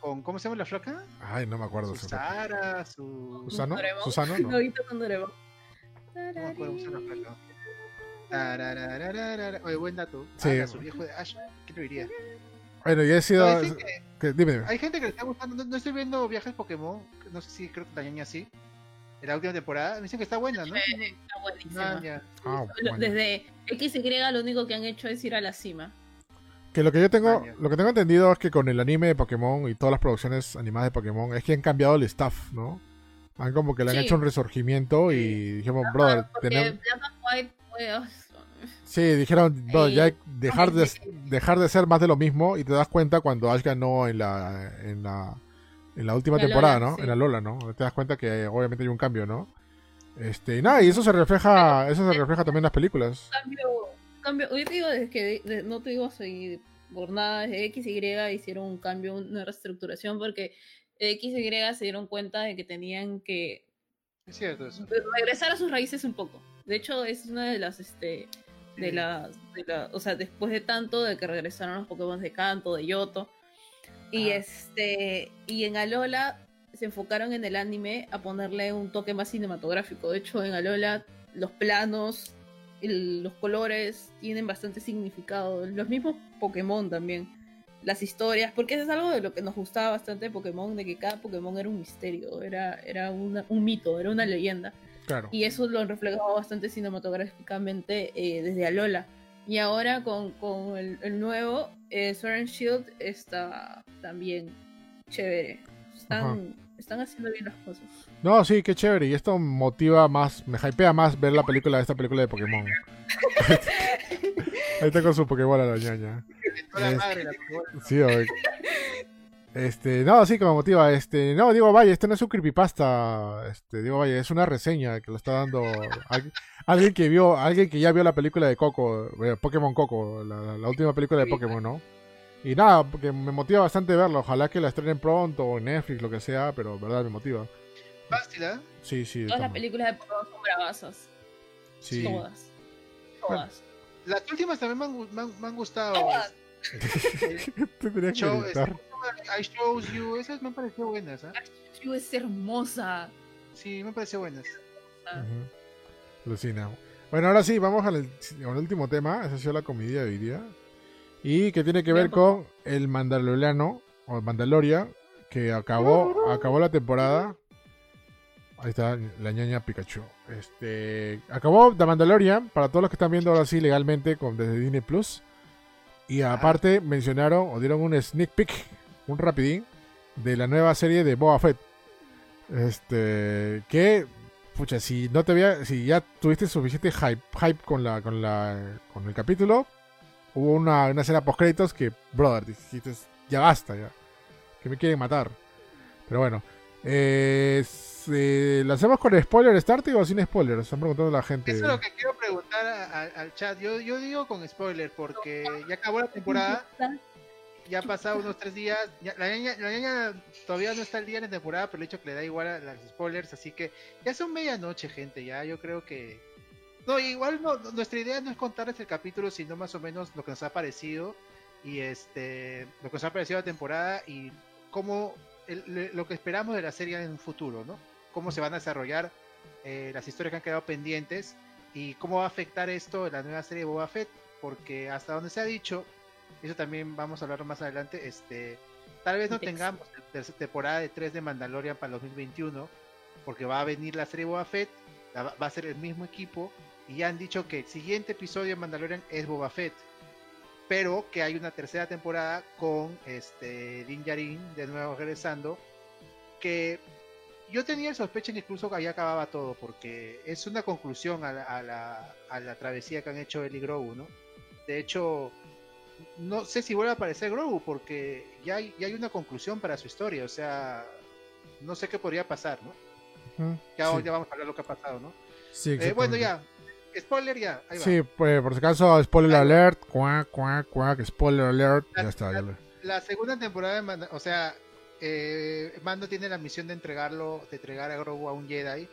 Con, ¿Cómo se llama la flaca? Ay, no me acuerdo. Sara, su. ¿Susano? ¿Susano? No. <laughs> con Doraemon. No me acuerdo cómo se. Oye, buen dato. Sí. Ah, su viejo de Ash, ¿qué lo diría? Bueno, ya he sido. dime, Hay gente que le está gustando. No, estoy viendo viajes Pokémon. No sé si creo que también así. En la última temporada. Me dicen que está buena, ¿no? está buenísima. Ah, ah, Desde XY lo único que han hecho es ir a la cima. Que lo que yo tengo, lo que tengo entendido es que con el anime de Pokémon y todas las producciones animadas de Pokémon es que han cambiado el staff, ¿no? Han como que le han hecho un resurgimiento y dijimos, brother, tenemos... Sí, dijeron, ya dejar de, dejar de ser más de lo mismo y te das cuenta cuando Ash ganó en la, en la, en la última temporada, ¿no? En la Lola, ¿no? Te das cuenta que obviamente hay un cambio, ¿no? Este, y nada, y eso se refleja, eso se refleja también en las películas. Cambio, cambio, hoy te digo desde que, no te digo soy por nada, desde X y hicieron un cambio, una reestructuración, porque X y se dieron cuenta de que tenían que es cierto eso. regresar a sus raíces un poco. De hecho, es una de las, este, de la, o sea, después de tanto de que regresaron los Pokémon de Kanto, de Yoto. Y este, y en Alola se enfocaron en el anime a ponerle un toque más cinematográfico. De hecho, en Alola los planos, los colores tienen bastante significado. Los mismos Pokémon también. Las historias, porque eso es algo de lo que nos gustaba bastante de Pokémon, de que cada Pokémon era un misterio, era, era un mito, era una leyenda. Y eso lo han reflejado bastante cinematográficamente eh, desde Alola. Y ahora con, con el, nuevo, eh, Sword and Shield está también chévere. Están, están haciendo bien las cosas. No, sí, qué chévere. Y esto motiva más, me hypea más ver la película de esta película de Pokémon. <laughs> Ahí está con su Pokémon a la ñaña. Sí, Este, no, sí, como motiva, este, no, digo, vaya, este no es un creepypasta, este, digo, vaya, es una reseña que lo está dando alguien, que vio, alguien que ya vio la película de Coco, eh, Pokémon Coco, la, última película de Pokémon, ¿no? Y nada, porque me motiva bastante verlo, ojalá que la estrenen pronto, o en Netflix, lo que sea, pero verdad me motiva. ¿Bastila? Sí, sí. Todas las películas de Pokémon son bravasas. Sí. Todas. Todas. Las últimas también me han, me han, gustado. <laughs> Tendría que show, I Shows You, esas me han parecido buenas. ¿eh? I You es hermosa. Sí, me parecido buenas. Lucina. Bueno, ahora sí, vamos al, último tema. Esa ha sido la comedia de hoy día. Y que tiene que ver con el Mandaloriano, o Mandaloria, que acabó, acabó la temporada. Ahí está la ñaña Pikachu. Este, acabó The Mandalorian, para todos los que están viendo ahora sí legalmente con, desde Disney Plus. Y aparte mencionaron o dieron un sneak peek un rapidín de la nueva serie de Boba Fett. Este, que, pucha, si no te había, si ya tuviste suficiente hype, hype con la, con la, con el capítulo, hubo una, una escena post créditos que, brother, dijiste, ya basta, ya, que me quieren matar. Pero bueno, eh, ¿lo hacemos con spoiler starting o sin spoiler? Están preguntando la gente. Eso es lo que quiero preguntar al chat. Yo, yo digo con spoiler porque ya acabó la temporada ya ha pasado unos tres días. la, niña, todavía no está el día en la temporada, pero el hecho que le da igual a las spoilers. Así que ya son medianoche, gente. Ya yo creo que. No, igual no, nuestra idea no es contarles el capítulo, sino más o menos lo que nos ha parecido. Y este. Lo que nos ha parecido la temporada y cómo. lo que esperamos de la serie en un futuro, ¿no? Cómo se van a desarrollar eh, las historias que han quedado pendientes y cómo va a afectar esto la nueva serie de Boba Fett. Porque hasta donde se ha dicho, eso también vamos a hablar más adelante. Este, tal vez no tengamos temporada de 3 de Mandalorian para el 2021, porque va a venir la serie Boba Fett, va a ser el mismo equipo, y ya han dicho que el siguiente episodio de Mandalorian es Boba Fett, pero que hay una tercera temporada con este Din Djarin de nuevo regresando, que yo tenía el sospecha que incluso ahí acababa todo, porque es una conclusión a la, a la, travesía que han hecho él y Grogu, ¿no? De hecho, no sé si vuelve a aparecer Grogu porque ya hay, ya hay una conclusión para su historia, o sea, no sé qué podría pasar, ¿no? ya, vamos a hablar lo que ha pasado, ¿no? Sí, eh, bueno, ya, spoiler ya, ahí va. Sí, pues por si acaso, spoiler alert, cuac, cuac, cuac, spoiler alert, ya está. Ya la, segunda temporada de Mando, o sea, eh, Mando tiene la misión de entregarlo, de entregar a Grogu a un Jedi.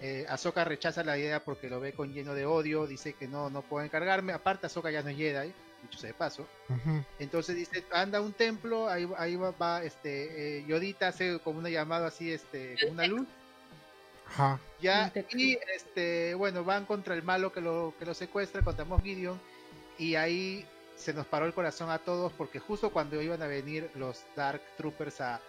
Eh, Ahsoka rechaza la idea porque lo ve con lleno de odio, dice que no, no puedo encargarme. Aparte, Ahsoka ya no es Jedi dicho sea de paso. Entonces dice, anda a un templo, ahí, ahí va, este, eh, Yodita hace como una llamada así, este, como una luz. Ya, y este, bueno, van contra el malo que lo, que lo secuestra, contra Moff Gideon, y ahí se nos paró el corazón a todos porque justo cuando iban a venir los Dark Troopers a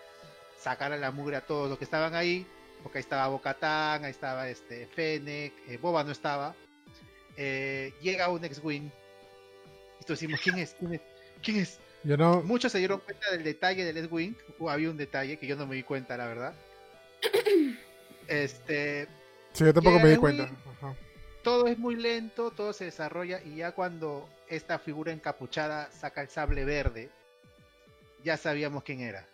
sacar a la mugre a todos los que estaban ahí, porque ahí estaba Bocatán, ahí estaba este Fennec, eh, Boba no estaba, eh, llega un X-Wing decimos, ¿quién es? ¿Quién es? ¿Quién es? Yo no... Muchos se dieron cuenta del detalle del Ed Wing. había un detalle que yo no me di cuenta, la verdad. <coughs> este. Sí, yo tampoco me di cuenta. Todo es muy lento, todo se desarrolla y ya cuando esta figura encapuchada saca el sable verde, ya sabíamos quién era.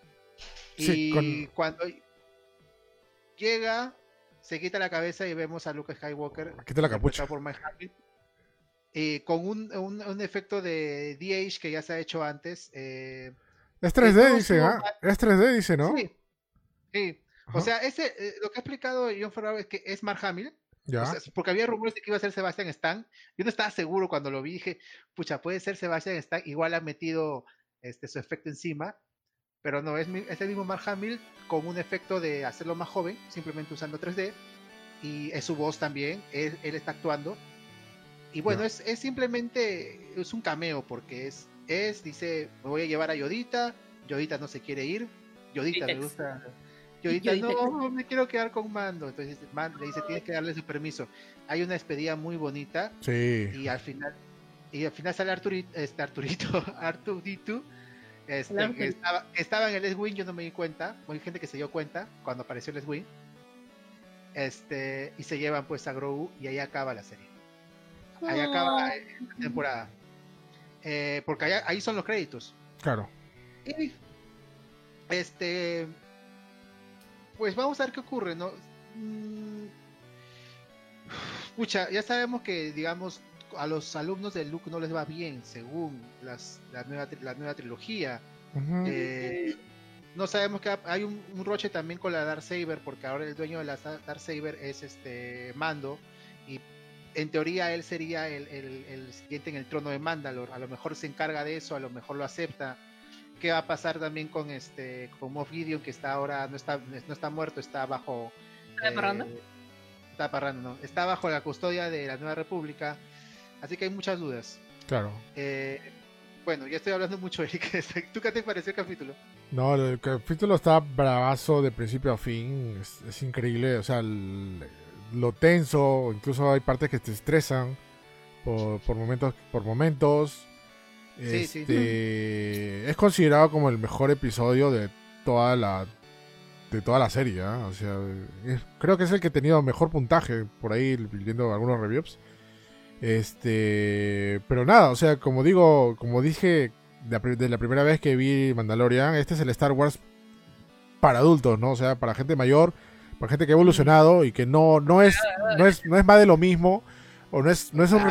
y cuando llega, se quita la cabeza y vemos a Luke Skywalker. Quita la capucha. Por eh, con un, un, efecto de DH que ya se ha hecho antes. Eh, es 3D, dice, ¿ah? Es 3D, dice, ¿no? Sí. sí. O sea, ese, eh, lo que ha explicado John Ferraro es que es Mark Hamill. Ya. porque había rumores de que iba a ser Sebastian Stan. Yo no estaba seguro cuando lo vi. Dije, pucha, puede ser Sebastian Stan. Igual ha metido este, su efecto encima. Pero no, es, es el mismo Mark Hamill con un efecto de hacerlo más joven, simplemente usando 3D. Y es su voz también. Él, él está actuando. Y bueno, es, es, simplemente, es un cameo porque es, es, dice, me voy a llevar a Yodita, Yodita no se quiere ir, Yodita me gusta. Yodita, no, me quiero quedar con Mando. Entonces Mando le dice, tienes que darle su permiso. Hay una despedida muy bonita. Sí. Y al final, y al final sale <laughs> Arturito, este Arturito, Arturito, este, que estaba, estaba, en el Les Wing, yo no me di cuenta. Hay gente que se dio cuenta cuando apareció el Les Wing. Este, y se llevan pues a Grogu y ahí acaba la serie. Ahí acaba la temporada. Eh, porque ahí son los créditos. Claro. Y, este. Pues vamos a ver qué ocurre, ¿no? Mm, ya sabemos que, digamos, a los alumnos de Luke no les va bien, según las, la, nueva, la nueva trilogía. Eh, no sabemos que hay un, roche también con la Dark Saber, porque ahora el dueño de la Dark Saber es este Mando, y en teoría él sería el, el, siguiente en el trono de Mandalor. A lo mejor se encarga de eso, a lo mejor lo acepta. ¿Qué va a pasar también con este con Moff Gideon, que está ahora no está no está muerto, está bajo ¿Está parrando? Eh, está parrando, no. Está bajo la custodia de la Nueva República. Así que hay muchas dudas. Claro. Eh, bueno, ya estoy hablando mucho, <laughs> Eric. ¿Tú qué te pareció el capítulo? No, el capítulo está bravazo de principio a fin. Es, increíble. O sea, lo tenso. Incluso hay partes que te estresan por, momentos. Por momentos. Este, es considerado como el mejor episodio de toda la de toda la serie. ¿ah? O sea, creo que es el que ha tenido mejor puntaje por ahí viendo algunos reviews. Este, pero nada, o sea, como digo, como dije de la, primera vez que vi Mandalorian, este es el Star Wars para adultos, ¿no? O sea, para gente mayor, para gente que ha evolucionado y que no, no es, no es, no es más de lo mismo, o no es, no es un,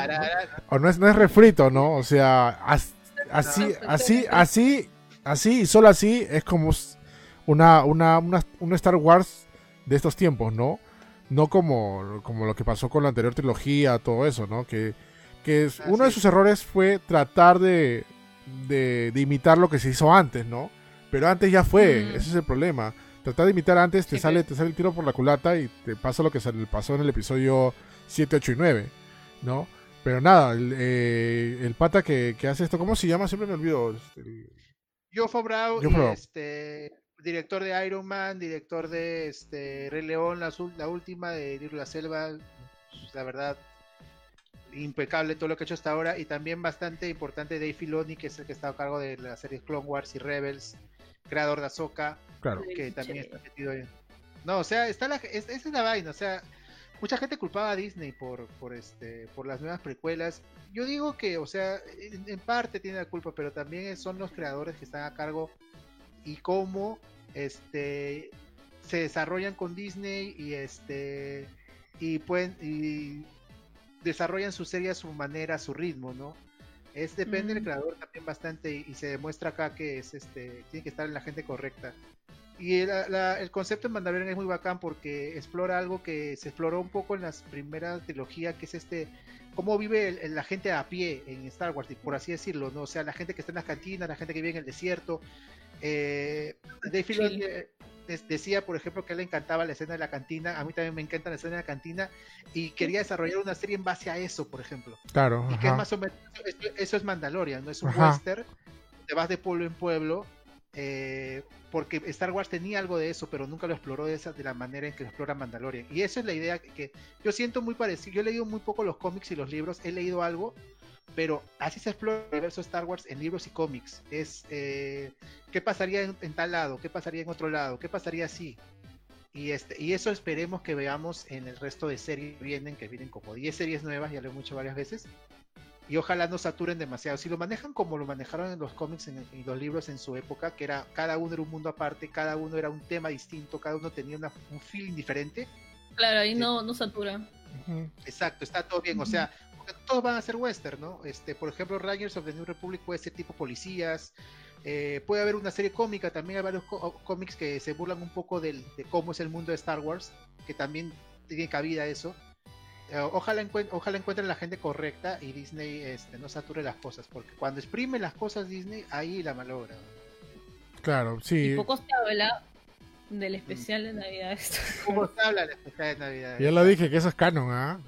o no es, no es refrito, ¿no? O sea, así, así, así, así y solo así es como una, una, una, un Star Wars de estos tiempos, ¿no? no como, como lo que pasó con la anterior trilogía, todo eso, ¿no? Que, que uno de sus errores fue tratar de, de, imitar lo que se hizo antes, ¿no? Pero antes ya fue, ese es el problema. Tratar de imitar antes te sale, te sale el tiro por la culata y te pasa lo que pasó en el episodio 7, 8 y 9, ¿no? Pero nada, el, eh, pata que, hace esto, ¿cómo se llama? Siempre me olvido. Este, Yo este, director de Iron Man, director de este Rey León, la, la última de la Selva, la verdad, impecable todo lo que ha hecho hasta ahora y también bastante importante Dave Filoni, que es el que está a cargo de la serie Clone Wars y Rebels, creador de Ahsoka, claro. que también está metido ahí. No, o sea, está la, es, esa es la vaina, o sea, mucha gente culpaba a Disney por, por, este, por las nuevas precuelas. Yo digo que, o sea, en parte tiene la culpa, pero también son los creadores que están a cargo y cómo este se desarrollan con Disney y este y pueden y desarrollan su serie a su manera, a su ritmo, ¿no? Es depende del creador también bastante y, se demuestra acá que es este tiene que estar en la gente correcta. Y el concepto de Mandalorian es muy bacán porque explora algo que se exploró un poco en las primeras trilogías, que es este cómo vive la gente a pie en Star Wars, por así decirlo, ¿no? O sea, la gente que está en las cantinas, la gente que vive en el desierto, eh, Dave Filoni decía, por ejemplo, que a él le encantaba la escena de la cantina, a mí también me encanta la escena de la cantina, y quería desarrollar una serie en base a eso, por ejemplo. Claro. Y que es más o menos, eso, es Mandalorian, no es un western, te vas de pueblo en pueblo, eh, porque Star Wars tenía algo de eso, pero nunca lo exploró de, esa, de la manera en que lo explora Mandalorian. Y esa es la idea que, yo siento muy parecido. Yo he leído muy poco los cómics y los libros, he leído algo, pero así se explora el universo Star Wars en libros y cómics. Es eh, qué pasaría en, tal lado, qué pasaría en otro lado, qué pasaría así. Y, este, y eso esperemos que veamos en el resto de series que vienen, que vienen como 10 series nuevas, ya lo he dicho varias veces. Y ojalá no saturen demasiado. Si lo manejan como lo manejaron en los cómics y los libros en su época, que era cada uno era un mundo aparte, cada uno era un tema distinto, cada uno tenía un feeling diferente. Claro, ahí no, no satura. Exacto, está todo bien. O sea, todos van a ser western, ¿no? Este, por ejemplo, Rangers of the New Republic puede ser tipo policías. Eh, puede haber una serie cómica, también hay varios cómics que se burlan un poco de cómo es el mundo de Star Wars, que también tiene cabida eso. Eh, ojalá, ojalá encuentren la gente correcta y Disney este, no sature las cosas, porque cuando exprime las cosas Disney, ahí la malogra. Claro, sí. Y poco se habla del especial de Navidad. <laughs> ¿Cómo se habla del especial de Navidad? Ya lo dije, que eso es canon, ¿ah?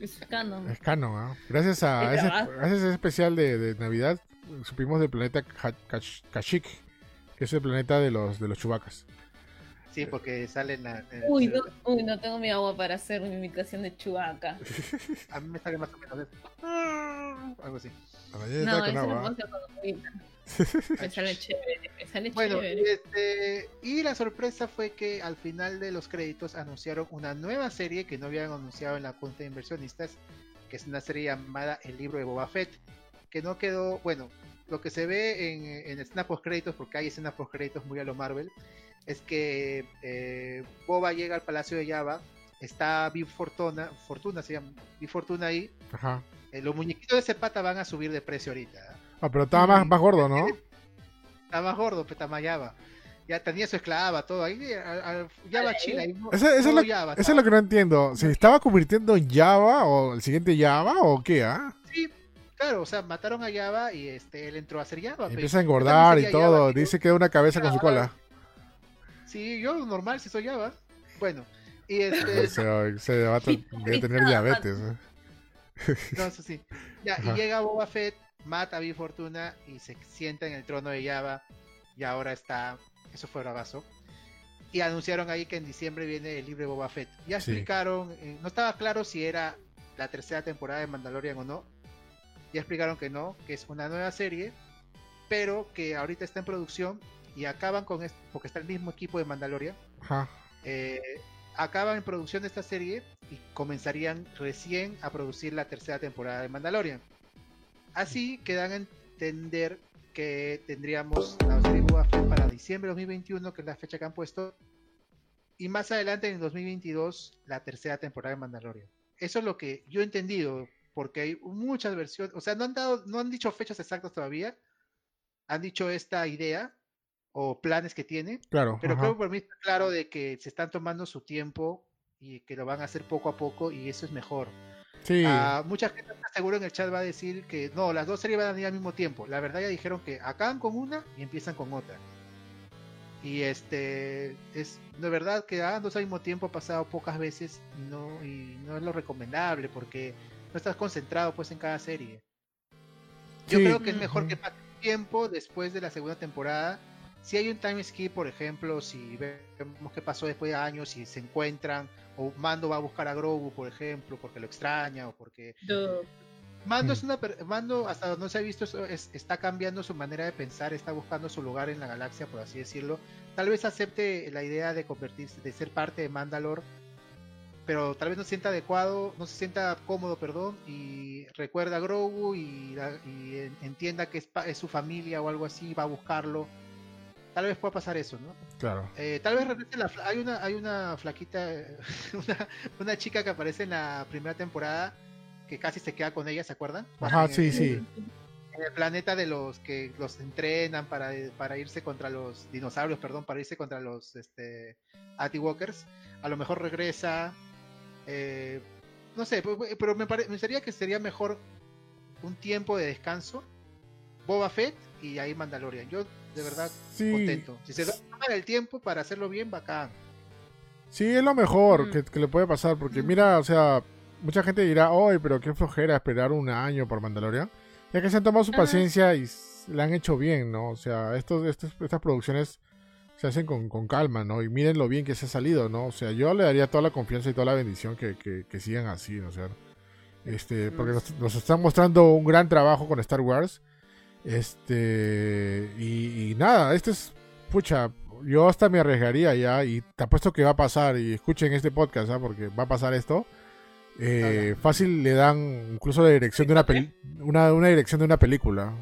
Es canon. Es canon, ¿ah? Gracias a, ese, gracias a ese especial de, de, Navidad, supimos del planeta Kashyyyk, que es el planeta de los, de los chubacas. Sí, porque salen la... Uy, no, uy, no tengo mi agua para hacer mi imitación de chubaca. <laughs> a mí me sale más o menos eso. Algo así. no, con agua. <laughs> me sale chévere, me sale bueno, Este, y la sorpresa fue que al final de los créditos anunciaron una nueva serie que no habían anunciado en la cuenta de inversionistas, que es una serie llamada El libro de Boba Fett. que no quedó, bueno, lo que se ve en, en escenas post créditos, porque hay escenas post créditos muy a lo Marvel, es que eh, Boba llega al Palacio de Java, está Big Fortuna, Fortuna se llama, Big Fortuna ahí. Ajá. Eh, los muñequitos de ese pata van a subir de precio ahorita. ¿eh? Ah, pero estaba más, más gordo, ¿no? Está más gordo, pero está más Java. Ya tenía su esclava, todo ahí. Java Chile. Eso, es lo, eso es lo que no entiendo. ¿Se estaba convirtiendo en Java o el siguiente Java o qué? Ah? Sí, Claro, o sea, mataron a Java y este él entró a ser Java. Pues. empieza a engordar y todo. Dice que da una cabeza con su cola. Sí, yo normal si soy Java. Bueno, y <laughs> este. se, se va a tener diabetes. No, eso sí. Ya, y llega Boba Fett, mata a Big Fortuna y se sienta en el trono de Java. Y ahora está. Eso fue bravazo. Y anunciaron ahí que en diciembre viene el libre Boba Fett. Ya explicaron, eh, no estaba claro si era la tercera temporada de Mandalorian o no ya explicaron que no, que es una nueva serie, pero que ahorita está en producción y acaban con esto, porque está el mismo equipo de Mandalorian. Eh, acaban en producción de esta serie y comenzarían recién a producir la tercera temporada de Mandalorian. Así que dan a entender que tendríamos la serie para diciembre de 2021, que es la fecha que han puesto, y más adelante en 2022 la tercera temporada de Mandalorian. Eso es lo que yo he entendido porque hay muchas versiones, o sea, no han dado, no han dicho fechas exactas todavía, han dicho esta idea o planes que tiene, claro, pero creo que por mí está claro de que se están tomando su tiempo y que lo van a hacer poco a poco y eso es mejor. Sí. Uh, mucha gente seguro en el chat va a decir que no, las dos series van a ir al mismo tiempo. La verdad ya dijeron que acaban con una y empiezan con otra. Y este es de verdad que hagan dos al mismo tiempo ha pasado pocas veces y no, y no es lo recomendable porque no estás concentrado pues en cada serie. Yo creo que es mejor que pase tiempo después de la segunda temporada. Si hay un time skip, por ejemplo, si vemos qué pasó después de años, si se encuentran, o Mando va a buscar a Grogu, por ejemplo, porque lo extraña, o porque... Mando es mm. una Mando hasta donde no se ha visto está cambiando su manera de pensar, está buscando su lugar en la galaxia, por así decirlo. Tal vez acepte la idea de convertirse, de ser parte de Mandalore pero tal vez no se sienta adecuado, no se sienta cómodo, perdón, y recuerda a Grogu y, entienda que es, su familia o algo así, va a buscarlo. Tal vez pueda pasar eso, ¿no? Claro. Eh, tal vez la, hay una hay una flaquita, <laughs> una, chica que aparece en la primera temporada que casi se queda con ella, ¿se acuerdan? Ajá, sí, sí. En el planeta de los que los entrenan para, para irse contra los dinosaurios, perdón, para irse contra los este, Anti-Walkers. A lo mejor regresa, eh, no sé, pero me, parecería que sería mejor un tiempo de descanso, Boba Fett y ahí Mandalorian. Yo de verdad contento. Si se da el tiempo para hacerlo bien, bacán. Sí, es lo mejor mm. que, le puede pasar, porque mira, o sea, mucha gente dirá, hoy pero qué flojera esperar un año por Mandalorian. Ya que se han tomado su paciencia y la han hecho bien, ¿no? O sea, estos, estos, estas producciones se hacen con, con, calma, ¿no? Y miren lo bien que se ha salido, ¿no? O sea, yo le daría toda la confianza y toda la bendición que, que, sigan así, ¿no? O sea, este, porque nos, están mostrando un gran trabajo con Star Wars. Este, y, nada, este es, pucha, yo hasta me arriesgaría ya y te apuesto que va a pasar y escuchen este podcast, ¿ah? Porque va a pasar esto. Eh, fácil le dan incluso la dirección de una, una, una dirección de una película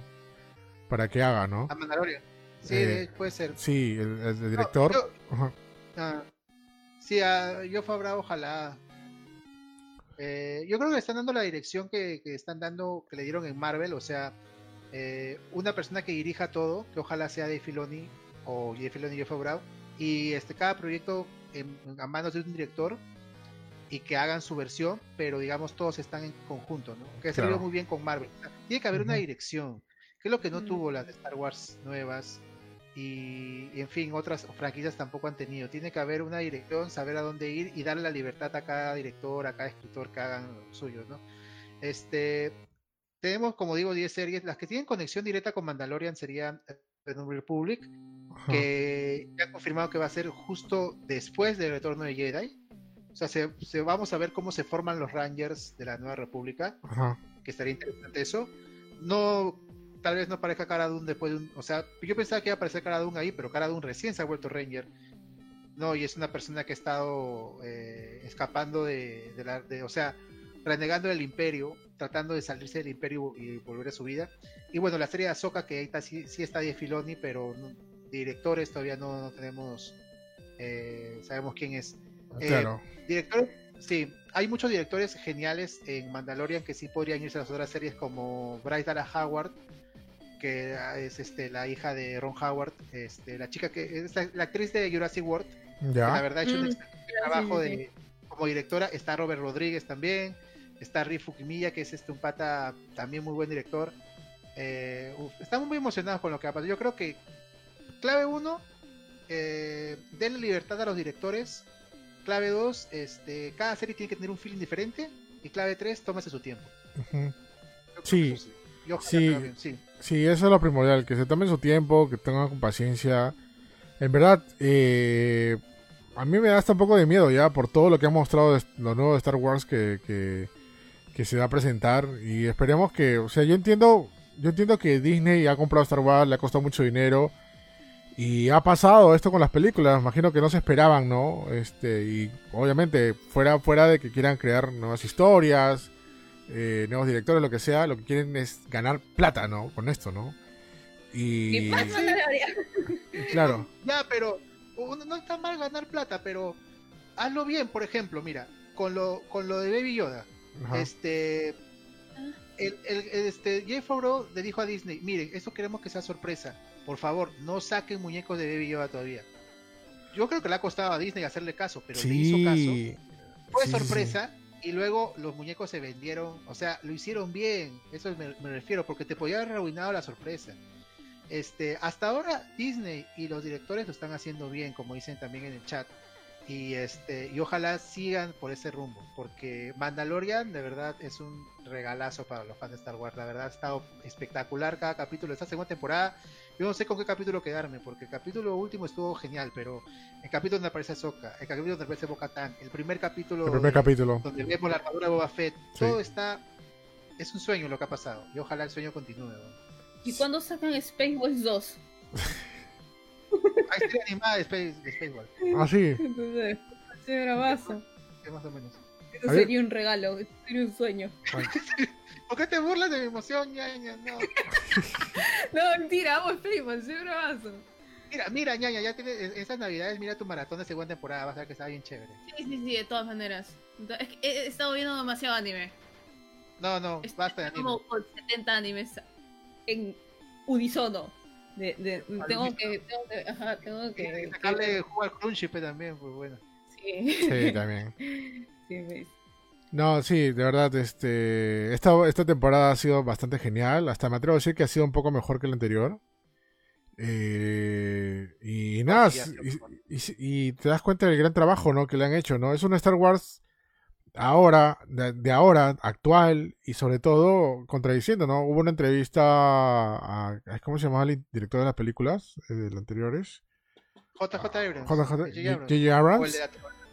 para que haga, ¿no? A Mandalorian. Sí, eh, puede ser. Sí, el, director. yo, ah, sí, a yo Fabra, ojalá. Eh, yo creo que le están dando la dirección que, están dando, que le dieron en Marvel, o sea, eh, una persona que dirija todo, que ojalá sea de Filoni o de Filoni y Fabra, y este, cada proyecto en, a manos de un director y que hagan su versión, pero digamos todos están en conjunto, ¿no? Que ha salido muy bien con Marvel. tiene que haber una dirección, que es lo que no mm. tuvo las de Star Wars nuevas y, en fin, otras franquicias tampoco han tenido. Tiene que haber una dirección, saber a dónde ir y darle la libertad a cada director, a cada escritor que hagan lo suyo, ¿no? Este, tenemos, como digo, 10 series. Las que tienen conexión directa con Mandalorian serían The New Republic, que ya han confirmado que va a ser justo después del retorno de Jedi. O sea, se, vamos a ver cómo se forman los Rangers de la Nueva República, que estaría interesante eso. No tal vez no aparezca Cara Dune después de un. O sea, yo pensaba que iba a aparecer Cara Dune ahí, pero Cara Dune recién se ha vuelto Ranger. No, y es una persona que ha estado eh, escapando de, la. o sea, renegando del Imperio tratando de salirse del imperio y volver a su vida. Y bueno, la serie de Ahsoka, que ahí está, sí, está de Filoni, pero directores todavía no, tenemos, eh, sabemos quién es. Eh, claro. director, sí, hay muchos directores geniales en Mandalorian que sí podrían irse a las otras series como Bryce Dallas Howard, que es este la hija de Ron Howard, este, la chica que es la, actriz de Jurassic World. la verdad ha hecho un mm, trabajo de, como directora. Está Robert Rodríguez también. Está Riff Fukimiya, que es este un pata también muy buen director. Eh, estamos muy emocionados con lo que ha pasado. Yo creo que clave 1, eh, denle libertad a los directores. Clave 2, este, cada serie tiene que tener un feeling diferente. Y clave 3, tómese su tiempo. Sí. Sí, sí. eso es lo primordial, que se tomen su tiempo, que tengan paciencia. En verdad, eh, a mí me da hasta un poco de miedo ya por todo lo que ha mostrado lo nuevo de Star Wars que, que, se va a presentar. Y esperemos que, o sea, yo entiendo, yo entiendo que Disney ha comprado Star Wars, le ha costado mucho dinero. Y ha pasado esto con las películas, imagino que no se esperaban, ¿no? Este, y obviamente, fuera, fuera de que quieran crear nuevas historias, eh, nuevos directores, lo que sea, lo que quieren es ganar plata, ¿no? Con esto, ¿no? Y... <laughs> claro. Ya, pero no está mal ganar plata, pero hazlo bien, por ejemplo, mira, con lo, con lo de Baby Yoda. Este... El, el, este, Jay Favreau le dijo a Disney, miren, esto queremos que sea sorpresa. Por favor, no saquen muñecos de Baby Yoda todavía. Yo creo que le ha costado a Disney hacerle caso, pero le hizo caso. Fue sorpresa y luego los muñecos se vendieron, o sea, lo hicieron bien, eso me, refiero, porque te podía haber arruinado la sorpresa. Este, hasta ahora Disney y los directores lo están haciendo bien, como dicen también en el chat. Y este, y ojalá sigan por ese rumbo, porque Mandalorian de verdad es un regalazo para los fans de Star Wars. La verdad ha estado espectacular cada capítulo de esta segunda temporada. Yo no sé con qué capítulo quedarme, porque el capítulo último estuvo genial, pero el capítulo donde aparece Soka, el capítulo donde aparece Bo-Katan, el primer capítulo, el primer capítulo donde vemos la armadura de Boba Fett, todo está es un sueño lo que ha pasado y ojalá el sueño continúe. ¿Y cuándo sacan Space Wars 2? <laughs> Serie animada de Space, de. Ah, sí. Entonces, bravazo. Sí, más o menos. Eso sería un regalo, sería un sueño. <laughs> ¿Por qué te burlas de mi emoción, ñaña? No. no, mentira, vamos, primo, soy bravazo. Mira, mira, ñaña, ya tienes esas navidades, mira tu maratón de segunda temporada, vas a ver que está bien chévere. Sí, sí, sí, de todas maneras. Es que he estado viendo demasiado anime. No, no, basta de anime. como con 70 animes en unisono. De, de, tengo, que, tengo que, ajá, tengo que... Sacarle al Crunchy también, pues bueno. Sí. Sí, <laughs> también. sí, ves. No, sí, de verdad, este, esta, esta temporada ha sido bastante genial. Hasta me atrevo a decir que ha sido un poco mejor que la anterior. Eh, y nada, y, te das cuenta del gran trabajo ¿no? que le han hecho. ¿no? Es una Star Wars ahora, de, ahora, actual y sobre todo contradiciendo. ¿no? Hubo una entrevista a, ¿cómo se llamaba el director de las películas eh, de las anteriores? JJ Abrams. JJ Abrams.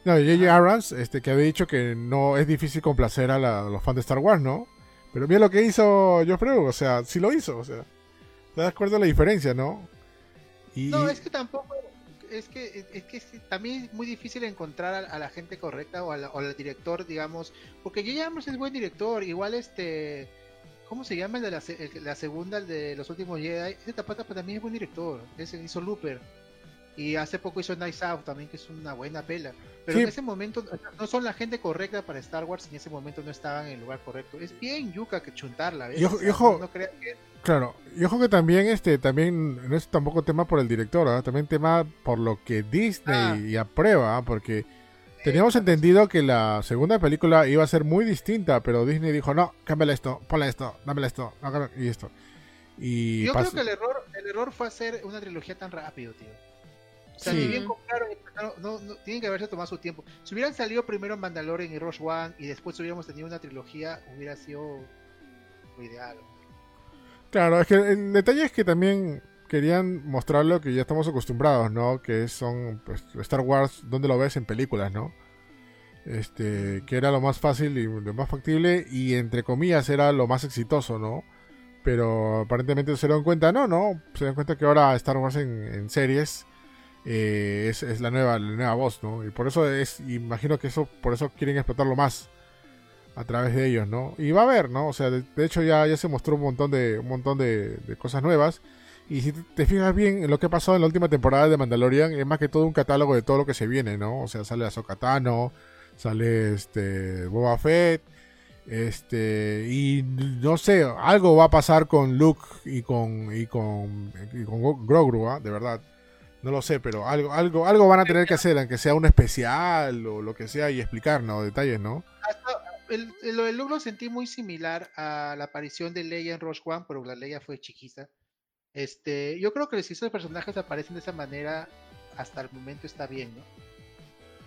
No, J.J. Abrams, este, que había dicho que no es difícil complacer a, los fans de Star Wars, ¿no? Pero mira lo que hizo Geoffrey, o sea, sí lo hizo, o sea, te das cuenta de la diferencia, ¿no? No, es que tampoco, es que, es que también es muy difícil encontrar a, la gente correcta o, al director, digamos, porque. Abrams es buen director, igual este, ¿cómo se llama el de la, la segunda, el de los últimos Jedi? Ese Tapata también es buen director, ese hizo Looper. Y hace poco hizo Nice Out también, que es una buena pela. Pero en ese momento no son la gente correcta para Star Wars, en ese momento no estaban en el lugar correcto. Es bien yuca que chuntarla, ¿ves? Y ojo, Claro, y ojo que también este también no es tampoco tema por el director, también tema por lo que Disney ah. aprueba, ¿ah? porque teníamos entendido que la segunda película iba a ser muy distinta, pero Disney dijo, no, cámbiale esto, ponle esto, dámele esto, y esto. Y Yo creo que el error, el error fue hacer una trilogía tan rápido, tío. O sea, si bien compraron, no, no, tienen que haberse tomado su tiempo. Si hubieran salido primero Mandalorian y Rush One y después hubiéramos tenido una trilogía, hubiera sido lo ideal. Claro, es que el detalle es que también querían mostrar lo que ya estamos acostumbrados, ¿no? Que son pues, Star Wars, donde lo ves en películas, ¿no? Este, que era lo más fácil y lo más factible y entre comillas era lo más exitoso, ¿no? Pero aparentemente se dieron cuenta, no, no, se dieron cuenta que ahora Star Wars en series eh, es, es, la nueva la nueva voz, ¿no? Y por eso es, imagino que eso por eso quieren explotarlo más. A través de ellos, ¿no? Y va a haber, ¿no? O sea, de, hecho ya, ya se mostró un montón de un montón de, cosas nuevas. Y si te fijas bien en lo que ha pasado en la última temporada de Mandalorian, es más que todo un catálogo de todo lo que se viene, ¿no? O sea, sale Ahsoka Tano, sale este Boba Fett, este y no sé, algo va a pasar con Luke y con y con, y con Grogu, ¿ah? de verdad. No lo sé, pero algo, algo, algo van a tener que hacer, aunque sea un especial o lo que sea, y explicarnos detalles, ¿no? Lo de Luke lo sentí muy similar a la aparición de Leia en Rogue One, pero la Leia fue chiquita. Este, yo creo que si esos personajes aparecen de esa manera, hasta el momento está bien, ¿no?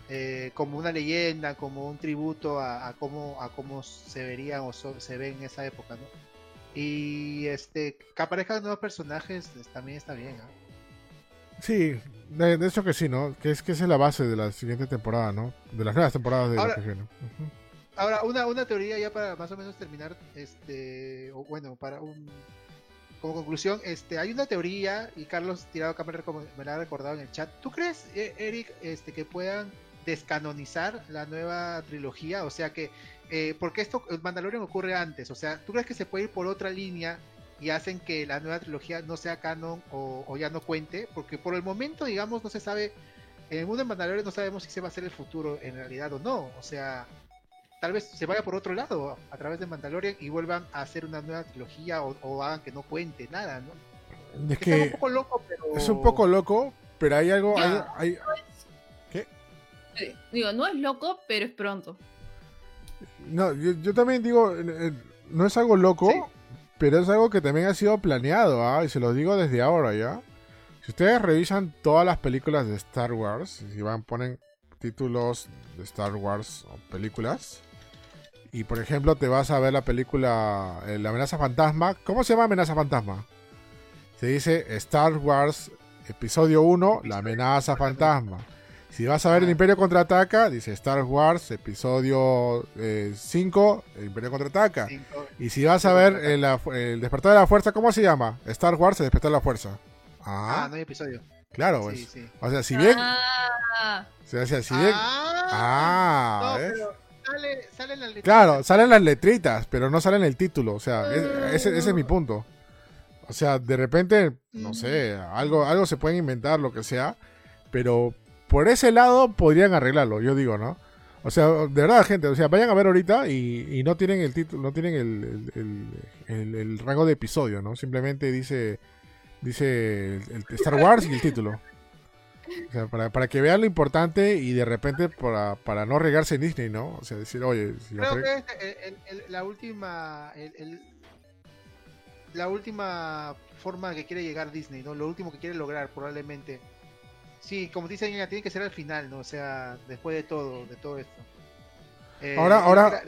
Eh, como una leyenda, como un tributo a, cómo, a cómo se verían o se ven en esa época, ¿no? Y este, que aparezcan nuevos personajes también está bien, ¿no? Sí, de, hecho que sí, ¿no? Que es que es la base de la siguiente temporada, ¿no? De las nuevas temporadas de ahora, Ahora, una, una teoría ya para más o menos terminar, este, o bueno, para un como conclusión, este, hay una teoría, y Carlos Tirado acá me, la ha recordado en el chat. ¿Tú crees, e, Eric, este, que puedan descanonizar la nueva trilogía? O sea que, eh, porque esto, Mandalorian ocurre antes, o sea, ¿tú crees que se puede ir por otra línea y hacen que la nueva trilogía no sea canon o, ya no cuente, porque por el momento, digamos, no se sabe, en el mundo de Mandalorian no sabemos si se va a hacer el futuro en realidad o no, o sea, tal vez se vaya por otro lado a través de Mandalorian y vuelvan a hacer una nueva trilogía o, hagan que no cuente nada, ¿no? Es que, es un poco loco, pero... Es un poco loco, pero hay algo... Hay, ¿Qué? Digo, no es loco, pero es pronto. No, yo, también digo, no es algo loco, pero es algo que también ha sido planeado, ¿ah? Y se lo digo desde ahora, ¿ya? Si ustedes revisan todas las películas de Star Wars, si van, ponen títulos de Star Wars o películas, y por ejemplo te vas a ver la película eh, La amenaza fantasma, ¿cómo se llama amenaza fantasma? Se dice Star Wars Episodio 1, La amenaza fantasma. Si vas a ver el Imperio contraataca, dice Star Wars, episodio 5, eh, el Imperio contraataca. Y si vas a ver el, despertar de la fuerza, ¿cómo se llama? Star Wars, el despertar de la fuerza. Ah, ah no hay episodio. Claro, pues. O sea, si bien. Ah. O sea, si bien. Ah, no, sale, salen las letritas. Claro, salen las letritas, pero no salen el título. O sea, ese, ese es mi punto. O sea, de repente, no sé, algo, algo se pueden inventar, lo que sea, pero por ese lado podrían arreglarlo, yo digo, ¿no? O sea, de verdad, gente, o sea, vayan a ver ahorita y, no tienen el título, no tienen el, rango de episodio, ¿no? Simplemente dice dice el, Star Wars y el título. O sea, para, que vean lo importante y de repente para, para no regarse en Disney, ¿no? O sea, decir, oye... Creo que la última... la última forma que quiere llegar Disney, ¿no? Lo último que quiere lograr probablemente Sí, como dicen tiene que ser al final, ¿no? O sea, después de todo, de todo esto. Eh, ahora, ahora,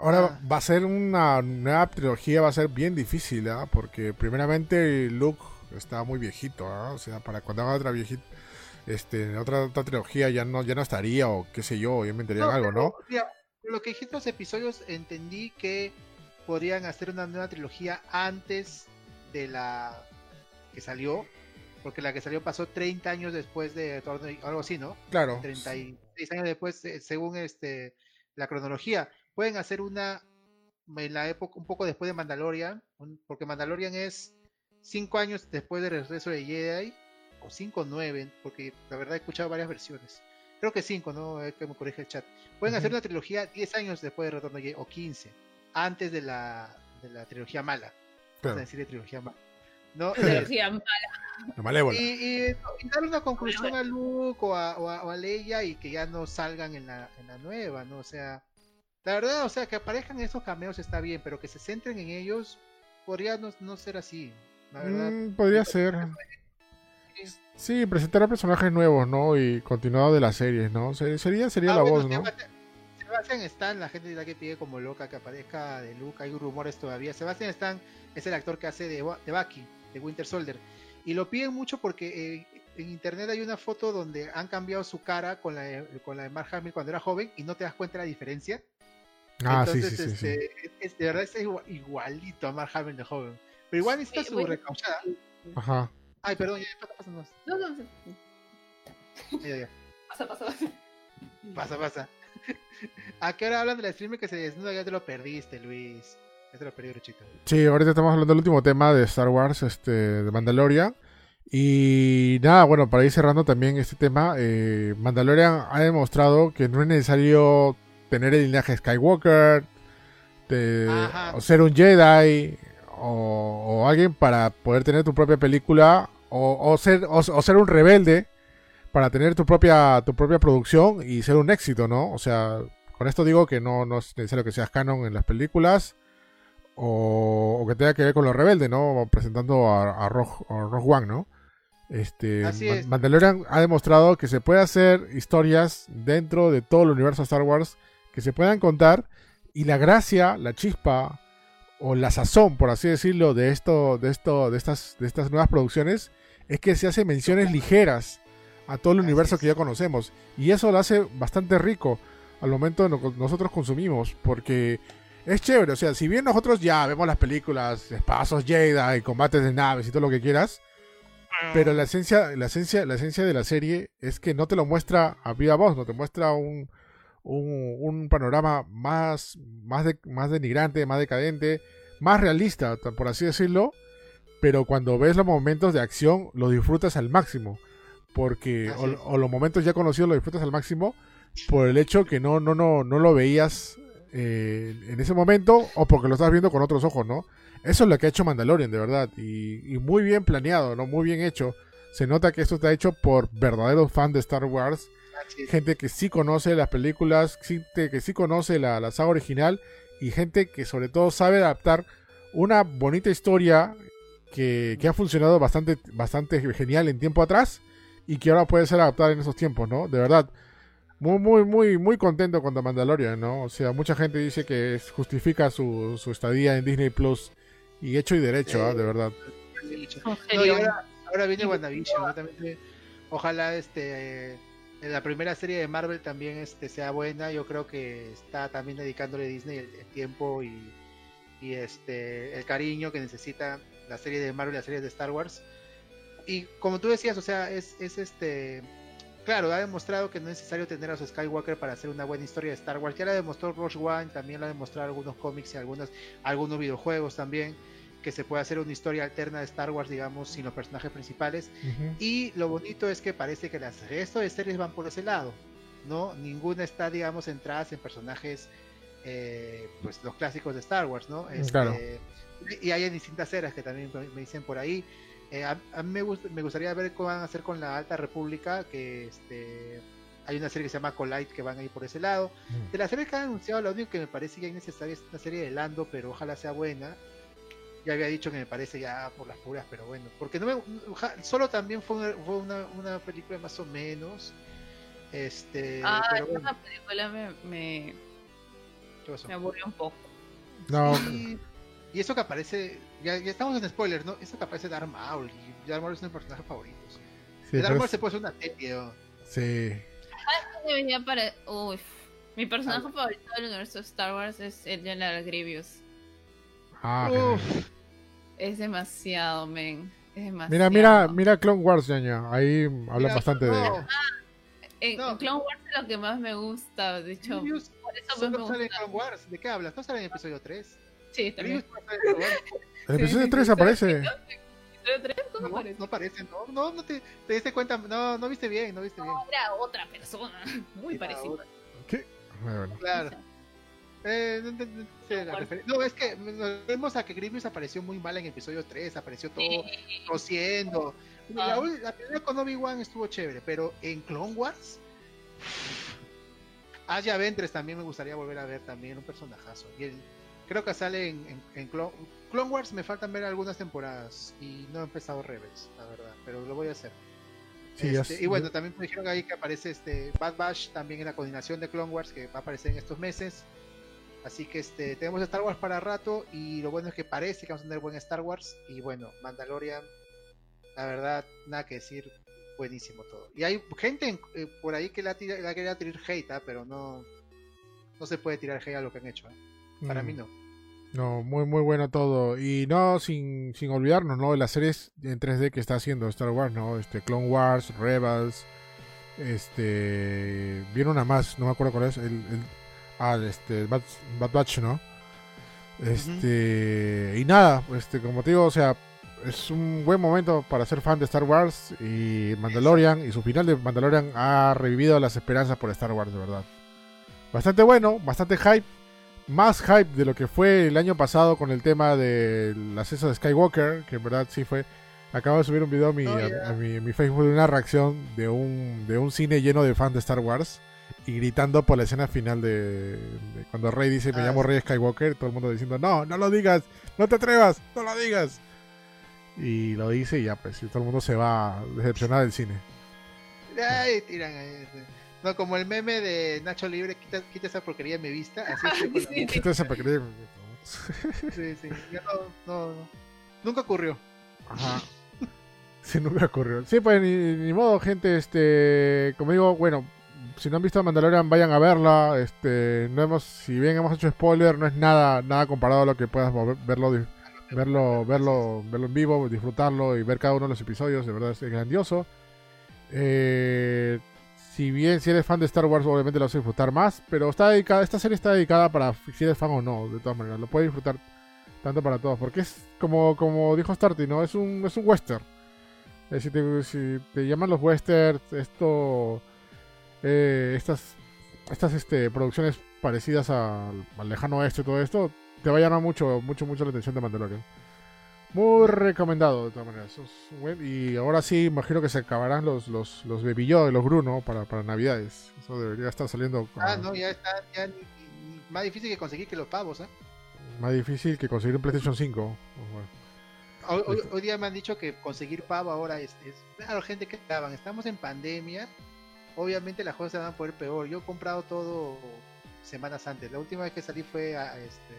ahora, ah. va a ser una nueva trilogía, va a ser bien difícil, ¿ah? Porque primeramente Luke está muy viejito, ¿ah? O sea, para cuando haga otra viejita, este, otra, otra trilogía ya no, ya no estaría, o qué sé yo, ya me entraría algo, ¿no? lo que dijiste los episodios, entendí que podrían hacer una nueva trilogía antes de la que salió porque la que salió pasó 30 años después de algo así, ¿no? Claro. 36 años después, eh, según este la cronología. Pueden hacer una en la época, un poco después de Mandalorian, porque Mandalorian es 5 años después del regreso de Jedi, o 5 o 9, porque la verdad he escuchado varias versiones. Creo que 5, ¿no? que me corrige el chat. Pueden hacer una trilogía 10 años después de Retorno de o 15, antes de la, de la trilogía mala. Claro. decir trilogía mala. ¿no? <laughs> Trilogía mala. Y, dar una conclusión a Luke o a, Leia y que ya no salgan en la, en la nueva, ¿no? O sea, la verdad, o sea, que aparezcan esos cameos está bien, pero que se centren en ellos podría no, ser así. La verdad. Mm, podría ser. Sí, presentar a personajes nuevos, ¿no? Y continuado de las series, ¿no? Sería, sería ah, la voz, ¿no? Sebastian Stan, la gente dirá que pide como loca que aparezca de Luke, hay rumores todavía. Sebastian Stan es el actor que hace de, de Bucky, de Winter Soldier. Y lo piden mucho porque eh, en internet hay una foto donde han cambiado su cara con la, de, con la de Mark Hamill cuando era joven y no te das cuenta de la diferencia. Ah, sí, sí, este, Es, de verdad es igualito a Mark Hamill de joven. Pero igual está su recauchada. Ajá. Ay, perdón, ya pasa, pasa más. No, no, no. Ya, ya. Pasa, pasa, pasa. Pasa, pasa. ¿A qué hora hablan del streamer que se desnuda? Ya te lo perdiste, Luis. Ya te lo perdí, Bruchito. Sí, ahorita estamos hablando del último tema de Star Wars, este, de Mandalorian. Y nada, bueno, para ir cerrando también este tema, eh, Mandalorian ha demostrado que no es necesario tener el linaje Skywalker, o ser un Jedi, o, alguien para poder tener tu propia película, o, ser, o, ser un rebelde para tener tu propia, tu propia producción y ser un éxito, ¿no? O sea, con esto digo que no, no es necesario que seas canon en las películas, o, que tenga que ver con los rebeldes, ¿no? Presentando a, a, Rogue, One, ¿no? Este, Mandalorian ha demostrado que se puede hacer historias dentro de todo el universo Star Wars que se puedan contar y la gracia, la chispa o la sazón, por así decirlo, de esto, de esto, de estas, de estas nuevas producciones es que se hace menciones ligeras a todo el universo que ya conocemos y eso lo hace bastante rico al momento de nosotros consumimos porque es chévere, o sea, si bien nosotros ya vemos las películas, espacios Jedi, combates de naves y todo lo que quieras, pero la esencia, la esencia, la esencia de la serie es que no te lo muestra a viva voz, no te muestra un, un, panorama más, más, de, más denigrante, más decadente, más realista, por así decirlo. Pero cuando ves los momentos de acción, lo disfrutas al máximo. Porque, o, los momentos ya conocidos lo disfrutas al máximo por el hecho que no, no, no, no lo veías eh, en ese momento o porque lo estás viendo con otros ojos, ¿no? Eso es lo que ha hecho Mandalorian, de verdad. Y, muy bien planeado, ¿no? Muy bien hecho. Se nota que esto está hecho por verdaderos fans de Star Wars. Gente que sí conoce las películas, gente que sí conoce la, saga original y gente que sobre todo sabe adaptar una bonita historia que, ha funcionado bastante, bastante genial en tiempo atrás y que ahora puede ser adaptada en esos tiempos, ¿no? De verdad, muy, muy, muy, muy contento con The Mandalorian, ¿no? O sea, mucha gente dice que justifica su, su estadía en Disney Plus y hecho y derecho, ¿ah? de verdad. ahora, viene WandaVision, ojalá este en la primera serie de Marvel también este sea buena. Yo creo que está también dedicándole a Disney el, tiempo y, y, este el cariño que necesita la serie de Marvel y la serie de Star Wars. Y como tú decías, o sea, es, es este claro, ha demostrado que no es necesario tener a su Skywalker para hacer una buena historia de Star Wars. Ya la demostró Rush One, también la ha demostrado algunos cómics y algunos, algunos videojuegos también que se puede hacer una historia alterna de Star Wars, digamos, sin los personajes principales. Y lo bonito es que parece que las resto de series van por ese lado, ¿no? Ninguna está, digamos, centrada en personajes, eh, pues los clásicos de Star Wars, ¿no? Este, y hay distintas eras que también me dicen por ahí. Eh, a, mí me, me, gustaría ver cómo van a hacer con la Alta República, que este hay una serie que se llama Collide que van a ir por ese lado. De las series que han anunciado, lo único que me parece que es necesaria es una serie de Lando, pero ojalá sea buena ya había dicho que me parece ya por las puras, pero bueno, porque no me, solo también fue una, una, película más o menos. Este, ah, esa película me, me, me aburrió un poco. No. Y, eso que aparece, ya, ya, estamos en spoilers, ¿no? Eso que aparece Darth Maul, y Darth Maul es uno de mis personajes favoritos. Sí, Darth Maul se puede hacer una serie. Sí. Ah, para... Uf. Mi personaje favorito del universo de Star Wars es el General Grievous. Ah, es demasiado, men. Es demasiado. Mira, mira, mira Clone Wars, ñaña. Ahí hablan bastante de. Ah, en Clone Wars es lo que más me gusta. De hecho, por eso me sale en Clone Wars. ¿De qué hablas? ¿No sale en episodio 3? Sí, también. En el episodio 3 aparece. No, aparece? no aparece, no, no, no te, te diste cuenta, no, no viste bien, no viste bien. No, era otra persona, <laughs> muy parecida. ¿Qué? Bueno. Claro. Eh, no, es que vemos a que Grievous apareció muy mal en episodio 3, apareció todo tosiendo. La, la, primera con Obi-Wan estuvo chévere, pero en Clone Wars, Aya Ventres también me gustaría volver a ver también un personajazo. Y creo que sale en, Clone, Wars, me faltan ver algunas temporadas y no he empezado Rebels, la verdad, pero lo voy a hacer. Este, y bueno, también me dijeron ahí que aparece este Bad Bash también en la coordinación de Clone Wars que va a aparecer en estos meses. Así que este, tenemos Star Wars para rato y lo bueno es que parece que vamos a tener buen Star Wars. Y bueno, Mandalorian, la verdad, nada que decir, buenísimo todo. Y hay gente eh, por ahí que la, tira, la quería tirar hate, ¿ah? pero no, no se puede tirar hate a lo que han hecho. ¿eh? Para mí mm. no. No, muy muy bueno todo. Y no, sin, sin olvidarnos, ¿no? De las series en 3D que está haciendo Star Wars, ¿no? Este, Clone Wars, Rebels, Este. Viene una más, no me acuerdo cuál es. El, ah, este. Bad, Batch, ¿no? Este. Y nada, este, como te digo, o sea, es un buen momento para ser fan de Star Wars y Mandalorian. Y su final de Mandalorian ha revivido las esperanzas por Star Wars, de verdad. Bastante bueno, bastante hype. Más hype de lo que fue el año pasado con el tema del acceso de Skywalker, que en verdad sí fue Acabo de subir un video a mi, a, mi, Facebook de una reacción de un, de un cine lleno de fans de Star Wars y gritando por la escena final de, cuando Rey dice me ah, llamo Rey Skywalker, todo el mundo diciendo no, no lo digas, no te atrevas, no lo digas. Y lo dice y ya pues, y todo el mundo se va decepcionado del cine. Ay, tiran No, como el meme de Nacho Libre, quita, quita esa porquería de mi vista. Así Quita esa porquería de mi vista. sí, sí. Ya no, no, nunca ocurrió. Ajá. <laughs> Sí, no me ocurrió. Sí, pues ni, modo, gente, este, como digo, bueno, si no han visto Mandalorian, vayan a verla. Este, no hemos, si bien hemos hecho spoiler, no es nada, nada comparado a lo que puedas verlo, verlo, verlo, verlo en vivo, disfrutarlo y ver cada uno de los episodios. De verdad es grandioso. Eh, si bien si eres fan de Star Wars, obviamente lo vas a disfrutar más, pero está dedicada, esta serie está dedicada para si eres fan o no, de todas maneras, lo puedes disfrutar tanto para todos, porque es como, como dijo Starty, ¿no? Es un, es un western si, te, llaman los westerns, esto, eh, estas, estas este, producciones parecidas al, lejano oeste, todo esto, te va a llamar mucho, mucho, mucho la atención de Mandalorian. Muy recomendado de todas maneras. Y ahora sí, imagino que se acabarán los, los, los Baby los Bruno, para, para Navidades. Eso debería estar saliendo. Ah, no, ya está ya más difícil que conseguir que los pavos, ¿eh? Más difícil que conseguir un PlayStation 5. Hoy, día me han dicho que conseguir pavo ahora es, claro, gente que estaban, estamos en pandemia, obviamente las cosas se van a poner peor. Yo he comprado todo semanas antes. La última vez que salí fue este,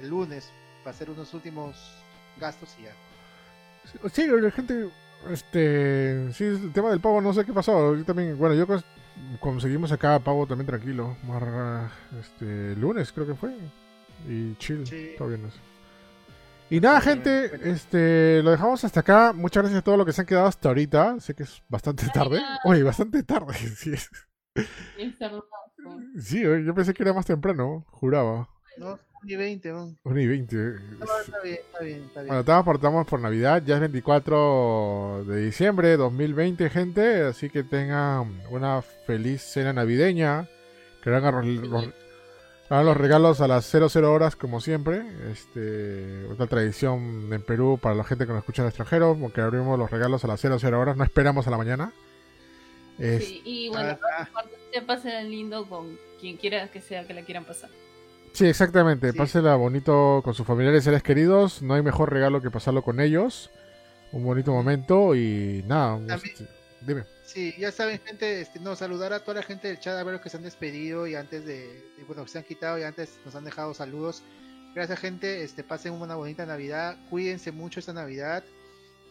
el lunes para hacer unos últimos gastos y ya. Sí, la gente, este, sí, el tema del pavo, no sé qué pasó. Yo también, bueno, yo conseguimos acá pavo también tranquilo, este, lunes creo que fue y chill, todo bien. Y nada, gente, este, lo dejamos hasta acá. Muchas gracias a todos los que se han quedado hasta ahorita. Sé que es bastante tarde. Oye, bastante tarde. <laughs> Sí, yo pensé que era más temprano, juraba. No, 1 y 20, ¿no? 1 y 20. No, está bien, está bien, está bien. Bueno, estamos por Navidad, ya es 24 de diciembre 2020, gente. Así que tengan una feliz cena navideña. Que hagan los, los regalos a las 00 horas, como siempre. Este, otra tradición en Perú para la gente que nos escucha en extranjero, porque abrimos los regalos a las 00 horas, no esperamos a la mañana. Sí, y bueno, se pasen lindo con quien quiera que sea que la quieran pasar. Sí, exactamente. Pásela bonito con sus familiares y seres queridos. No hay mejor regalo que pasarlo con ellos. Un bonito momento y nada. Dime. Sí, ya saben, gente, este, no, saludar a toda la gente del chat, a ver los que se han despedido y antes de, bueno, que se han quitado y antes nos han dejado saludos. Gracias, gente, este, pasen una bonita Navidad, cuídense mucho esta Navidad.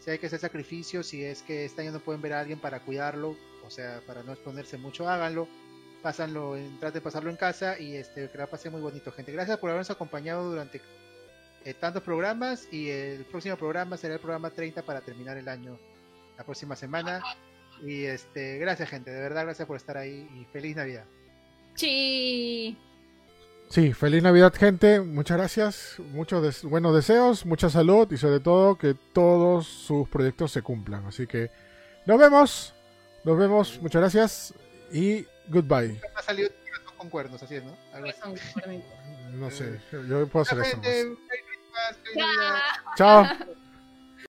Si hay que hacer sacrificios, si es que este año no pueden ver a alguien para cuidarlo, o sea, para no exponerse mucho, háganlo. Pásanlo, traten de pasarlo en casa y este, que la pasen muy bonito, gente. Gracias por habernos acompañado durante eh, tantos programas y el próximo programa será el programa 30 para terminar el año la próxima semana. Y este, gracias gente, de verdad gracias por estar ahí y feliz Navidad. Sí. Sí, feliz Navidad gente, muchas gracias, muchos buenos deseos, mucha salud y sobre todo que todos sus proyectos se cumplan. Así que nos vemos, nos vemos, muchas gracias y goodbye. Ha salido con cuernos, así es, ¿no? No sé, yo puedo hacer eso. Chao. <laughs>